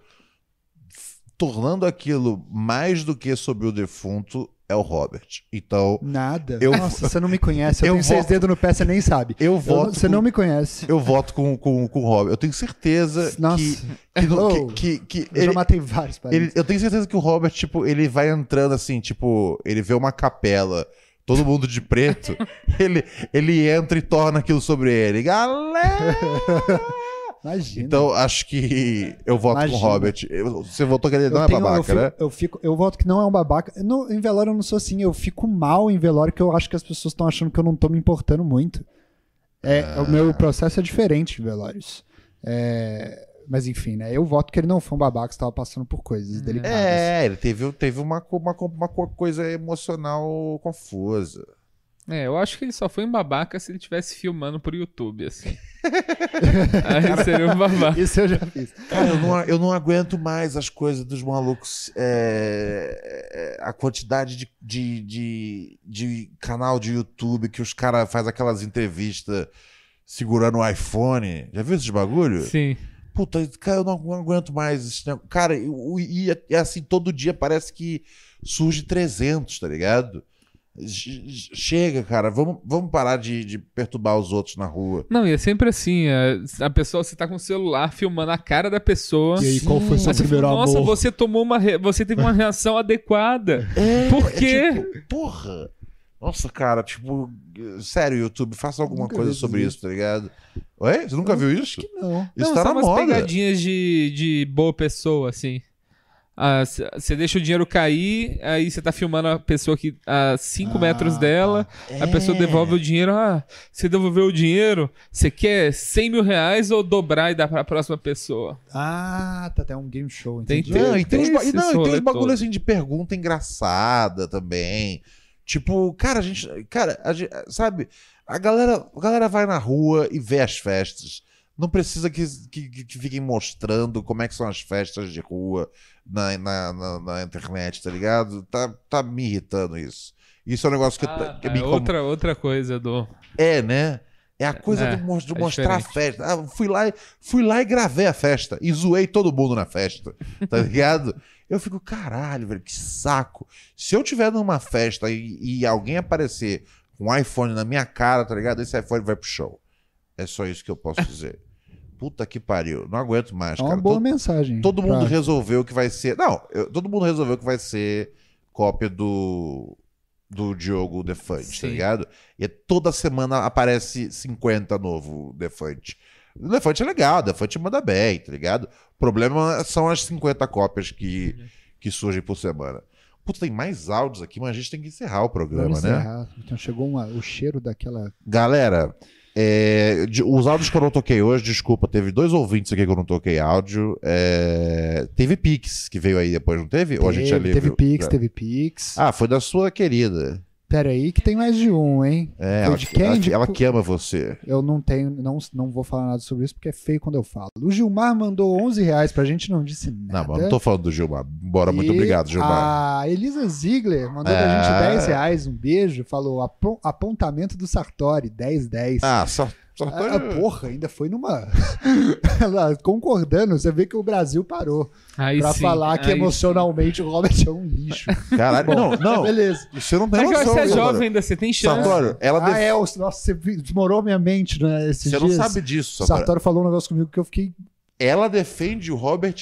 tornando aquilo mais do que sobre o defunto, é o Robert. Então, Nada. Eu- Nossa, você não me conhece. Eu, Eu tenho seis voto- dedos no pé, você nem sabe. eu Eu- voto. você com- não me conhece. Eu voto com, com, com o Robert. Eu tenho certeza Nossa. que, Hello. que, <laughs> que, que Eu ele, já matei vários ele- eu tenho certeza que o Robert, tipo, ele vai entrando assim, tipo, ele vê uma capela, todo mundo de preto, <laughs> ele, ele entra e torna aquilo sobre ele. Galera! <laughs> Imagina. Então, acho que eu voto com o Imagina. Robert. Eu- você votou que ele não eu é tenho- babaca, eu fico, né? Eu, fico, eu voto que não é um babaca. No- em velório eu não sou assim. Eu fico mal em velório que eu acho que as pessoas estão achando que eu não tô me importando muito. É, Ah. O meu processo é diferente em velórios. É, mas enfim, né? Eu voto que ele não foi um babaca, estava passando por coisas delicadas. É, ele teve, teve uma, uma, uma co- coisa emocional confusa. É, eu acho que ele só foi um babaca se ele estivesse filmando pro YouTube, assim. <laughs> Aí seria um babaca. Isso eu já fiz. Cara, eu não, eu não aguento mais as coisas dos malucos. é, é, a quantidade de, de, de, de canal de YouTube que os caras fazem aquelas entrevistas segurando o iPhone. Já viu esses bagulho? Sim. Puta, cara, eu não aguento mais. esse negócio. Cara, e, e, e assim, todo dia parece que surge 300, tá ligado? Ch- Chega, cara, vamos, vamos parar de, de perturbar os outros na rua. Não, e é sempre assim, é, a pessoa, você tá com o celular filmando a cara da pessoa. E aí, qual foi seu primeiro fala, Nossa, amor? você tomou uma. re- Você teve uma reação adequada. É, Por é quê? tipo, porra. Nossa, cara, tipo, sério, YouTube, faça alguma Nunca coisa sobre isso. isso, tá ligado? Oi? Você nunca viu isso? Não. Isso não, tá na umas moda. pegadinhas de, de boa pessoa, assim. Ah, Você deixa o dinheiro cair, aí você tá filmando a pessoa que a 5 Ah, metros dela, a pessoa É. devolve o dinheiro. Ah, você devolveu o dinheiro, você quer 100 mil reais ou dobrar e dar pra próxima pessoa? Ah, tá até um game show, Tem entendi. Não, e tem, uns, não, tem uns bagulho todo. assim de pergunta engraçada também. Tipo, cara, a gente. Cara, a gente- sabe? A galera, a galera vai na rua e vê as festas. Não precisa que, que, que fiquem mostrando como é que são as festas de rua na, na, na, na internet, tá ligado? Tá, tá me irritando isso. Isso é um negócio que, Ah, tá- que tá, me outra, outra coisa do. É, né? É a coisa É, do de é mostrar diferente. a festa. Ah, fui, lá, e- fui lá e gravei a festa. E zoei todo mundo na festa. Tá <laughs> ligado? Eu fico, caralho, velho, que saco. Se eu tiver numa festa e, e alguém aparecer com um iPhone na minha cara, tá ligado? Esse iPhone vai pro show. É só isso que eu posso dizer. Puta que pariu. Não aguento mais, É uma cara. boa Todo- mensagem. Todo mundo pra- resolveu que vai ser. Não, eu- todo mundo resolveu que vai ser cópia do. Do Diogo Defante, tá ligado? E toda semana aparece 50 novo Defante. O Defante é legal, o Defante manda bem, tá ligado? O problema são as 50 cópias que, que surgem por semana. Puta, tem mais áudios aqui, mas a gente tem que encerrar o programa, Vamos né? encerrar. Então chegou uma- o cheiro daquela. Galera, é, de- os áudios que eu não toquei hoje, desculpa, teve dois ouvintes aqui que eu não toquei áudio. É, teve Pix, que veio aí depois, não teve? Ou a gente já teve, leu? teve Pix, Já. teve Pix. Ah, foi da sua querida. Pera aí que tem mais de um, hein? É, ela, de ela, ela que ama você. Eu não tenho, não, não vou falar nada sobre isso porque é feio quando eu falo. O Gilmar mandou 11 reais pra gente, não disse Não, nada. mas não tô falando do Gilmar. Bora, muito E obrigado, Gilmar. A Elisa Ziegler mandou pra É. gente 10 reais, um beijo. Falou apon- apontamento do Sartori, 10, 10. Ah, só. Só tô- Ah, porra, ainda foi numa. <laughs> Ela concordando, você vê que o Brasil parou. Aí pra sim, falar que aí emocionalmente o Robert é um lixo. Caralho, Bom, não, não. Beleza. Você não sim. tem É noção, você é jovem ainda, você tem chance. Sartório, ela ah, def- é, o- nossa, você desmorou minha mente, né? Esses Você não dias. sabe disso, O Sartório. Sartori falou um negócio comigo que eu fiquei. Ela defende o Robert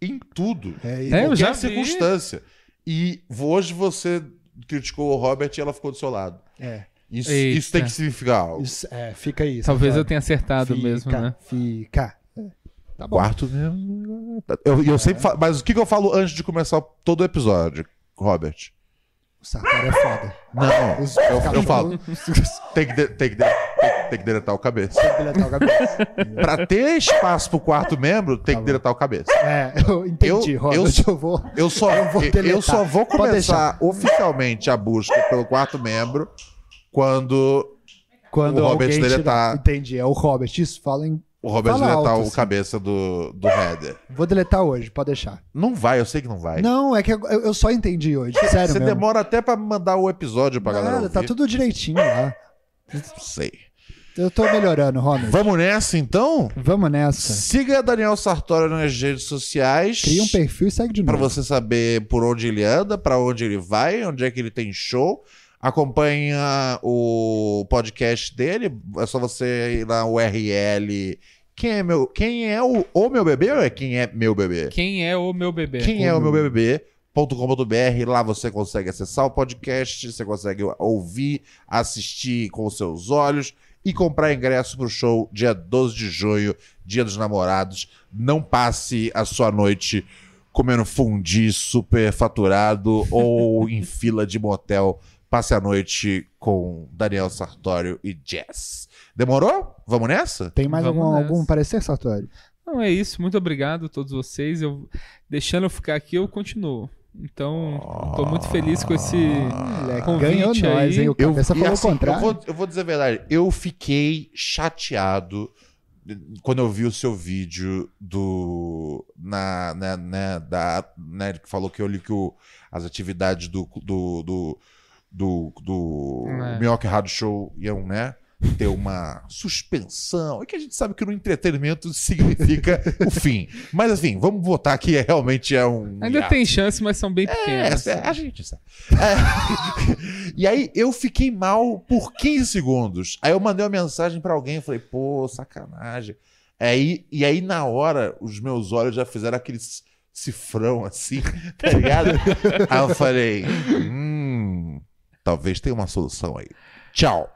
em tudo. É, É, eu qualquer circunstância. E hoje você criticou o Robert e ela ficou do seu lado. é, Isso, isso tem que significar algo. isso- é, fica aí. Talvez eu tenha acertado fica, mesmo, né? Fica. É, Tá bom. Quarto mesmo. Eu, eu sempre falo, mas o que, que eu falo antes de começar todo o episódio, Robert? O Sartori é foda. Não, Os eu, eu falo. Tem que, de- tem, que de- tem, tem que deletar o cabeça. Deletar o cabeça. <laughs> Pra ter espaço pro quarto membro, tem que deletar o cabeça. É, eu entendi, Eu- Robert. eu- Eu, vou. Eu só, Eu vou eu, só vou começar oficialmente a busca pelo quarto membro quando Quando o Robert deletar-. Entendi, é o Robert. Isso, fala em. o Robert Fala deletar alto, o assim. cabeça do, do header. Vou deletar hoje, pode deixar. Não vai, eu sei que não vai. Não, é que eu, eu só entendi hoje. Sério, Você mesmo. demora até pra mandar o episódio pra galera Nada, ouvir. tá tudo direitinho lá. Sei. Eu tô melhorando, Robert. Vamos nessa, então? Vamos nessa. Siga Daniel Sartori nas redes sociais. Cria um perfil e segue de Pra novo. você saber por onde ele anda, pra onde ele vai, onde é que ele tem show. Acompanha o podcast dele. É só você ir na URL. Quem é meu, quem é o, o meu bebê ou é quem é meu bebê? Quem é o meu bebê? Quem é o meu bebê.com.br, lá você consegue acessar o podcast, você consegue ouvir, assistir com os seus olhos e comprar ingresso pro show dia 12 de junho, Dia dos Namorados. Não passe a sua noite comendo fundi super faturado <laughs> ou em fila de motel. Passe a noite com Daniel Sartório e Jess. Demorou? Vamos nessa? Tem mais Vamos algum, nessa. algum parecer, Sartori? Não, é isso. Muito obrigado a todos vocês. Eu, deixando eu ficar aqui, eu continuo. Então, tô muito feliz com esse Moleque, convite aí. nós, hein? O Eu, cabeça falou assim, o contrário. Eu vou, eu vou dizer a verdade. Eu fiquei chateado quando eu vi o seu vídeo do. Na, né, né, da, né, que falou que eu li que o- as atividades do. do, do do, do É. Minhoca Rádio Show iam, né? Ter uma suspensão. É que a gente sabe que no entretenimento significa o fim. Mas assim, vamos votar que realmente é um. Ainda hiato. tem chance, mas são bem É, pequenas. é, a gente sabe. É. e aí eu fiquei mal por 15 segundos. Aí eu mandei uma mensagem pra alguém e falei, pô, sacanagem. Aí, e aí na hora os meus olhos já fizeram aquele cifrão assim, tá ligado? aí eu falei, hum, Talvez tenha uma solução aí. Tchau!